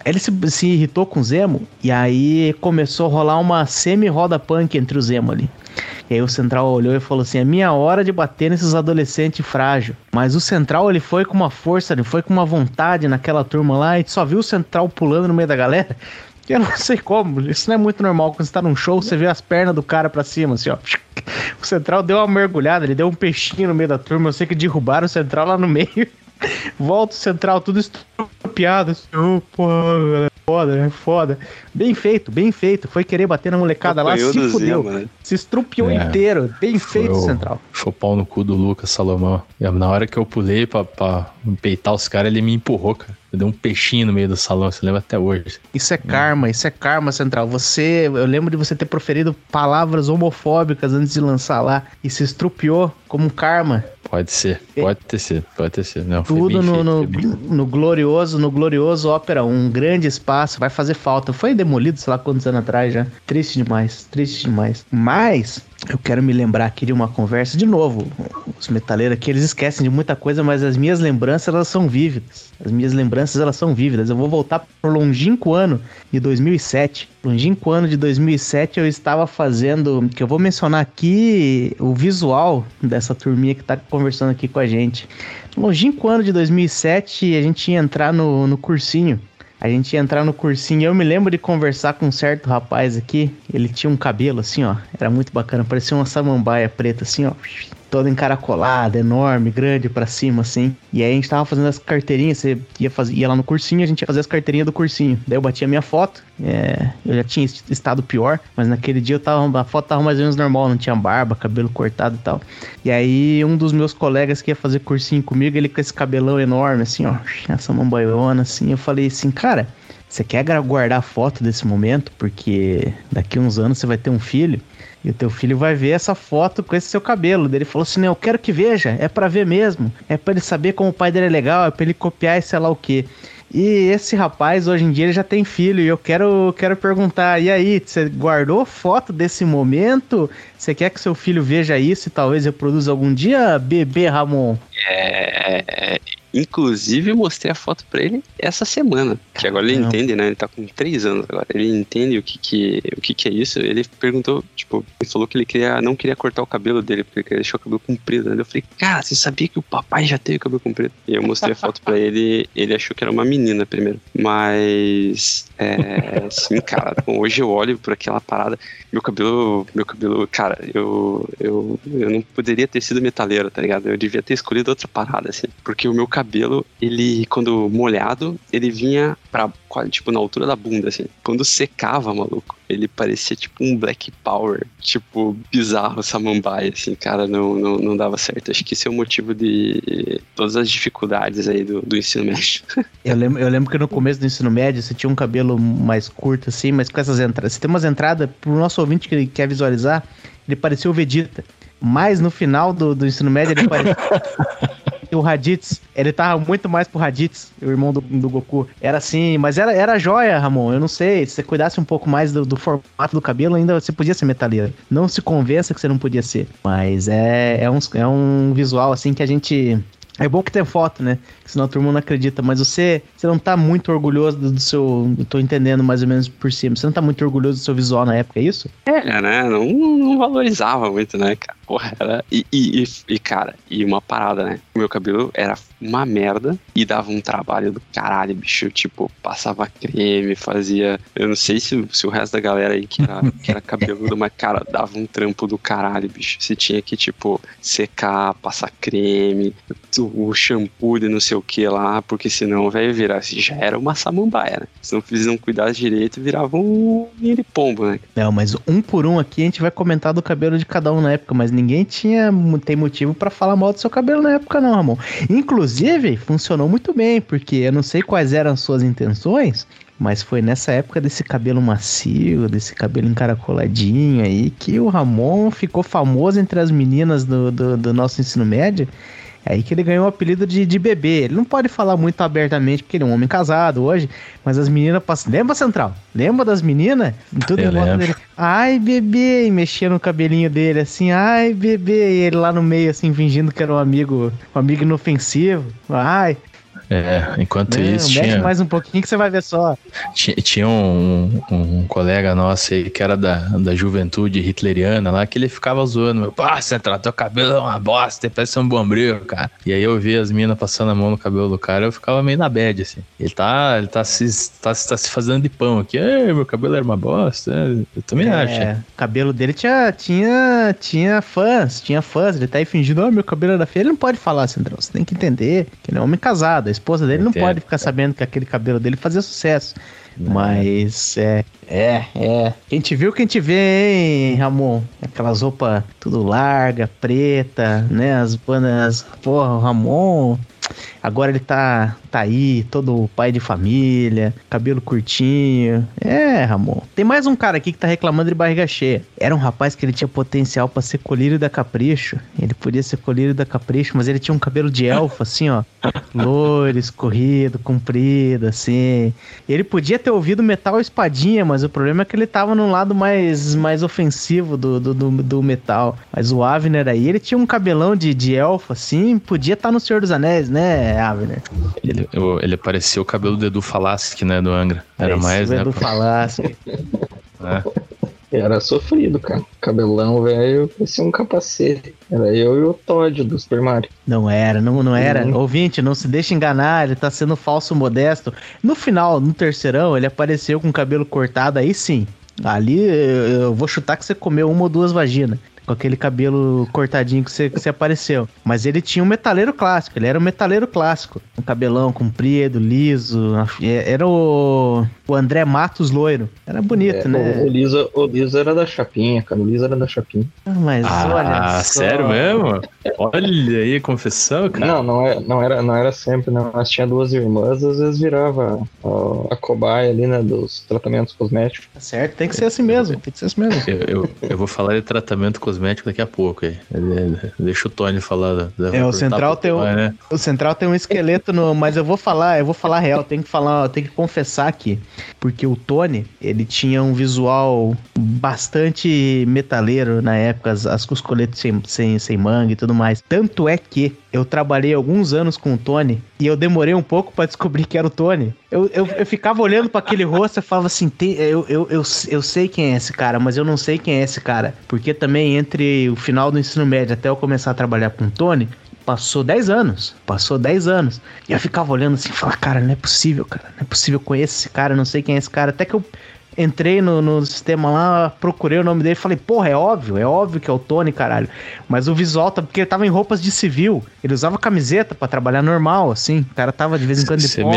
Ele se, se irritou com o Zemo e aí começou a rolar uma semi-roda punk entre o Zemo ali. E aí o Central olhou e falou assim: é minha hora de bater nesses adolescentes frágil. Mas o Central ele foi com uma força, ele foi com uma vontade naquela turma lá e só viu o Central pulando no meio da galera. Eu não sei como, isso não é muito normal. Quando você tá num show, você vê as pernas do cara pra cima, assim, ó. O Central deu uma mergulhada, ele deu um peixinho no meio da turma. Eu sei que derrubaram o Central lá no meio. Volta o Central, tudo estrupiado. Assim, oh, porra, é foda, é foda. Bem feito, bem feito. Foi querer bater na molecada lá, se fudeu. Né? Se estrupiou É. inteiro. Bem feito, o- Central. Foi o pau no cu do Lucas Salomão. E na hora que eu pulei pra, pra peitar os caras, ele me empurrou, cara. Eu dei um peixinho no meio do salão, você lembra até hoje. Isso é karma, isso é karma, Central. Você, eu lembro de você ter proferido palavras homofóbicas antes de lançar lá e se estrupiou como um karma. Pode ser, pode ter sido, pode ter sido. Não, foi Tudo bem no, feito, no, foi bem feito. no glorioso, no glorioso ópera, um grande espaço, vai fazer falta. Foi demolido, sei lá quantos anos atrás já. Triste demais, triste demais. Mas eu quero me lembrar aqui de uma conversa de novo. Os metaleiros aqui, eles esquecem de muita coisa, mas as minhas lembranças elas são vívidas. As minhas lembranças elas são vívidas. Eu vou voltar pro longínquo ano de 2007. Longínquo ano de 2007 eu estava fazendo, que eu vou mencionar aqui o visual dessa turminha que tá conversando aqui com a gente. Longínquo ano de 2007, a gente ia entrar no, no cursinho. A gente ia entrar no cursinho eu me lembro de conversar com um certo rapaz aqui. Ele tinha um cabelo assim, ó. Era muito bacana, parecia uma samambaia preta, assim, ó. Toda encaracolada, enorme, grande pra cima, assim. E aí a gente tava fazendo as carteirinhas, você ia, fazer, ia lá no cursinho, a gente ia fazer as carteirinhas do cursinho. Daí eu bati a minha foto, é, eu já tinha est- estado pior, mas naquele dia eu tava, a foto tava mais ou menos normal, não tinha barba, cabelo cortado e tal. E aí um dos meus colegas que ia fazer cursinho comigo, ele com esse cabelão enorme, assim, ó, essa mambaiona, assim, eu falei assim, cara, você quer guardar foto desse momento? Porque daqui uns anos você vai ter um filho e o teu filho vai ver essa foto com esse seu cabelo. Ele falou assim: Não, eu quero que veja, é pra ver mesmo. É pra ele saber como o pai dele é legal, é pra ele copiar e sei lá o quê. E esse rapaz, hoje em dia, ele já tem filho. E eu quero, quero perguntar: e aí, você guardou foto desse momento? Você quer que seu filho veja isso e talvez reproduza algum dia, bebê Ramon? É, Inclusive, mostrei a foto pra ele essa semana. Que agora ele entende, né? Ele tá com três anos agora. Ele entende o que que, o que que é isso. Ele perguntou, tipo, ele falou que ele queria, não queria cortar o cabelo dele, porque ele queria deixar o cabelo comprido. Né? Eu falei, cara, você sabia que o papai já teve cabelo comprido? E eu mostrei a foto pra ele, ele achou que era uma menina primeiro. Mas, é, sim, cara, hoje eu olho por aquela parada, meu cabelo, meu cabelo, cara, eu, eu, eu não poderia ter sido metaleiro, tá ligado? Eu devia ter escolhido outra parada, assim. Porque o meu cabelo, ele, quando molhado, ele vinha pra, tipo, na altura da bunda, assim. Quando secava, maluco, ele parecia tipo um Black Power, tipo, bizarro, samambaia, assim, cara, não, não, não dava certo. Acho que esse é o motivo de todas as dificuldades aí do, do ensino médio. Eu lembro, eu lembro que no começo do ensino médio você tinha um cabelo mais curto, assim, mas com essas entradas. Você tem umas entradas, pro nosso ouvinte que ele quer visualizar, ele parecia o Vegeta. Mas no final do, do ensino médio ele parecia. o Raditz, ele tava muito mais pro Raditz, o irmão do, do Goku. Era assim, mas era, era joia, Ramon. Eu não sei, se você cuidasse um pouco mais do, do formato do cabelo, ainda você podia ser metaleiro. Não se convença que você não podia ser. Mas é, é, um, é um visual assim que a gente. É bom que tem foto, né? Senão a turma não acredita. Mas você, você não tá muito orgulhoso do, do seu. Eu tô entendendo mais ou menos por cima. Você não tá muito orgulhoso do seu visual na época, é isso? É, né? Não, não valorizava muito, né, cara? Porra, era. E, e, e- e, cara, e uma parada, né? O meu cabelo era uma merda e dava um trabalho do caralho, bicho. Tipo, passava creme, fazia. Eu não sei se, se o resto da galera aí que era, que era cabeludo, mas, cara, dava um trampo do caralho, bicho. Você tinha que, tipo, secar, passar creme, o shampoo de não sei o que lá, porque senão, velho, virar. Já era uma samambaia, né? Se não, fiz- não cuidasse direito, virava um pombo, né? Não, mas um por um aqui a gente vai comentar do cabelo de cada um na época, mas ninguém tinha tem motivo pra falar mal do seu cabelo na época não, Ramon. Inclusive, funcionou muito bem, porque eu não sei quais eram as suas intenções, mas foi nessa época desse cabelo macio, desse cabelo encaracoladinho aí, que o Ramon ficou famoso entre as meninas do, do, do nosso ensino médio. É aí que ele ganhou o apelido de, de bebê. Ele não pode falar muito abertamente, porque ele é um homem casado hoje, mas as meninas passam. Lembra, Central? Lembra das meninas? Tudo em volta dele. Ai, bebê! E mexia no cabelinho dele assim, ai, bebê! E ele lá no meio, assim, fingindo que era um amigo, um amigo inofensivo. Ai, É, enquanto não, isso, mexe tinha, mais um pouquinho que você vai ver só. tinha, tinha um, um colega nosso aí que era da, da juventude hitleriana lá, que ele ficava zoando. Meu, Pá, Central, teu cabelo é uma bosta, parece um bombril, cara. E aí eu via as minas passando a mão no cabelo do cara, eu ficava meio na bad, assim. Ele tá, ele tá, se, tá, tá se fazendo de pão aqui. Ei, meu cabelo era uma bosta. Eu também acho. É, o cabelo dele tinha, tinha, tinha fãs, tinha fãs. Ele tá aí fingindo, ó, meu cabelo era feio. Ele não pode falar, Centrão. Você tem que entender que ele é um homem casado. Esposa dele não pode ficar sabendo que aquele cabelo dele fazia sucesso. Mas é, é, é. Quem te viu, quem te vê, hein, Ramon? Aquelas roupas tudo larga, preta, né? As bandas. Porra, o Ramon. Agora ele tá, tá aí, todo pai de família, cabelo curtinho. É, Ramon. Tem mais um cara aqui que tá reclamando de barriga cheia. Era um rapaz que ele tinha potencial pra ser colírio da capricho. Ele podia ser colírio da capricho, mas ele tinha um cabelo de elfo, assim, ó. Loiro, escorrido, comprido, assim. Ele podia ter ouvido metal espadinha, mas o problema é que ele tava num lado mais, mais ofensivo do, do, do, do metal. Mas o Avner aí, ele tinha um cabelão de, de elfo, assim, podia estar no Senhor dos Anéis, né, Avner? Ele, eu- ele parecia o cabelo do Edu Falaschi, né, do Angra. Era mais, né? do Falasque. né? Era sofrido, cara. Cabelão velho, parecia um capacete. Era eu e o Todd do Super Mario. Não era, não, não era. Uhum. Ouvinte, não se deixe enganar, ele tá sendo falso modesto. No final, no terceirão, ele apareceu com o cabelo cortado, aí sim. Ali eu eu vou chutar que você comeu uma ou duas vaginas. Com aquele cabelo cortadinho que você, que você apareceu. Mas ele tinha um metaleiro clássico, ele era um metaleiro clássico. Um cabelão comprido, liso. é- Era o, o André Matos loiro. Era bonito, É, né? O, o, Liso, o Liso era da Chapinha, cara. O Liso era da Chapinha. Ah, Mas olha. Ah, sério mesmo? Olha aí, confissão, cara. Não, não, é, não, era, não era sempre, não. Nós tinha duas irmãs, às vezes virava ó, a cobaia ali, né, dos tratamentos cosméticos. Tá certo, tem que ser assim mesmo. Tem que ser assim mesmo. Eu, eu, eu vou falar de tratamento cosmético daqui a pouco aí. Deixa o Tony falar. É, o Central tem um- né? O Central tem um esqueleto no. Mas eu vou falar, eu vou falar real, tem que falar, tem que confessar aqui. Porque o Tony, ele tinha um visual bastante metaleiro na época, as, as coscoletas sem, sem, sem manga e tudo mais. Tanto é que eu trabalhei alguns anos com o Tony e eu demorei um pouco para descobrir que era o Tony. Eu, eu, eu ficava olhando para aquele rosto e falava assim: eu, eu, eu, eu sei quem é esse cara, mas eu não sei quem é esse cara. Porque também entre o final do ensino médio até eu começar a trabalhar com o Tony, passou 10 anos. Passou 10 anos. E eu ficava olhando assim, falava, cara, não é possível, cara. Não é possível, eu conheço esse cara, não sei quem é esse cara. Até que eu entrei no, no sistema lá, procurei o nome dele falei, porra, é óbvio, é óbvio que é o Tony, caralho. Mas o visual tá porque ele tava em roupas de civil. Ele usava camiseta para trabalhar normal, assim. O cara tava de vez em quando de polo.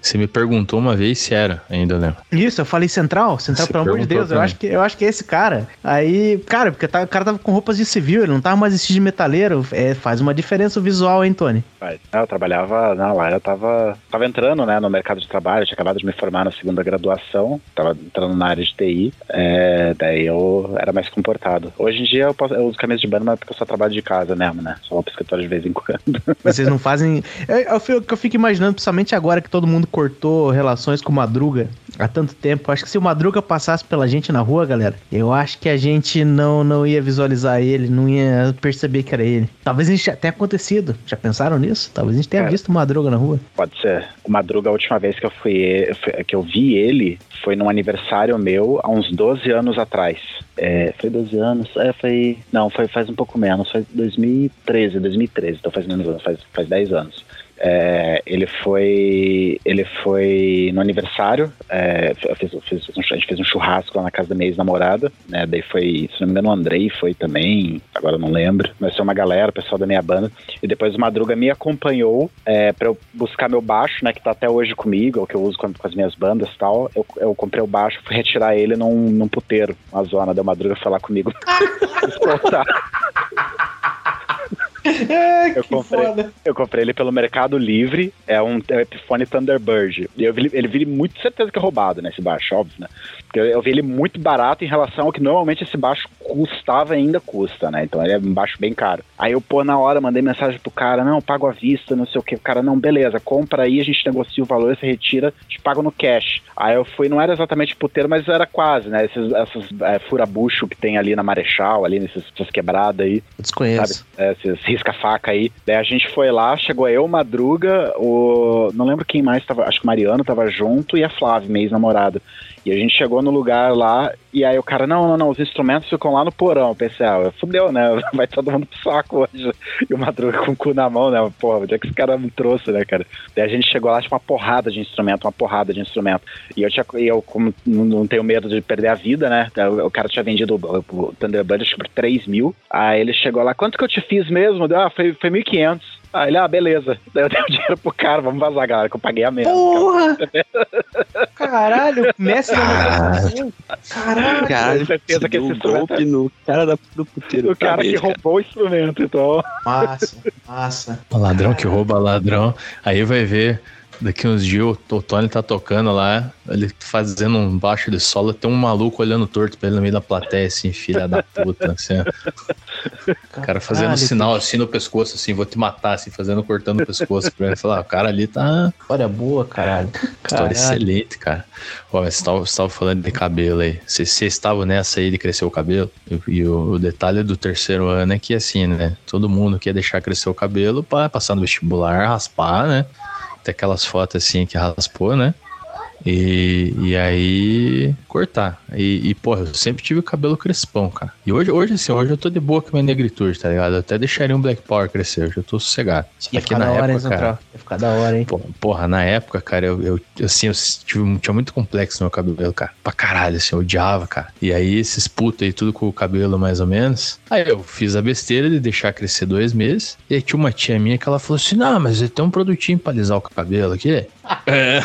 Você me perguntou uma vez se era, ainda lembro. Isso, eu falei central, central, Cê pelo amor de Deus. Eu acho, que, eu acho que é esse cara. Aí, cara, porque tá, o cara tava com roupas de civil, ele não tava mais vestido de metaleiro. É, faz uma diferença o visual, hein, Tony? Eu trabalhava na lá, eu tava, tava entrando, né, no mercado de trabalho, tinha acabado de me formar na segunda graduação, tava entrando na área de TI, é, daí eu era mais comportado. Hoje em dia eu, posso, eu uso camisa de banda, mas porque eu só trabalho de casa mesmo, né? Só vou pro escritório de vez em quando. Vocês não fazem. Eu, eu, fico, eu fico imaginando, principalmente agora que todo mundo cortou relações com Madruga há tanto tempo. Acho que se o Madruga passasse pela gente na rua, galera, eu acho que a gente não, não ia visualizar ele, não ia perceber que era ele. Talvez a gente tenha acontecido. Já pensaram nisso? Talvez a gente tenha Cara, visto o Madruga na rua. Pode ser. O Madruga, a última vez que eu fui, que eu vi ele, foi num aniversário meu há uns 12 anos atrás. É, foi 12 anos? É, foi. Não, foi faz um pouco menos, foi 2013, 2013, então faz menos anos, faz, faz 10 anos. É, ele foi ele foi no aniversário é, fiz, fiz, fiz um, a gente fez um churrasco lá na casa da minha ex-namorada né daí foi se não me engano o Andrei foi também agora não lembro mas foi uma galera o pessoal da minha banda e depois o Madruga me acompanhou é, para eu buscar meu baixo né que tá até hoje comigo é o que eu uso com, com as minhas bandas e tal eu, eu comprei o baixo fui retirar ele num, num puteiro na zona da Madruga lá comigo É, eu, comprei, eu comprei ele pelo Mercado Livre, é um, é um Epiphone Thunderbird. Eu vi, ele vi muito certeza que é roubado, né? Esse baixo, óbvio, né? Eu, eu vi ele muito barato em relação ao que normalmente esse baixo custava e ainda custa, né? Então ele é um baixo bem caro. Aí eu, pô, na hora, mandei mensagem pro cara, não, pago à vista, não sei o que. O cara, não, beleza, compra aí, a gente negocia o valor, você retira, te pago no cash. Aí eu fui, não era exatamente puteiro, mas era quase, né? Esses, essas é, furabucho que tem ali na Marechal, ali nessas, nessas quebradas aí. Eu desconheço. Sabe? É, esses risca-faca aí. Daí a gente foi lá, chegou eu, Madruga, o. Não lembro quem mais tava. Acho que o Mariano tava junto e a Flávia, minha ex-namorada. E a gente chegou no lugar lá, e aí o cara, não, não, não, os instrumentos ficam lá no porão. Eu pensei, ah, fudeu, né? Vai todo mundo pro saco hoje. E o Madruga com o cu na mão, né? Porra, onde é que esse cara me trouxe, né, cara? Daí a gente chegou lá, tinha uma porrada de instrumento, uma porrada de instrumento. E eu, tinha, eu como não tenho medo de perder a vida, né? O cara tinha vendido o, Thunderbird, acho que por 3 mil. Aí ele chegou lá, quanto que eu te fiz mesmo? Deu, ah, foi, foi 1.500. Aí ele, ah, beleza. Daí eu dei o dinheiro pro cara, vamos vazar, galera, que eu paguei a menos. Porra! Caralho, Messi Caralho. Caralho, Caralho certeza que esse um golpe no cara da, do puteiro. O cara que roubou o instrumento, então. Massa, massa. O ladrão que rouba ladrão. Aí vai ver Daqui uns dias o Tony tá tocando lá, ele fazendo um baixo de solo, tem um maluco olhando torto pra ele no meio da plateia, assim, filha da puta, assim. O cara fazendo um sinal assim no pescoço, assim, vou te matar, assim, fazendo, cortando o pescoço pra ele falar, ah, o cara ali tá. História boa, caralho. História excelente, cara. Ó, você tava, você tava falando de cabelo aí. Você, você estava nessa aí de crescer o cabelo? E, e o, o, detalhe do terceiro ano é que, assim, né? Todo mundo quer deixar crescer o cabelo pra passar no vestibular, raspar, né? Tem aquelas fotos assim que raspou, né? E, e aí cortar. E, e, porra, eu sempre tive o cabelo crespão, cara. E hoje, hoje assim, hoje eu tô de boa com a minha negritude, tá ligado? Eu até deixaria um Black Power crescer, hoje eu tô sossegado. Ia Aqui na época, hora, cara. Ia ficar da hora, hein? Porra, porra na época, cara, eu, eu assim, eu tive, tinha muito complexo no meu cabelo, cara. Pra caralho, assim, eu odiava, cara. E aí, esses putos aí, tudo com o cabelo mais ou menos. Aí eu fiz a besteira de deixar crescer dois meses. E aí tinha uma tia minha que ela falou assim: não, mas tem um produtinho pra alisar o cabelo aqui. é.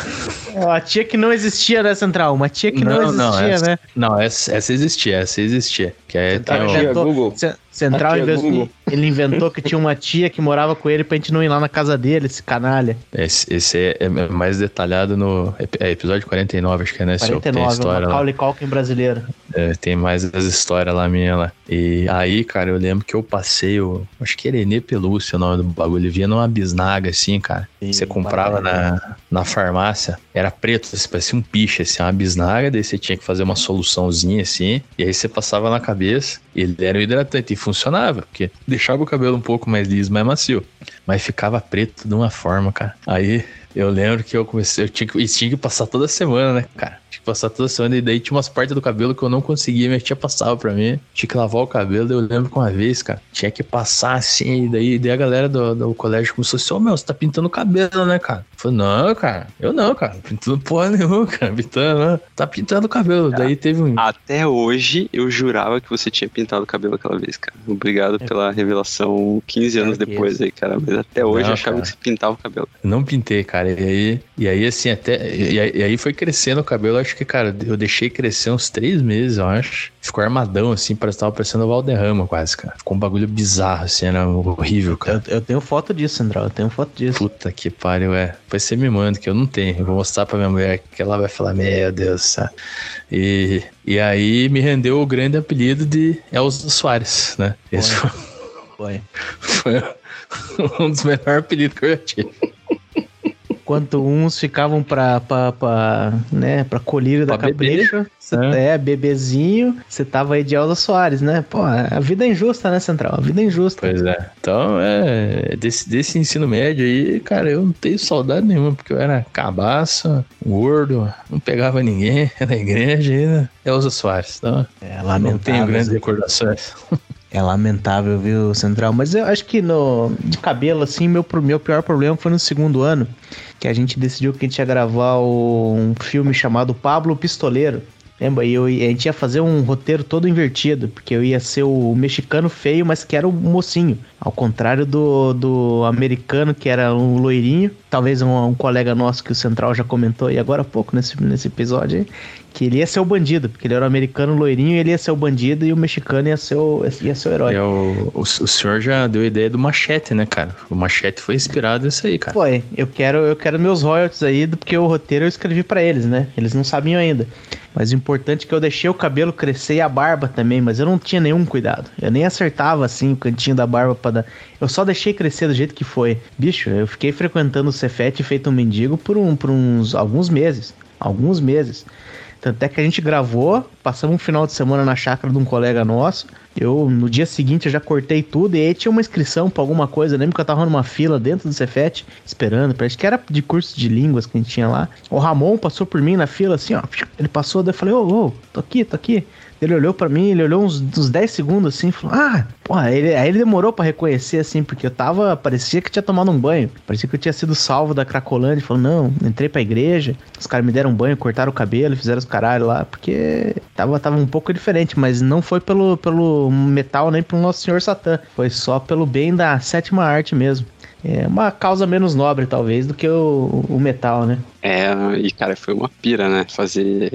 A tia que não existia, né, Central? Uma tia que não, não existia, não, essa, né? Não, essa, essa existia, essa existia. Que é, Central, tem o... Google. Central Google. Ele inventou que tinha uma tia que morava com ele pra gente não ir lá na casa dele, esse canalha. Esse, esse é, é, mais detalhado no é, episódio 49, acho que é, né? 49, tem história o Macaulay Culkin brasileiro. É, tem mais as histórias lá minha lá. E aí, cara, eu lembro que eu passei, o, acho que era Enê Pelúcia o nome do bagulho. Ele vinha numa bisnaga assim, cara. Sim, você comprava na, na farmácia, era preto, assim, parecia um piche, assim, uma bisnaga. Daí você tinha que fazer uma soluçãozinha assim. E aí você passava na cabeça. Ele era um hidratante e funcionava, porque deixava o cabelo um pouco mais liso, mais macio. Mas ficava preto de uma forma, cara. Aí eu lembro que eu comecei, eu tinha que, tinha que passar toda semana, né, cara? Tinha que passar toda semana, e daí tinha umas partes do cabelo que eu não conseguia, minha tia passava pra mim. Tinha que lavar o cabelo, eu lembro que uma vez, cara, tinha que passar assim, e daí, daí a galera do, do colégio começou assim, ô oh, meu, você tá pintando o cabelo, né, cara? Eu falei, não, cara, eu não, cara, pintando porra nenhuma, cara, pintando, né? Tá pintando o cabelo. Daí teve um. Até hoje eu jurava que você tinha pintado o cabelo aquela vez, cara. Obrigado é. pela revelação 15 anos depois aí, cara. Mas até hoje não, eu achava cara. que você pintava o cabelo. Não pintei, cara. E aí, e aí assim, até. E aí foi crescendo o cabelo. Acho que, cara, eu deixei crescer uns três meses, eu acho. Ficou armadão, assim, parece que tava parecendo o Valderrama quase, cara. Ficou um bagulho bizarro, assim, era horrível, cara. Eu, eu tenho foto disso, André. Eu tenho foto disso. Puta que pariu, é. Depois você me manda, que eu não tenho. Eu vou mostrar pra minha mulher que ela vai falar, meu Deus, sabe? E, e aí me rendeu o grande apelido de Elza Soares, né? Esse foi, foi. foi um dos melhores apelidos que eu já tive. Enquanto uns ficavam pra, pra, pra, né, pra colírio da capricha, é. é, bebezinho, você tava aí de Elza Soares, né? Pô, a vida é injusta, né, Central? A vida é injusta. Pois é. Então, é, desse, desse ensino médio aí, cara, eu não tenho saudade nenhuma, porque eu era cabaço, gordo, não pegava ninguém na igreja ainda. Elza Soares, então, é, lamentável, não tenho grandes recordações. É lamentável, viu, Central? Mas eu acho que no, de cabelo, assim, meu, meu pior problema foi no segundo ano, que a gente decidiu que a gente ia gravar um filme chamado Pablo Pistoleiro. Lembra? E eu, a gente ia fazer um roteiro todo invertido, porque eu ia ser o mexicano feio, mas que era o mocinho. Ao contrário do, do americano, que era um loirinho. Talvez um, um colega nosso que o Central já comentou aí agora há pouco nesse, nesse episódio aí, que ele ia ser o bandido, porque ele era o americano loirinho, ele ia ser o bandido e o mexicano ia ser o, ia ser o herói. É, o, o, o, senhor já deu a ideia do machete, né, cara? O machete foi inspirado nisso aí, cara. Foi. Eu quero, eu quero meus royalties aí, porque o roteiro eu escrevi para eles, né? Eles não sabiam ainda. Mas o importante é que eu deixei o cabelo crescer e a barba também, mas eu não tinha nenhum cuidado. Eu nem acertava assim o cantinho da barba para dar. Eu só deixei crescer do jeito que foi. Bicho, eu fiquei frequentando o Cefete feito um mendigo por, um, por uns alguns meses. Alguns meses. Tanto é que a gente gravou, passamos um final de semana na chácara de um colega nosso. Eu, no dia seguinte, eu já cortei tudo e aí tinha uma inscrição pra alguma coisa. Eu lembro que eu tava numa fila dentro do Cefet, esperando. Parece que era de curso de línguas que a gente tinha lá. O Ramon passou por mim na fila, assim, ó. Ele passou, daí eu falei, ô, ô, tô aqui, tô aqui. Ele olhou para mim, ele olhou uns, uns 10 segundos assim, falou: Ah, porra, ele, aí ele demorou para reconhecer assim, porque eu tava. Parecia que tinha tomado um banho. Parecia que eu tinha sido salvo da Cracolândia. Falou: Não, entrei pra igreja, os caras me deram um banho, cortaram o cabelo, fizeram os caralho lá, porque tava, tava um pouco diferente, mas não foi pelo, pelo metal nem pelo Nosso Senhor Satã. Foi só pelo bem da sétima arte mesmo. É uma causa menos nobre, talvez, do que o, o metal, né? É, e cara, foi uma pira, né? Fazer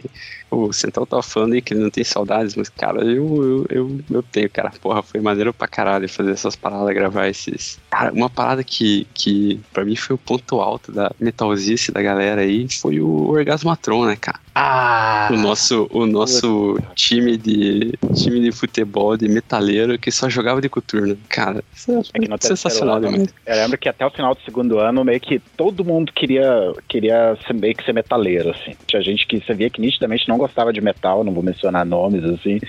o Central tá falando aí que ele não tem saudades, mas, cara, eu, eu, eu, eu, tenho, cara. Porra, foi maneiro pra caralho fazer essas paradas, gravar esses. Cara, uma parada que, que pra mim foi o ponto alto da metalzice da galera aí foi o Orgasmatron, né, cara? Ah! O nosso, o nosso time de time de futebol, de metaleiro, que só jogava de coturno. Cara, isso é, é sensacional demais. Eu lembro que até o final do segundo ano, meio que todo mundo queria, queria ser, meio que ser metaleiro, assim. Tinha gente que você via que nitidamente não gostava de metal, não vou mencionar nomes, assim,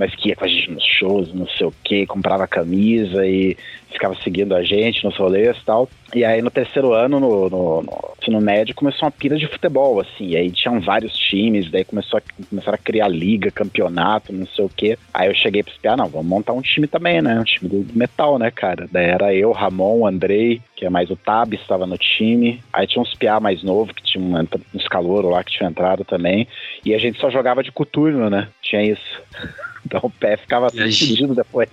mas que ia com a gente nos shows, não sei o que, comprava camisa e ficava seguindo a gente nos rolês e tal. E aí no terceiro ano, no, no, no ensino médio, começou uma pira de futebol, assim. E aí tinham vários times, daí começou a, começaram a criar liga, campeonato, não sei o quê. Aí eu cheguei pra espiar, não, vamos montar um time também, né? Um time do metal, né, cara? Daí era eu, Ramon, Andrei, que é mais o Tab, estava no time. Aí tinha uns piá mais novo, que tinha uns caloros lá que tinha entrado também. E a gente só jogava de coturno, né? Tinha isso. Então o pé ficava fudido depois.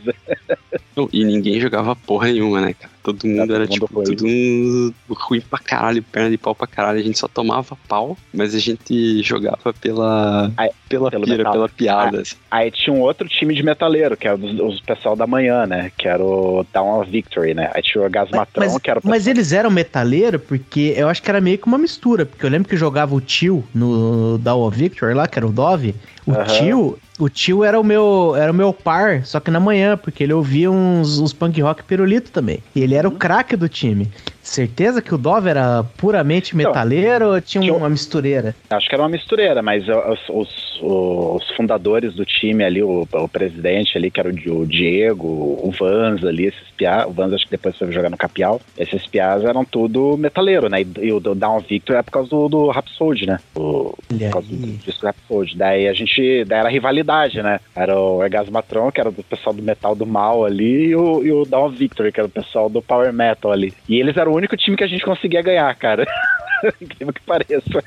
e ninguém jogava porra nenhuma, né, cara? Todo mundo era, tipo, tudo ruim pra caralho, perna de pau pra caralho. A gente só tomava pau, mas a gente jogava pela, aí, pela pira, metal. pela piada. Aí, assim. aí, tinha um outro time de metaleiro, que era o pessoal da manhã, né? Que era o Down of Victory, né? Aí tinha o Gasmatron, mas, que era o Mas eles eram metaleiro porque eu acho que era meio que uma mistura, porque eu lembro que jogava o tio no Down of Victory lá, que era o Dove. O uhum. tio, o tio era o meu era o meu par, só que na manhã, porque ele ouvia uns, uns punk rock pirulito também. E ele era o craque do time. Certeza que o Dove era puramente metaleiro ou tinha tinha um- uma mistureira? Acho que era uma mistureira, mas os, os- os fundadores do time ali, o, o presidente ali, que era o, Di- o Diego, o Vans ali, esses piás, o Vans acho que depois foi jogar no Capial, esses piás eram tudo metaleiro, né? E, e o do Down Victor é por causa do, do Rhapsody, né? O, por causa do disco Rhapsody. Daí a gente, daí era rivalidade, né? Era o Orgasmatron, que era do pessoal do metal do mal ali, e o, e o Down Victor, que era o pessoal do power metal ali. E eles eram único time que a gente conseguia ganhar, cara. Incrível que pareça.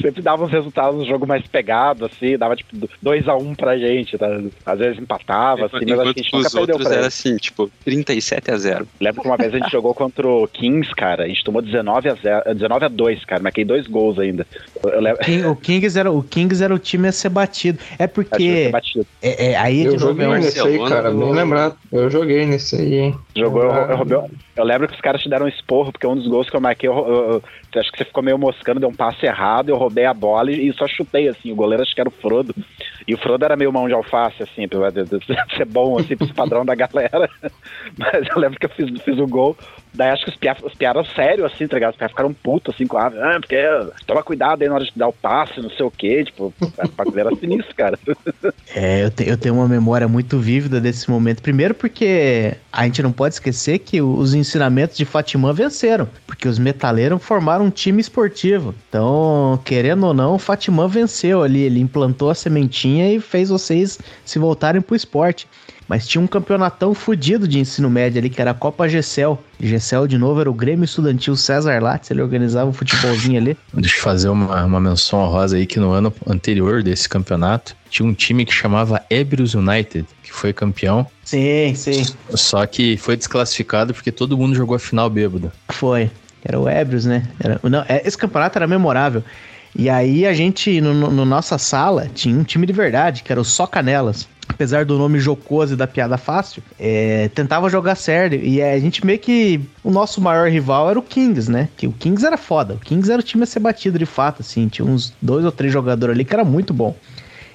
Sempre dava uns resultados no jogo mais pegado, assim, dava tipo 2x1 pra gente, tá? Às vezes empatava, assim, mas acho que a gente nunca perdeu pra era eles. assim, tipo, 37 a 0. Lembro que uma vez a gente jogou contra o Kings, cara, a gente tomou 19 a 0, 19 a 2, cara, marquei dois gols ainda. Eu, eu lembro. King- o, Kings era, o Kings era o time a ser batido. É porque. batido. É, é, aí, Eu novo, joguei um- nesse aí, cara, bem lembrado. Eu joguei nesse aí, hein. Jogou, eu, eu, roubei- eu lembro que os caras te deram um esporro, porque um dos gols que eu marquei, eu, eu- eu- acho que você ficou meio moscando, deu um passe errado, eu roubei a bola e, e só chutei, assim, o goleiro acho que era o Frodo, e o Frodo era meio mão de alface, assim, de, de ser bom, assim, pro padrão da galera, mas eu lembro que eu fiz, fiz o gol, daí acho que os piados os sério, assim, tá ligado? Os piá ficaram putos, assim, com a ah, porque toma cuidado aí na hora de dar o passe, não sei o quê, tipo, o bagulho era sinistro, cara. É, eu, te- eu tenho uma memória muito vívida desse momento. Primeiro porque a gente não pode esquecer que os ensinamentos de Fatimã venceram. Porque os metaleiros formaram um time esportivo. Então, querendo ou não, Fatimã venceu ali. Ele implantou a sementinha e fez vocês se voltarem pro esporte. Mas tinha um campeonatão fudido de ensino médio ali, que era a Copa Gessel. Gessel, de novo, era o Grêmio Estudantil César Lattes. Ele organizava um futebolzinho ali. Deixa eu fazer uma, uma menção honrosa aí que no ano anterior desse campeonato tinha um time que chamava Ebrius United, que foi campeão, Sim, sim. só que foi desclassificado porque todo mundo jogou a final bêbado. Foi. Era o Ebrios, né? Era, não, é, esse campeonato era memorável. E aí a gente, no, no- no nossa sala, tinha um time de verdade, que era o Só Canelas. Apesar do nome jocoso e da piada fácil, é, tentava jogar sério. E a gente meio que. O nosso maior rival era o Kings, né? Que o Kings era foda. O Kings era o time a ser batido de fato, assim. Tinha uns dois ou três jogadores ali que era muito bom.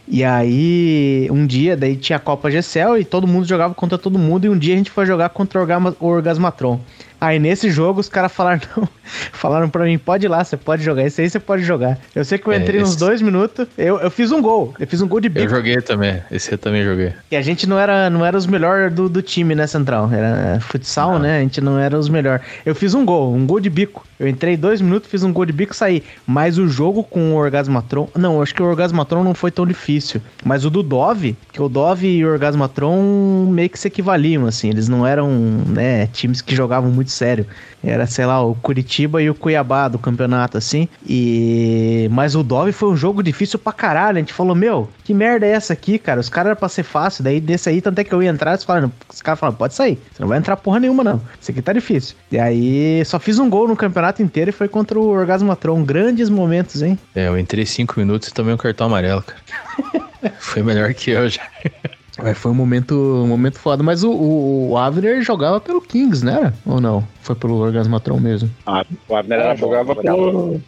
E aí, um dia, daí tinha a Copa GCL e todo mundo jogava contra todo mundo. E um dia a gente foi jogar contra o Orgasmatron. Aí nesse jogo os caras falaram, não, falaram pra mim, pode ir lá, você pode jogar. Esse aí você pode jogar. Eu sei que eu É, entrei uns esse- dois minutos, eu, eu fiz um gol. Eu fiz um gol de Eu bico. joguei também, esse eu também joguei. E a gente não era, não era os melhores do, do time, né, Central? Era futsal, né? A gente não era os melhores. Eu fiz um gol, um gol de bico. Eu entrei dois minutos, fiz um gol de bico e saí. Mas o jogo com o Orgasmatron. Não, eu acho que o Orgasmatron não foi tão difícil. Mas o do Dove, que o Dove e o Orgasmatron meio que se equivaliam, assim. Eles não eram, né, times que jogavam muito sério. Era, sei lá, o Curitiba e o Cuiabá do campeonato, assim. E. Mas o Dove foi um jogo difícil pra caralho. A gente falou, meu, que merda é essa aqui, cara? Os caras era pra ser fácil. Daí desse aí, tanto é que eu ia entrar, eles falaram, os caras falaram, pode sair. Você não vai entrar porra nenhuma, não. Isso aqui tá difícil. E aí, só fiz um gol no campeonato inteiro e foi contra o Orgasmatron. Grandes momentos, hein? É, eu entrei cinco minutos e tomei um cartão amarelo, cara. Foi melhor que eu já. É, foi um momento, um momento foda. Mas o, o, o Avner jogava pelo Kings, né? era? Ou não? Foi pelo Orgasmatron mesmo. Ah, o Abner era Ah, bom, jogava, pelo,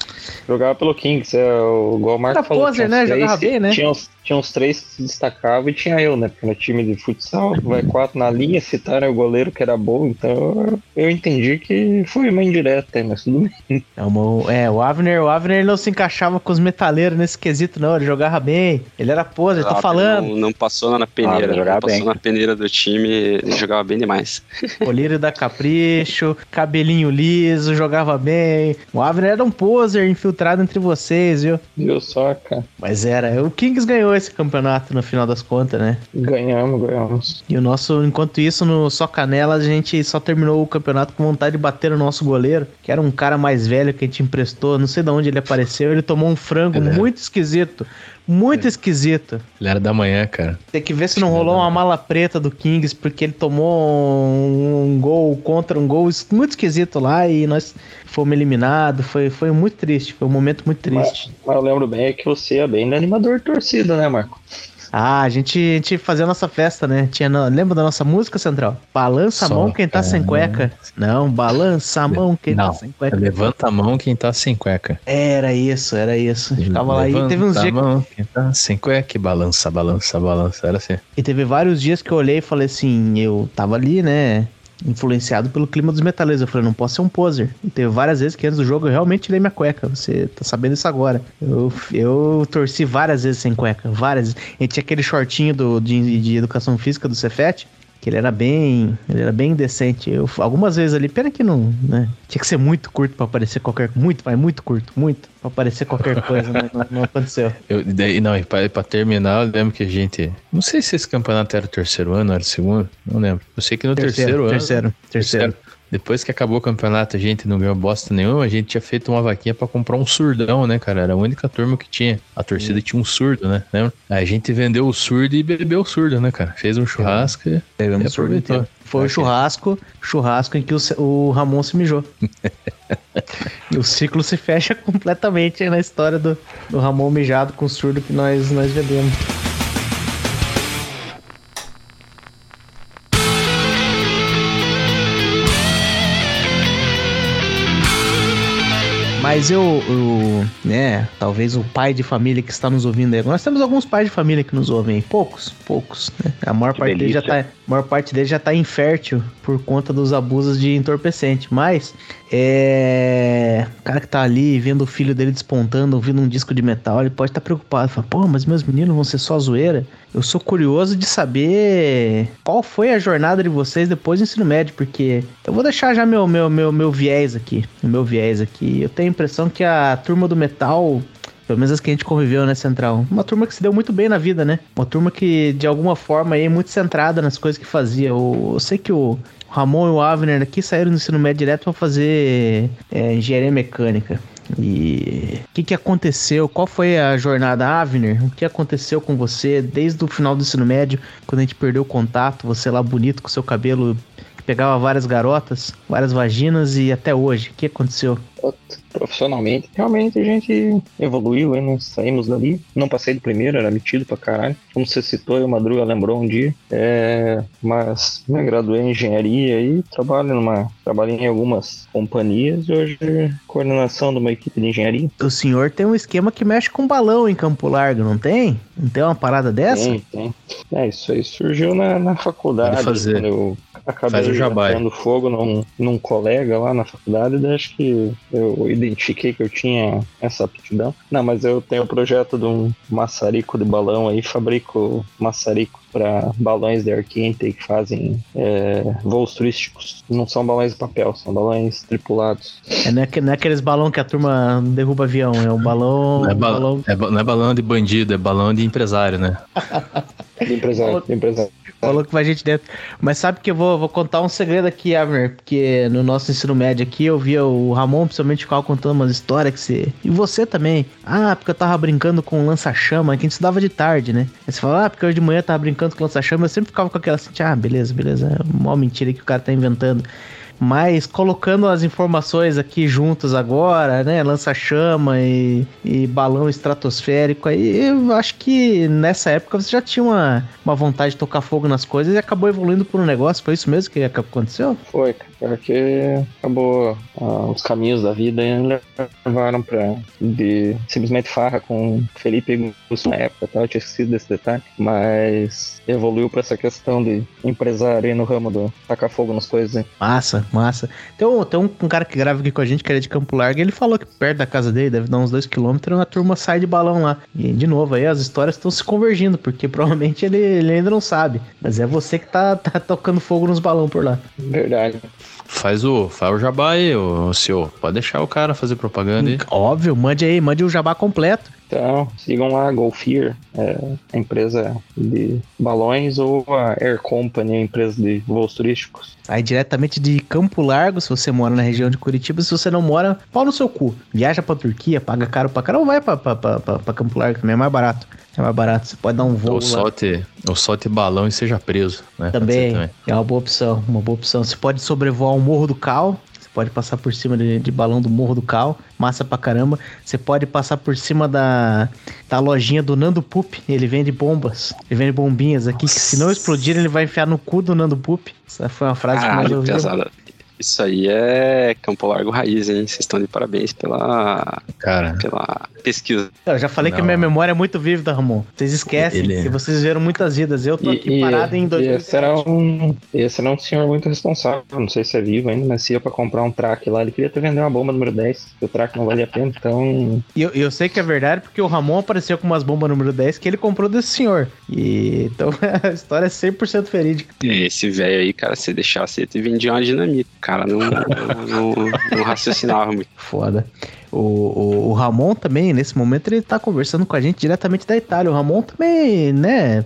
jogava pelo Kings, é, o, igual o Marco Era falou. poser, né? Jogava bem, né? Tinha uns, tinha uns três que se destacavam e tinha eu, né? Porque no time de futsal vai quatro na linha, citaram o goleiro que era bom, então eu entendi que foi uma indireta, aí, mas tudo bem. É, uma- é, o Avner, o Avner não se encaixava com os metaleiros nesse quesito, não. Ele jogava bem. Ele era poser, tô Ah, falando. Não, não passou na peneira. Ah, jogava não passou bem. na peneira do time, ele jogava bem demais. Colírio da Capricho, cabelinho liso, jogava bem. O Avner era um poser infiltrado entre vocês, viu? Viu só, cara? Mas era. O Kings ganhou esse campeonato no final das contas, né? Ganhamos, ganhamos. E o nosso, enquanto isso, no Só Canela, a gente só terminou o campeonato com vontade de bater no nosso goleiro, que era um cara mais velho que a gente emprestou. Não sei de onde ele apareceu. Ele tomou um frango é. muito esquisito. Muito esquisito. Ele era da manhã, cara. Tem que ver se não rolou uma mala preta do Kings, porque ele tomou um, um gol contra um gol muito esquisito lá e nós fomos eliminados. Foi, foi muito triste, foi um momento muito triste. Mas eu lembro bem é que você é bem animador de torcida, né, Marco? Ah, a gente, a gente fazia a nossa festa, né? Tinha, lembra da nossa música, Central? Balança a mão quem tá sem é. cueca. Não, balança a mão quem tá Não, sem cueca. Levanta a mão quem tá sem cueca. Era isso, era isso. Ficava lá e teve uns a dias. mão quem tá sem cueca balança, balança, balança. Era assim. E teve vários dias que eu olhei e falei assim, eu tava ali, né? Influenciado pelo clima dos metaleiros. Eu falei, não posso ser um poser. E teve várias vezes que antes do jogo eu realmente tirei minha cueca. Você tá sabendo isso agora. Eu, eu torci várias vezes sem cueca. Várias. Gente tinha aquele shortinho do, de, de educação física do Cefet que ele era bem, ele era bem decente. Eu algumas vezes ali, pena que não, né? Tinha que ser muito curto para aparecer qualquer muito, mas muito curto, muito para aparecer qualquer coisa, né? Não, não aconteceu. Eu, daí, não, e para terminar, eu lembro que a gente, não sei se esse campeonato era o terceiro ano, era o segundo, não lembro. Eu sei que no terceiro, terceiro ano, terceiro, terceiro. Depois que acabou o campeonato, a gente não ganhou bosta nenhuma, a gente tinha feito uma vaquinha para comprar um surdão, né, cara? Era a única turma que tinha. A torcida tinha um surdo, né? Lembra? Aí a gente vendeu o surdo e bebeu o surdo, né, cara? Fez um churrasco e, e aproveitou. Foi o churrasco, churrasco em que o, o Ramon se mijou. e o ciclo se fecha completamente na história do, do Ramon mijado com o surdo que nós, nós vendemos. Mas eu, eu, né, talvez o pai de família que está nos ouvindo aí. Nós temos alguns pais de família que nos ouvem, poucos, poucos, né? A maior que parte dele já tá, maior parte dele já tá infértil por conta dos abusos de entorpecente, mas é, o cara que tá ali vendo o filho dele despontando, ouvindo um disco de metal, ele pode estar tá preocupado, fala: "Pô, mas meus meninos vão ser só zoeira?" Eu sou curioso de saber qual foi a jornada de vocês depois do ensino médio, porque eu vou deixar já meu meu meu, meu viés aqui, meu viés aqui. Eu tenho a impressão que a turma do metal pelo menos as que a gente conviveu, né, Central? Uma turma que se deu muito bem na vida, né? Uma turma que, de alguma forma, é muito centrada nas coisas que fazia. Eu, eu sei que o Ramon e o Avner aqui saíram do ensino médio direto para fazer é, engenharia mecânica. E o que, que aconteceu? Qual foi a jornada Avner? O que aconteceu com você desde o final do ensino médio, quando a gente perdeu o contato, você lá bonito com seu cabelo que pegava várias garotas, várias vaginas e até hoje? O que aconteceu? Profissionalmente, realmente a gente evoluiu, não saímos dali. Não passei do primeiro, era metido pra caralho. Como você citou, o Madruga lembrou um dia. É, mas me graduei em engenharia e trabalho numa. Trabalhei em algumas companhias e hoje coordenação de uma equipe de engenharia. O senhor tem um esquema que mexe com balão em Campo Largo, não tem? Não tem uma parada dessa? Tem, tem. É, isso aí surgiu na, na faculdade. Pode fazer. Quando eu acabei Faz o jabai. fogo num, num colega lá na faculdade e acho que eu identifiquei que eu tinha essa aptidão. Não, mas eu tenho o um projeto de um maçarico de balão aí, fabrico maçarico para balões de ar quente que fazem é, voos turísticos. Não são balões de papel, são balões tripulados. É, não, é, não é aqueles balões que a turma derruba avião, é um balão. Não é, ba balão... É, não é balão de bandido, é balão de empresário, né? de empresário, de empresário. Falou que vai gente dentro. Mas sabe que eu vou, vou contar um segredo aqui, Abner, porque no nosso ensino médio aqui eu via o Ramon, principalmente, ficava contando umas histórias que você. E você também. Ah, porque eu tava brincando com lança-chama, que a gente estudava de tarde, né? Aí você fala, ah, porque eu de manhã tava brincando com lança-chama, eu sempre ficava com aquela assim, ah, beleza, beleza. É uma mentira que o cara tá inventando. Mas colocando as informações aqui juntas agora, né? Lança-chama e, e, balão estratosférico, aí eu acho que nessa época você já tinha uma, uma vontade de tocar fogo nas coisas e acabou evoluindo por um negócio. Foi isso mesmo que aconteceu? Foi, porque acabou ah, os caminhos da vida e levaram pra de simplesmente farra com Felipe Gusto na época, tá? eu tinha esquecido desse detalhe, mas evoluiu pra essa questão de empresário no ramo do tacar fogo nas coisas. Hein? Massa, massa. Tem, um, tem um, cara que grava aqui com a gente, que era de Campo Largo, ele falou que perto da casa dele, deve dar uns 2km, a turma sai de balão lá. E, de novo, aí as histórias estão se convergindo, porque provavelmente ele, ele ainda não sabe. Mas é você que tá, tá tocando fogo nos balões por lá. Verdade. Faz o, faz o jabá aí, o senhor. Pode deixar o cara fazer propaganda aí. Óbvio, mande aí, mande o jabá completo. Então, sigam lá a Golfear, é, a empresa de balões, ou a Air Company, a empresa de voos turísticos. Aí diretamente de Campo Largo, se você mora na região de Curitiba, se você não mora, pau no seu cu. Viaja pra Turquia, paga caro pra caramba, vai pra, pra, pra, pra, pra Campo Largo também, é mais barato. É mais barato, você pode dar um voo ou solte, Ou solte balão e seja preso, né? Também, também, é uma boa opção, uma boa opção. Você pode sobrevoar o Morro do Cal, pode passar por cima de, de, balão do Morro do Cal, massa pra caramba. Você pode passar por cima da, da lojinha do Nando Pup, ele vende bombas, ele vende bombinhas aqui, que se não explodir ele vai enfiar no cu do Nando Pup. Essa foi uma frase ah, que mais ouviu. Isso aí é Campo Largo Raiz, hein? Vocês estão de parabéns pela, Cara, pela pesquisa. Eu já falei que Não. minha memória é muito vívida, Ramon. Vocês esquecem Ele- que vocês viram muitas vidas. Eu tô aqui parado em e 2000. esse era um. Esse era um senhor muito responsável. Não sei se é vivo ainda, mas se ia pra comprar um track lá, ele queria ter vendido uma bomba número 10, que o track não valia a pena. Então. E eu, eu sei que é verdade porque o Ramon apareceu com umas bombas número 10 que ele comprou desse senhor. E então a história é 100% verídica. Esse velho aí, cara, se deixasse, ele te vendia uma dinamite. O cara não, não, não- raciocinava muito. Foda. O, o, o Ramon também, nesse momento, ele tá conversando com a gente diretamente da Itália. O Ramon também, né?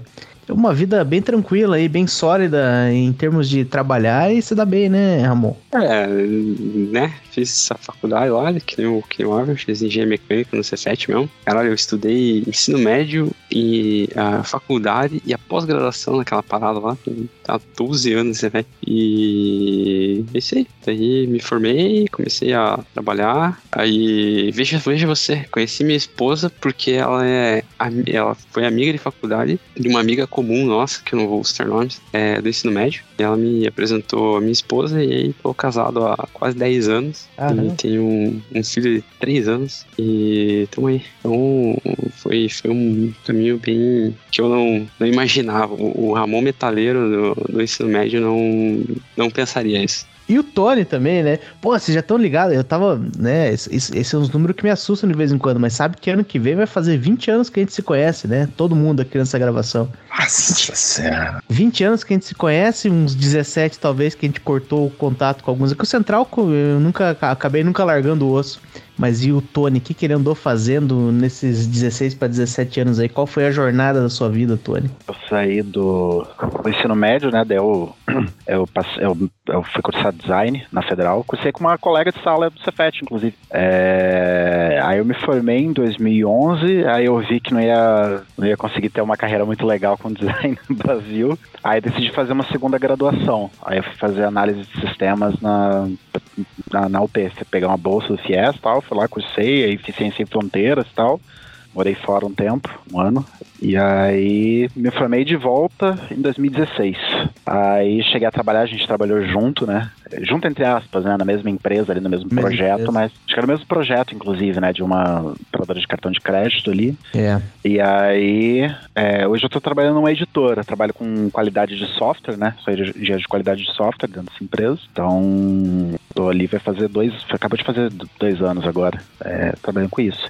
Uma vida bem tranquila aí, bem sólida em termos de trabalhar e se dá bem, né, Ramon? É, né? Fiz a faculdade lá, que nem o, o Arthur, fiz engenharia mecânica no C7 mesmo. Caralho, eu estudei ensino médio e a faculdade e a pós-graduação naquela parada lá, tem tá 12 anos, né, velho? E é isso aí. Daí me formei, comecei a trabalhar. Aí, veja, veja você, conheci minha esposa porque ela é ela foi amiga de faculdade de uma amiga comum nossa, que eu não vou citar nomes, é, do ensino médio. E ela me apresentou a minha esposa e aí tô casado há quase 10 anos. E tenho um, um filho de 3 anos. E tamo aí. Então foi, foi um caminho bem que eu não, não imaginava. O, o Ramon Metaleiro do, do ensino médio não, não pensaria isso. E o Tony também, né? Pô, vocês já estão ligados? Eu tava, né? Esse, esse esse é uns números que me assustam de vez em quando, mas sabe que ano que vem vai fazer 20 anos que a gente se conhece, né? Todo mundo aqui nessa gravação. nossa senhora. 20 anos que a gente se conhece, uns 17 talvez que a gente cortou o contato com alguns. É que o Central eu nunca acabei nunca largando o osso. Mas e o Tony, o que, que ele andou fazendo nesses 16 para 17 anos aí? Qual foi a jornada da sua vida, Tony? Eu saí do, ensino médio, né? Eu, eu, passe- eu, eu fui cursar design na Federal. Cursei com uma colega de sala do Cefet, inclusive. É, aí eu me formei em 2011. Aí eu vi que não ia, não ia conseguir ter uma carreira muito legal com design no Brasil. Aí decidi fazer uma segunda graduação. Aí eu fui fazer análise de sistemas na, na, na. Fui pegar uma bolsa do FIES e tal. Lá, cursei, aí fiz ciência em fronteiras e tal. Morei fora um tempo, um ano. E aí me formei de volta em 2016. Aí cheguei a trabalhar, a gente trabalhou junto, né? Junto entre aspas, né? Na mesma empresa ali, no mesmo Mesma projeto, empresa. mas acho que era o mesmo projeto, inclusive, né? De uma operadora de cartão de crédito ali. É. E aí, é, hoje eu tô trabalhando numa editora, trabalho com qualidade de software, né? Sou engenheiro de qualidade de software dentro dessa empresa. Então, tô ali, vai fazer dois, acabou de fazer dois anos agora, é, trabalhando com isso.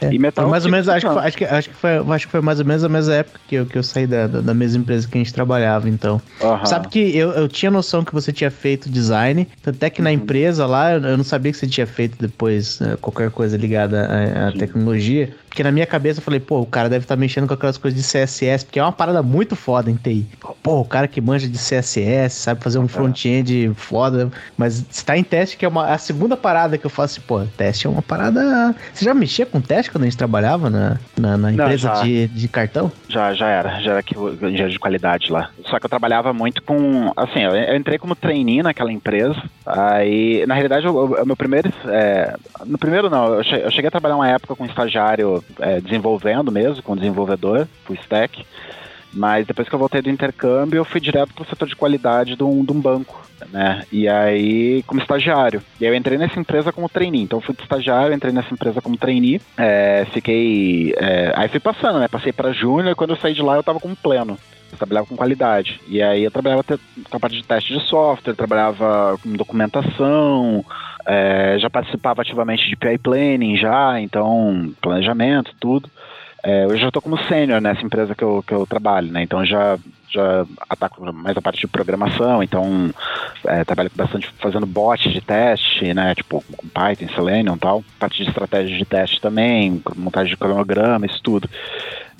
É, E metal foi mais ou menos, acho que, acho, que, acho, que foi, acho que foi mais ou menos a mesma época que eu, que eu saí da, da, mesma empresa que a gente trabalhava, então. Aham. Sabe que eu, eu tinha noção que você tinha feito design, tanto é que Uhum. na empresa lá eu, não sabia que você tinha feito depois eh, qualquer coisa ligada à, à tecnologia, porque na minha cabeça eu falei, pô, o cara deve estar mexendo com aquelas coisas de CSS, porque é uma parada muito foda em TI. Pô, o cara que manja de CSS, sabe fazer um front-end foda, mas se tá em teste, que é uma, a segunda parada que eu faço, pô, teste é uma parada... Você já mexia com teste quando a gente trabalhava na, na, na Não, empresa já. de, de cartão? Já, já era, já era que de qualidade lá. Só que eu trabalhava muito com, assim, eu, eu entrei como trainee naquela empresa. Aí, na realidade, o meu primeiro, é, no primeiro não, eu che- eu cheguei a trabalhar uma época com estagiário é, desenvolvendo mesmo, com desenvolvedor, full stack. Mas depois que eu voltei do intercâmbio, eu fui direto pro setor de qualidade de um, de um banco, né? E aí, como estagiário. E aí eu entrei nessa empresa como trainee. Então fui de estagiário, entrei nessa empresa como trainee. É, fiquei. é, aí fui passando, né? Passei pra júnior e quando eu saí de lá eu tava como pleno. Eu trabalhava com qualidade. E aí eu trabalhava com a parte de teste de software, trabalhava com documentação, é, já participava ativamente de PI Planning já, então planejamento, tudo. É, hoje eu tô como sênior nessa empresa que eu, que eu trabalho, né? Então já, já ataco mais a parte de programação, então é, trabalho bastante fazendo bot de teste, né? Tipo, com Python, Selenium e tal. Parte de estratégia de teste também, montagem de cronograma, isso tudo.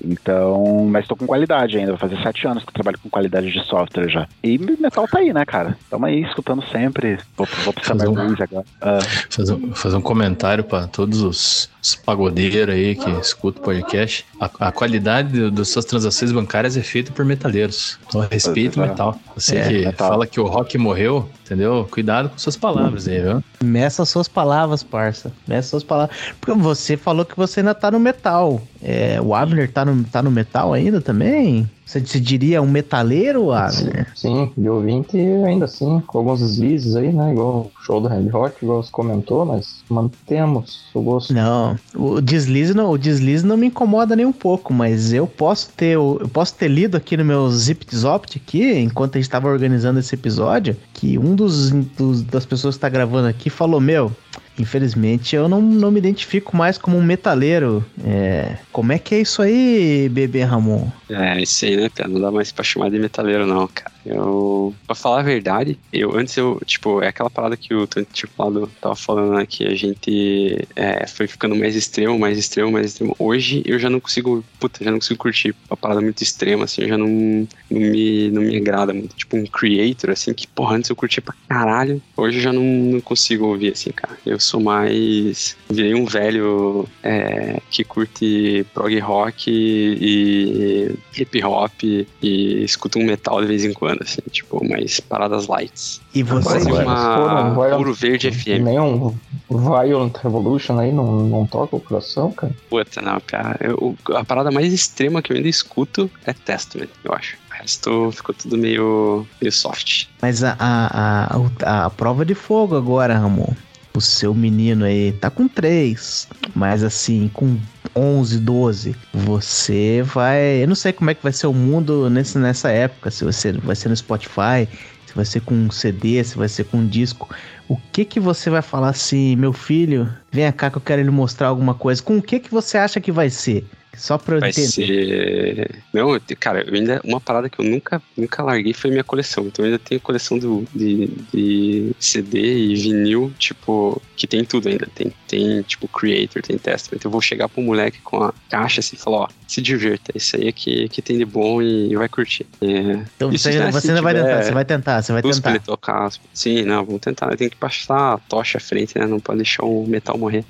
Então, mas estou com qualidade ainda, vai fazer sete anos que eu trabalho com qualidade de software já. E metal tá aí, né, cara? Tamo aí escutando sempre. Vou, vou Summer Fazer um- Blues agora. Ah, Fazer, um- fazer um comentário para todos os, os pagodeiros aí que escutam o podcast. A, a qualidade das suas transações bancárias é feita por metaleiros. Então respeita o Pois é. metal. Você É, que metal. fala que o rock morreu, entendeu? Cuidado com suas palavras aí, viu? Meça suas palavras, parça. Meça suas palavras. Porque você falou que você ainda tá no metal. É, o Abner tá no, tá no metal ainda também? Você, diria um metaleiro, Abner? Sim, de ouvinte ainda assim, com alguns deslizes aí, né? Igual o show do Red Hot, igual você comentou, mas mantemos o gosto. Não, o deslize não, o deslize não me incomoda nem um pouco, mas eu posso ter, eu posso ter lido aqui no meu Zip Zopt aqui, enquanto a gente estava organizando esse episódio, que um dos, dos das pessoas que está gravando aqui falou, meu, Infelizmente, eu não, não me identifico mais como um metaleiro. É, como é que é isso aí, bebê Ramon? É, isso aí, né, cara? Não dá mais pra chamar de metaleiro, não, cara. Eu, pra falar a verdade, eu antes eu, tipo, é aquela parada que o Tanto tipo, lado tava falando, né, a gente é, foi ficando mais extremo, mais extremo, mais extremo. Hoje eu já não consigo, puta, já não consigo curtir a parada muito extrema, assim, já não, não, me, não me agrada muito. Tipo, um creator, assim, que, porra, antes eu curtia pra caralho, hoje eu já não, não consigo ouvir, assim, cara. Eu sou mais. Virei um velho é, que curte prog rock e hip hop e escuta um metal de vez em quando, assim, tipo, mais paradas lights. E você, Quase uma Violent- Ouro Verde FM. Nenhum Violent Revolution aí não, não toca o coração, cara. Puta, não, cara. Eu- a parada mais extrema que eu ainda escuto é Testament, eu acho. O resto ficou tudo meio, meio soft. Mas a, a, a, a prova de fogo agora, Ramon. O seu menino aí tá com 3, mas assim, com 11, 12, você vai. Eu não sei como é que vai ser o mundo nesse, nessa época. Se você vai ser no Spotify, se vai ser com um CD, se vai ser com um disco. O que que você vai falar assim, meu filho, vem cá que eu quero lhe mostrar alguma coisa. Com o que que você acha que vai ser? Só pra eu Vai entender. ser. Não, cara, ainda. Uma parada que eu nunca, nunca larguei foi minha coleção. Então eu ainda tenho coleção do, de, de CD e vinil, tipo, que tem tudo ainda. Tem, tem tipo, Creator, tem Testament. Eu vou chegar pro moleque com a caixa assim e falar: ó, se divirta. Isso aí é que, que tem de bom e vai curtir. É, Então Isso, você, né, você vai tentar, você vai tentar, você vai tentar. ele tocar. Sim, não, vamos tentar. Tem que passar a tocha à frente, né? Não pode deixar o metal morrer.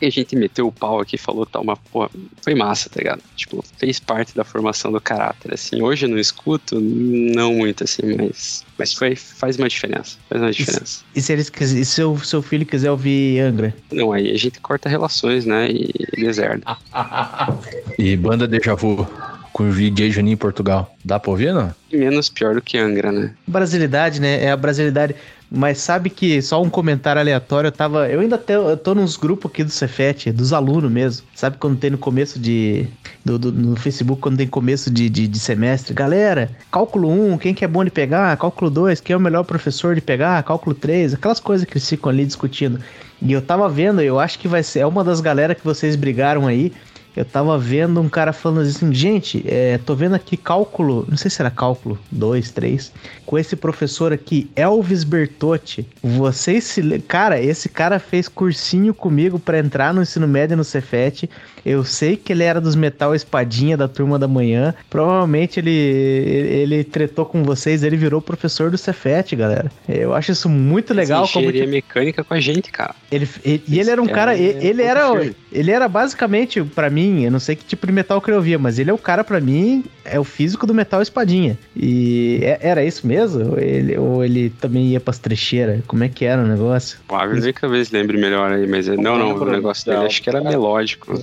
E a gente meteu o pau aqui, falou tal, uma porra, foi massa, tá ligado? Tipo, fez parte da formação do caráter, assim. Hoje eu não escuto, não muito, assim, mas, mas foi, faz uma diferença. Faz uma diferença. E se eles quis- e se o seu filho quiser ouvir Angra? Não, aí a gente corta relações, né? E deserda. E banda Deja Vu com o DJ Juninho em Portugal. Dá pra ouvir, não? E menos pior do que Angra, né? Brasilidade, né? É a brasilidade. Mas sabe que só um comentário aleatório, eu tava. Eu ainda te, eu tô nos grupos aqui do Cefet, dos alunos mesmo. Sabe quando tem no começo de. Do, do- no Facebook, quando tem começo de, de, de semestre? Galera, cálculo 1, quem que é bom de pegar? Cálculo 2, quem é o melhor professor de pegar? Cálculo 3, aquelas coisas que eles ficam ali discutindo. E eu tava vendo, eu acho que vai ser. É uma das galera que vocês brigaram aí. Eu tava vendo um cara falando assim, gente, é, tô vendo aqui cálculo, não sei se era cálculo 2, 3, com esse professor aqui, Elvis Bertotti. Vocês se. Cara, esse cara fez cursinho comigo pra entrar no ensino médio no Cefet. Eu sei que ele era dos Metal Espadinha da turma da manhã. Provavelmente ele, ele, ele tretou com vocês, ele virou professor do Cefet, galera. Eu acho isso muito legal. Fez Como que mecânica com a gente, cara. ele, ele- e ele era um cara, cara ele, é ele era, ele era basicamente pra mim, eu não sei que tipo de metal que ele ouvia, mas ele é o cara pra mim, é o físico do metal espadinha. E é- era isso mesmo? Ou ele, ou ele também ia pras trecheiras? Como é que era o negócio? O Abner talvez lembre melhor aí, mas é- não, não, o negócio dele acho que era melódico.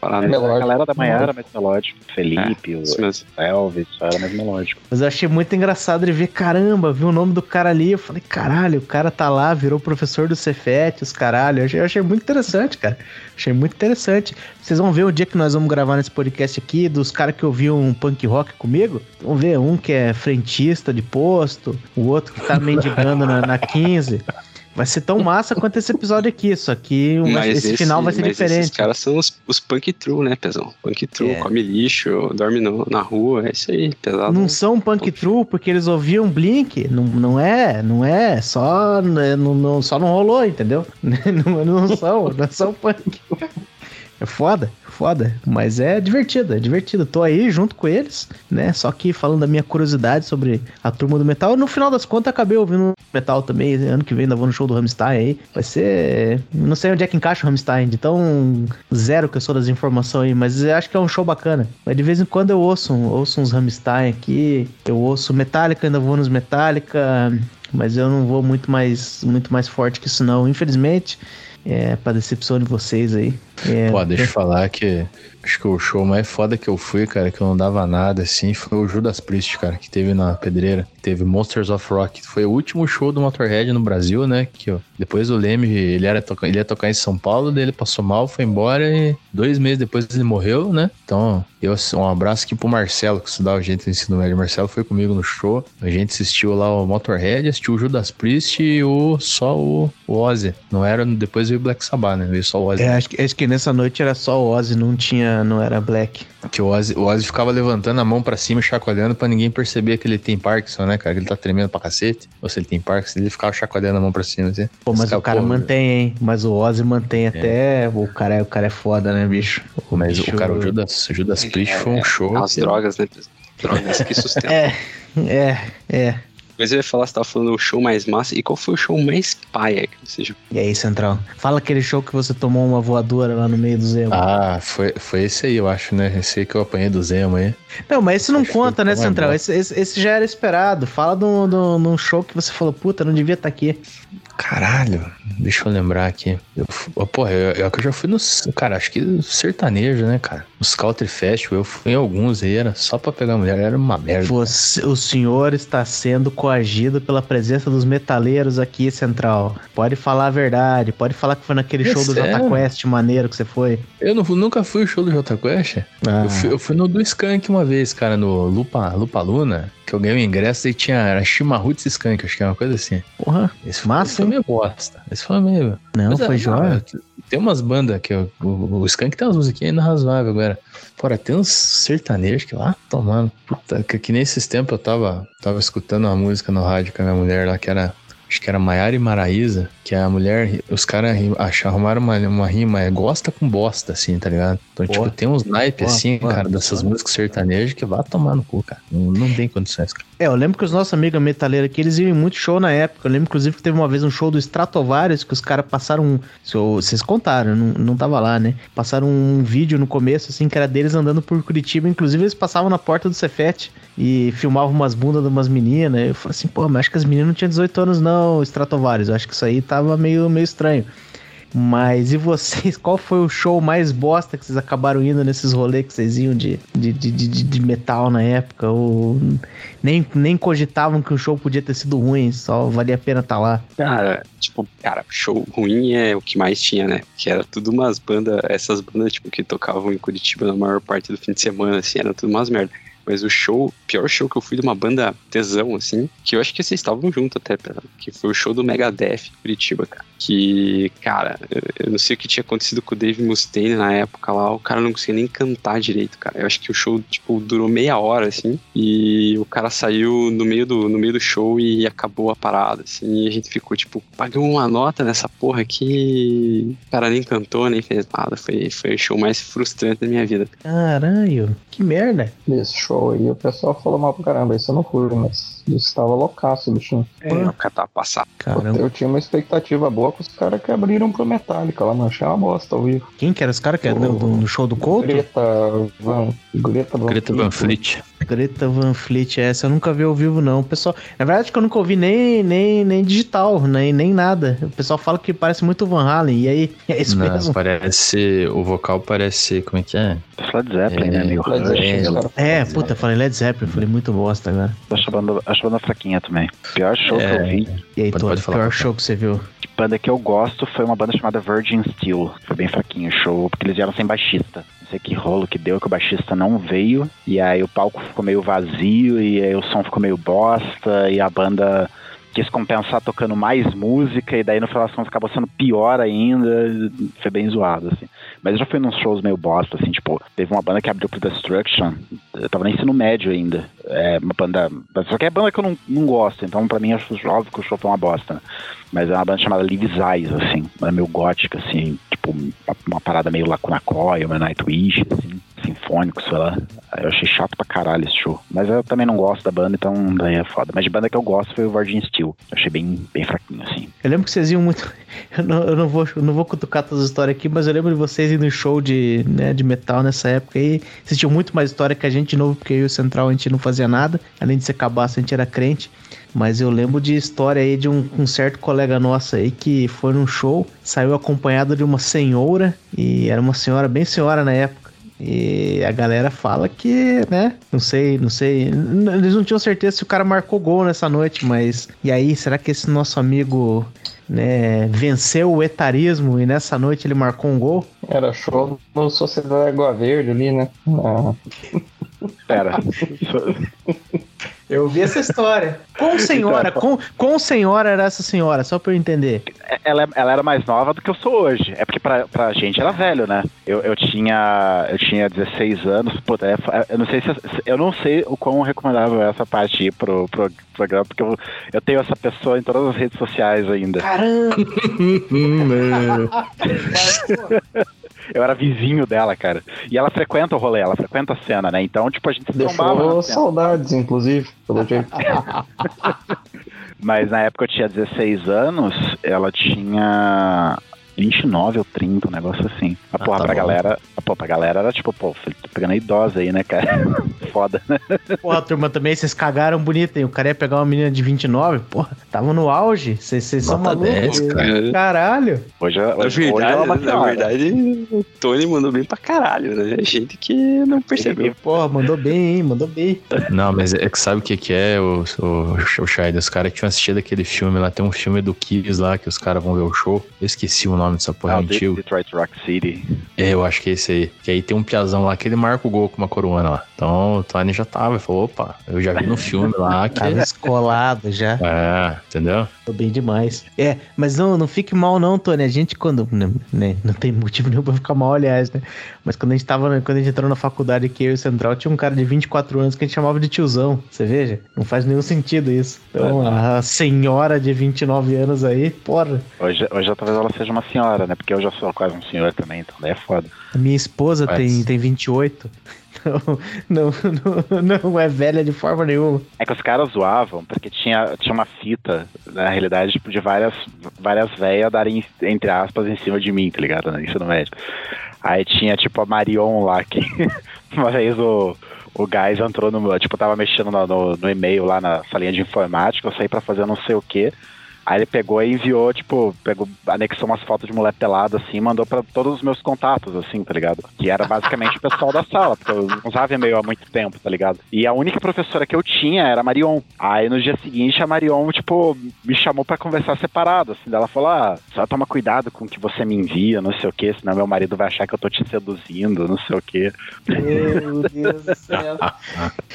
Parada. É melódico. A galera da manhã era mais melódico. Felipe, Isso o. Elvis, só era mais melódico. Mas eu achei muito engraçado de ver, caramba, vi o nome do cara ali, eu falei, caralho, o cara tá lá, virou professor do Cefet, os caralho. Eu achei, eu achei muito interessante, cara. Achei muito interessante. Vocês vão ver o dia que nós vamos gravar nesse podcast aqui, dos caras que ouviam um punk rock comigo. Vão ver um que é frentista de posto, o outro que tá mendigando na, na 15. Vai ser tão massa quanto esse episódio aqui, só que Mas esse, final vai ser diferente. Esses caras são os, os punk true, né, pesão? Punk true, É. come lixo, dorme no- na rua, é isso aí, pesado. Não são punk true porque eles ouviam Blink. Não, não é, não é. Só né, não, não- só não rolou, entendeu? Não, não são, não são punk. É foda, foda. Mas é divertido, é divertido. Tô aí junto com eles, né? Só que falando da minha curiosidade sobre a turma do metal. No final das contas, acabei ouvindo metal também. Ano que vem ainda vou no show do Rammstein aí. Vai ser. Não sei onde é que encaixa o Rammstein, de tão zero que eu sou das informações aí, mas acho que é um show bacana. Mas de vez em quando eu ouço, ouço uns Rammstein aqui. Eu ouço Metallica, ainda vou nos Metallica. mas eu não vou muito mais, muito mais forte que isso não. Infelizmente, é, pra decepção de vocês aí. É, Pô, deixa eu falar que acho que o show mais foda que eu fui, cara, que eu não dava nada, assim, foi o Judas Priest, cara, que teve na pedreira. Teve Monsters of Rock. Foi o último show do Motorhead no Brasil, né? Que ó, depois o Leme, ele, era toca, ele ia tocar em São Paulo, daí ele passou mal, foi embora e dois meses depois ele morreu, né? Então, eu, um abraço aqui pro Marcelo, que estudava gente no ensino médio. Marcelo foi comigo no show. A gente assistiu lá o Motorhead, assistiu o Judas Priest e o, só o, o Ozzy. Não era, depois veio o Black Sabbath, né? Veio só o Ozzy. É, acho que, acho que nessa noite era só o Ozzy, não tinha, não era Black. Que o Ozzy, o Ozzy ficava levantando a mão para cima e chacoalhando para ninguém perceber que ele tem Parkinson, né, cara? Que ele tá tremendo pra cacete. Ou se ele tem Parkinson, ele ficava chacoalhando a mão pra cima, assim. Pô, mas o cara mantém, hein? Mas o Ozzy mantém até. O, cara, é- o cara é foda, né, bicho? O Mas bicho- o cara, o Judas, o Judas Priest foi um show. As drogas, né? Drogas que sustentam. É, é, é. Mas eu ia falar, você tava falando o show mais massa. E qual foi o show mais paia que você já E aí, Central? Fala aquele show que você tomou uma voadora lá no meio do Zemo. Ah, foi, foi esse aí, eu acho, né? Esse aí que eu apanhei do Zemo aí. Não, mas esse não Acho conta, né, Central? Esse, esse, esse já era esperado. Fala de um- show que você falou, puta, não devia estar aqui. Caralho, deixa eu lembrar aqui. Eu, oh, porra, eu, eu, eu já fui no. Cara, acho que sertanejo, né, cara? Nos Country Festival, eu fui em alguns aí, era só pra pegar mulher, era uma merda. Você, o senhor está sendo coagido pela presença dos metaleiros aqui, Central. Pode falar a verdade, pode falar que foi naquele É show do sério? Jota Quest maneiro que você foi. Eu não, nunca fui no show do Jota Quest. Ah. Eu, fui, eu fui no do Skank uma vez, cara, no Lupa, Lupa Luna, que eu ganhei o ingresso e tinha era Chimarruts Skank, acho que é uma coisa assim. Porra, Esse Massa, foi? Meio bosta. Esse foi meio. não, Mas é, foi jóia. Tem umas bandas que eu- o, o Skank tem umas musiquinhas ainda razoáveis agora. Fora, tem uns sertanejos que lá tomando. Puta, que, que nem esses tempos eu tava, tava escutando uma música no rádio com a minha mulher lá, que era. Acho que era Maiara e Maraíza, que a mulher, os caras arrumaram uma, uma rima, é gosta com bosta, assim, tá ligado? Então, tipo, tem uns naipes, assim, cara, dessas músicas sertanejas que vai tomar no cu, cara. Não, não tem condições, cara. É, eu lembro que os nossos amigos metaleiros aqui, eles iam em muito show na época. Eu lembro, inclusive, que teve uma vez um show do Stratovarius que os caras passaram. Vocês contaram, não, não tava lá, né? Passaram um vídeo no começo, assim, que era deles andando por Curitiba. Inclusive, eles passavam na porta do Cefete e filmavam umas bundas de umas meninas. Eu falei assim, pô, mas acho que as meninas não tinham 18 anos, não, Stratovarius. Eu acho que isso aí tava meio, meio estranho. Mas e vocês, qual foi o show mais bosta que vocês acabaram indo nesses rolês que vocês iam de, de, de, de, de metal na época? Ou nem, nem cogitavam que o show podia ter sido ruim, só valia a pena estar lá? Cara, tipo, cara, show ruim é o que mais tinha, né? Que era tudo umas bandas, essas bandas, tipo, que tocavam em Curitiba na maior parte do fim de semana, assim, eram tudo umas merda. Mas o show, pior show que eu fui de uma banda tesão, assim, que eu acho que vocês estavam junto até, que foi o show do Megadeth em Curitiba, cara. Que, cara, eu, eu não sei o que tinha acontecido com o Dave Mustaine na época lá, o cara não conseguia nem cantar direito, cara. Eu acho que o show, tipo, durou meia hora, assim, e o cara saiu no meio do, no meio do show e acabou a parada, assim, e a gente ficou, tipo, pagamos uma nota nessa porra aqui, o cara nem cantou, nem fez nada, foi, foi o show mais frustrante da minha vida. Caralho, que merda. Esse show aí, o pessoal falou mal pra caramba. Isso eu não fui, mas isso estava loucaço, bichinho. É, o cara tava passado. Caramba, Eu tinha uma expectativa boa com os caras que abriram pro Metallica lá, manchar uma bosta ao vivo. quem que era os caras que eram no, no show do Couto? Greta Van, Greta Van, Greta Van Fleet. Greta Van Fleet, essa eu nunca vi ao vivo, não. O pessoal, na verdade, que eu nunca ouvi nem, nem, nem digital, nem, nem nada. O pessoal fala que parece muito Van Halen, e aí, é isso Não, mesmo? parece. O vocal parece. Como é que é? Led Zeppelin, É, né? Meio Led Zeppelin, É, falam, puta, falei Led Zeppelin, falei muito bosta agora. Banda, acho a banda fraquinha também. Pior show que É. eu vi, E aí, Pode- pode falar, pior show que você viu? de banda que eu gosto, foi uma banda chamada Virgin Steel. Foi bem fraquinho o show, porque eles vieram sem baixista. Não sei que rolo que deu que o baixista não veio. E aí o palco ficou meio vazio, e aí o som ficou meio bosta, e a banda quis compensar tocando mais música, e daí no final das contas acabou sendo pior ainda. Foi bem zoado, assim. Mas eu já fui nos shows meio bosta, assim, tipo, teve uma banda que abriu pro Destruction. Eu tava no ensino médio ainda. É uma banda. Só que é banda que eu não, não gosto, então pra mim acho óbvio que o show foi uma bosta, né? Mas é uma banda chamada Lives Eyes, assim, uma meio gótica, assim, tipo, uma, uma parada meio Lacuna Coil, meio Nightwish, assim, sinfônico, sei lá. Eu achei chato pra caralho esse show. Mas eu também não gosto da banda, então daí é foda. Mas de banda que eu gosto foi o Virgin Steel. Eu achei bem, bem fraquinho, assim. Eu lembro que vocês iam muito. Eu não, eu não, vou, não vou cutucar todas as histórias aqui, mas eu lembro de vocês indo em show de, né, de metal nessa época aí. Vocês tinham muito mais história que a gente de novo, porque eu e o Central a gente não fazia nada. Além de ser cabaço, a gente era crente. Mas eu lembro de história aí de um, um, certo colega nosso aí que foi num show, saiu acompanhado de uma senhora, e era uma senhora bem senhora na época. E a galera fala que, né? Não sei, não sei. Eles não tinham certeza se o cara marcou gol nessa noite, mas. E aí, será que esse nosso amigo né, venceu o etarismo e nessa noite ele marcou um gol? Era show no Sociedade Água Verde ali, né? Ah. Pera. Eu vi essa história. Com senhora, com, com senhora era essa senhora, só pra eu entender. Ela, ela era mais nova do que eu sou hoje. É porque pra, pra gente era velho, né? Eu, eu, tinha, eu tinha 16 anos. Puta, é, eu não sei se eu não sei o quão recomendável é essa parte ir pro, pro programa, porque eu, eu tenho essa pessoa em todas as redes sociais ainda. Caramba! Eu era vizinho dela, cara. E ela frequenta o rolê, ela frequenta a cena, né? Então, tipo, a gente se Deixou saudades, inclusive, pelo jeito. Mas na época eu tinha 16 anos, ela tinha 29 ou 30, um negócio assim. A ah, porra, tá pra bom. galera. A porra, pra galera era tipo, pô, tô pegando a idosa aí, né, cara? Foda, né? Porra, turma, também vocês cagaram bonito, hein? O cara ia pegar uma menina de 29, porra, tava no auge. Vocês são malucos. Cara. Caralho. Hoje, é, hoje, na verdade, hoje é na verdade, o Tony mandou bem pra caralho, né? Gente que não percebeu. Porra, mandou bem, hein? Mandou bem. Não, mas é que sabe o que, que é, o, o, o Shai? Os caras que tinham assistido aquele filme lá, tem um filme do Kiss lá que os caras vão ver o show. Eu esqueci o nome dessa porra ah. Detroit Rock City. É, eu acho que é esse aí. Que aí tem um piazão lá que ele marca o gol com uma coroana lá. Então o Tony já tava, ele falou, opa, eu já vi no filme lá que... Tava escolado já. É, entendeu? Tô bem demais. É, mas não, não fique mal não, Tony. A gente quando, né, né não tem motivo nenhum pra ficar mal, aliás, né? Mas quando a gente tava, quando a gente entrou na faculdade aqui, eu e o Central, tinha um cara de 24 anos que a gente chamava de tiozão. Você veja? Não faz nenhum sentido isso. Então, é. a senhora de 29 anos aí, porra. Hoje, hoje talvez ela seja uma senhora, né? Porque eu já sou quase um senhor também, então daí é foda. Minha esposa tem, tem 28. Não, não, não, não, é velha de forma nenhuma. É que os caras zoavam, porque tinha, tinha uma fita, na realidade, tipo, de várias, várias velhas darem, entre aspas, em cima de mim, tá ligado? No ensino médio. Aí tinha, tipo, a Marion lá, que uma vez o, o Gás entrou no. Tipo, tava mexendo no, no, no e-mail lá na salinha de informática, eu saí pra fazer não sei o que. Aí ele pegou e enviou, tipo, pegou, anexou umas fotos de mulher pelada, assim, mandou para todos os meus contatos, assim, tá ligado? Que era basicamente o pessoal da sala, porque eu não usava e-mail há muito tempo, tá ligado? E a única professora que eu tinha era a Marion. Aí no dia seguinte a Marion, tipo, me chamou para conversar separado, assim, ela falou: ah, só toma cuidado com o que você me envia, não sei o que, senão meu marido vai achar que eu tô te seduzindo, não sei o que. Meu Deus do céu.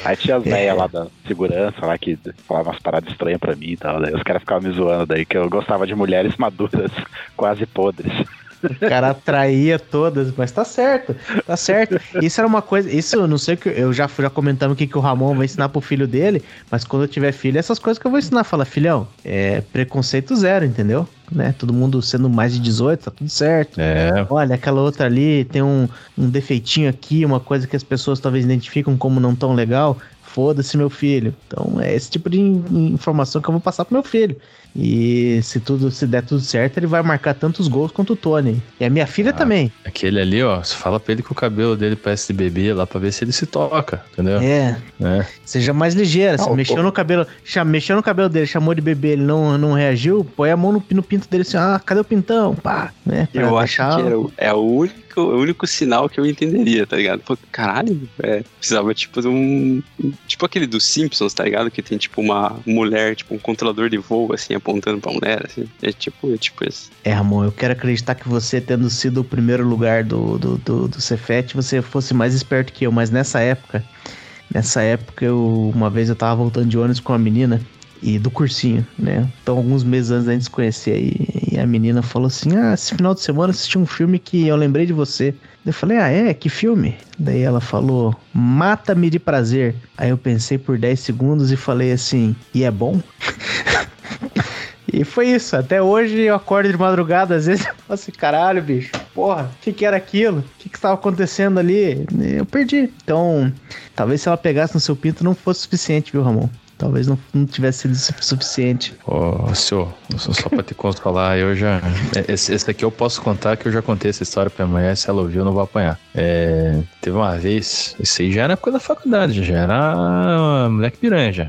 Aí tinha as velhas lá da segurança lá que falavam umas paradas estranhas pra mim e tal. Daí os caras ficavam me zoando daí, que eu gostava de mulheres maduras, quase podres. O cara atraía todas, mas tá certo, tá certo. Isso era uma coisa, isso eu não sei que eu já já o que, que o Ramon vai ensinar pro filho dele, mas quando eu tiver filho, essas coisas que eu vou ensinar, fala, filhão, é preconceito zero, entendeu? Né? Todo mundo sendo mais de 18, tá tudo certo. É. Olha, aquela outra ali tem um, um defeitinho aqui, uma coisa que as pessoas talvez identificam como não tão legal foda-se meu filho. Então é esse tipo de informação que eu vou passar pro meu filho. E se tudo se der tudo certo, ele vai marcar tantos gols quanto o Tony. E a minha filha ah, também. Aquele ali, ó, você fala pra ele que o cabelo dele parece de bebê lá pra ver se ele se toca, entendeu? É. é. Seja mais ligeira. Você mexeu no cabelo, mexeu no cabelo dele, chamou de bebê, ele não, não reagiu, põe a mão no, no pinto dele assim, ah, cadê o pintão? Pá, né? Eu acho que era, é o único único, o único sinal que eu entenderia, tá ligado? Pô, caralho, é, precisava tipo de um. Tipo aquele dos Simpsons, tá ligado? Que tem tipo uma mulher, tipo um controlador de voo, assim, apontando pra mulher, assim. É tipo, é tipo isso. É, Ramon, eu quero acreditar que você, tendo sido o primeiro lugar do, do, do, do Cefet, você fosse mais esperto que eu, mas nessa época. Nessa época, eu, uma vez eu tava voltando de ônibus com uma menina e do cursinho, né? Então, alguns meses antes da gente se conhecer, e, e a menina falou assim: Ah, esse final de semana assisti um filme que eu lembrei de você. Eu falei, ah, é? Que filme? Daí ela falou, Mata-me de prazer. Aí eu pensei por 10 segundos e falei assim, e é bom? E foi isso. Até hoje eu acordo de madrugada, às vezes eu falo assim, caralho, bicho, porra, o que, que era aquilo? O que, que estava acontecendo ali? Eu perdi. Então, talvez se ela pegasse no seu pinto não fosse suficiente, viu, Ramon? Talvez não, não tivesse sido suficiente. Ô, senhor, só pra te consolar, eu já. Esse, esse aqui eu posso contar que eu já contei essa história pra amanhã. Se ela ouviu, eu não vou apanhar. É, teve uma vez, isso aí já era época da faculdade, já era moleque piranha, já.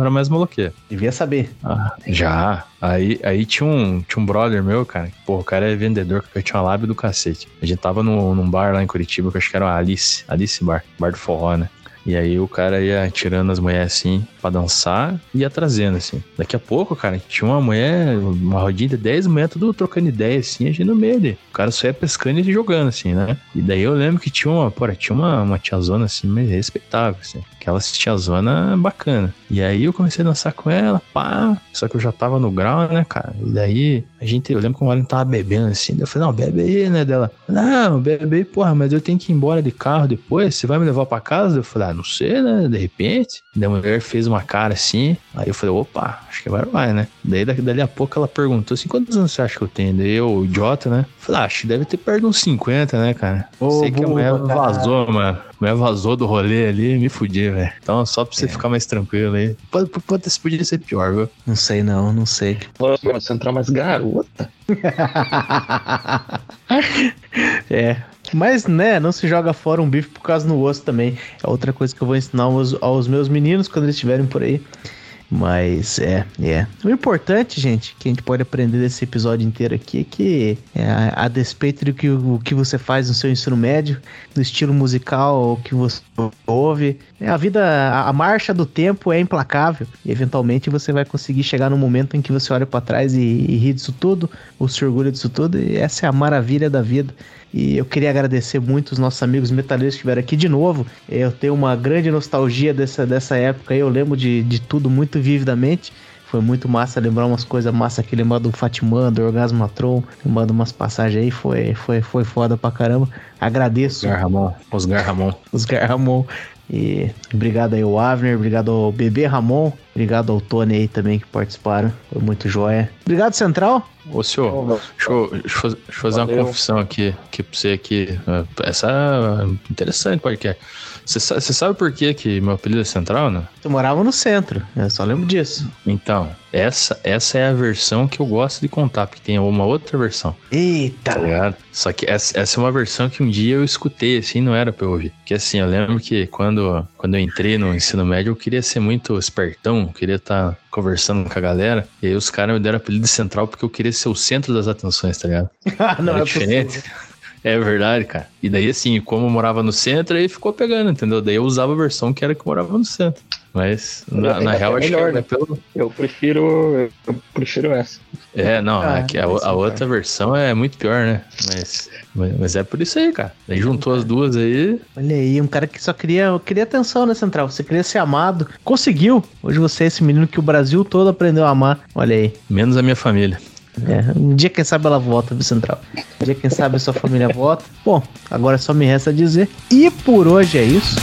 Era mais maloqueiro. Devia saber. Ah, já. Aí, aí tinha, um, tinha um brother meu, cara. Pô, o cara é vendedor, que tinha uma lábia do cacete. A gente tava no, num bar lá em Curitiba, que eu acho que era o Alice. Alice Bar. Bar do forró, né? E aí o cara ia tirando as mulheres assim pra dançar e ia trazendo, assim. Daqui a pouco, cara, tinha uma mulher, uma rodinha de 10 mulheres, tudo trocando ideia, assim, a gente no meio dele. O cara só ia pescando e jogando, assim, né? E daí eu lembro que tinha uma, porra, tinha uma, uma tiazona, assim, mais respeitável, assim. Aquela tiazona bacana. E aí eu comecei a dançar com ela, pá. Só que eu já tava no grau, né, cara? E daí a gente, eu lembro que o Alan tava bebendo assim. Eu falei, não, bebe aí, né? Dela, não, bebe aí, porra, mas eu tenho que ir embora de carro depois. Você vai me levar pra casa? Eu falei, ah, não sei, né? De repente. E a mulher fez uma cara assim. Aí eu falei, opa, acho que agora vai, né? Daí dali a pouco ela perguntou assim: quantos anos você acha que eu tenho? Daí eu, idiota, né? Falei, ah, acho que deve ter perto uns 50, né, cara? Ô, sei que a mulher vazou, mano. A mulher vazou do rolê ali me fudi, velho. Então, só pra você é. ficar mais tranquilo aí. Pode, pode, podia ser pior, viu? Não sei não, não sei. Você entrar mais garota. é, mas, né, não se joga fora um bife por causa no osso também. É outra coisa que eu vou ensinar aos, aos meus meninos quando eles estiverem por aí. Mas é, é. O importante, gente, que a gente pode aprender desse episódio inteiro aqui é que, é, a, despeito do que, o que você faz no seu ensino médio, do estilo musical que você ouve, é, a vida, a, a, marcha do tempo é implacável. E eventualmente você vai conseguir chegar no momento em que você olha para trás e, e ri disso tudo, ou se orgulha disso tudo, e essa é a maravilha da vida. E eu queria agradecer muito os nossos amigos metaleiros que estiveram aqui de novo. Eu tenho uma grande nostalgia dessa, dessa época. Eu lembro de, de tudo muito vividamente. Foi muito massa lembrar umas coisas massa aqui, lembrar do Fatimã, do Orgasmatron, lembrando umas passagens aí, foi, foi, foi foda pra caramba. Agradeço. Osgar Ramon. Osgar Ramon. Osgar Ramon. E obrigado aí ao Avner, obrigado ao Bebê Ramon, obrigado ao Tony aí também que participaram. Foi muito joia. Obrigado, Central. Ô senhor, deixa, eu, deixa eu fazer Valeu. uma confissão aqui, aqui pra você aqui. Essa é interessante podcast. Você sabe, por que, que meu apelido é Central, né? Eu morava no centro, eu só lembro disso. Então, essa, essa é a versão que eu gosto de contar, porque tem uma outra versão. Eita! Tá? Só que essa, essa é uma versão que um dia eu escutei, assim, não era pra eu ouvir. Porque assim, eu lembro que quando, quando eu entrei no ensino médio, eu queria ser muito espertão, queria estar tá conversando com a galera. E aí os caras me deram apelido de Central porque eu queria ser o centro das atenções, tá ligado? Ah, não é diferente. Possível. É verdade, cara. E daí, assim, como eu morava no centro, aí ficou pegando, entendeu? Daí eu usava a versão que era que morava no centro. Mas, na, na real, é acho melhor, que... né? Pelo... Eu prefiro, eu prefiro essa. É, não, ah, é a, a, outra versão é muito pior, né? Mas, mas é por isso aí, cara. Daí juntou as duas aí. Olha aí, um cara que só queria, queria atenção, né, Central? Você queria ser amado. Conseguiu. Hoje você é esse menino que o Brasil todo aprendeu a amar. Olha aí. Menos a minha família. É, um dia, quem sabe, ela volta, viu, Central? Um dia, quem sabe, a sua família volta. Bom, agora só me resta dizer. E por hoje é isso.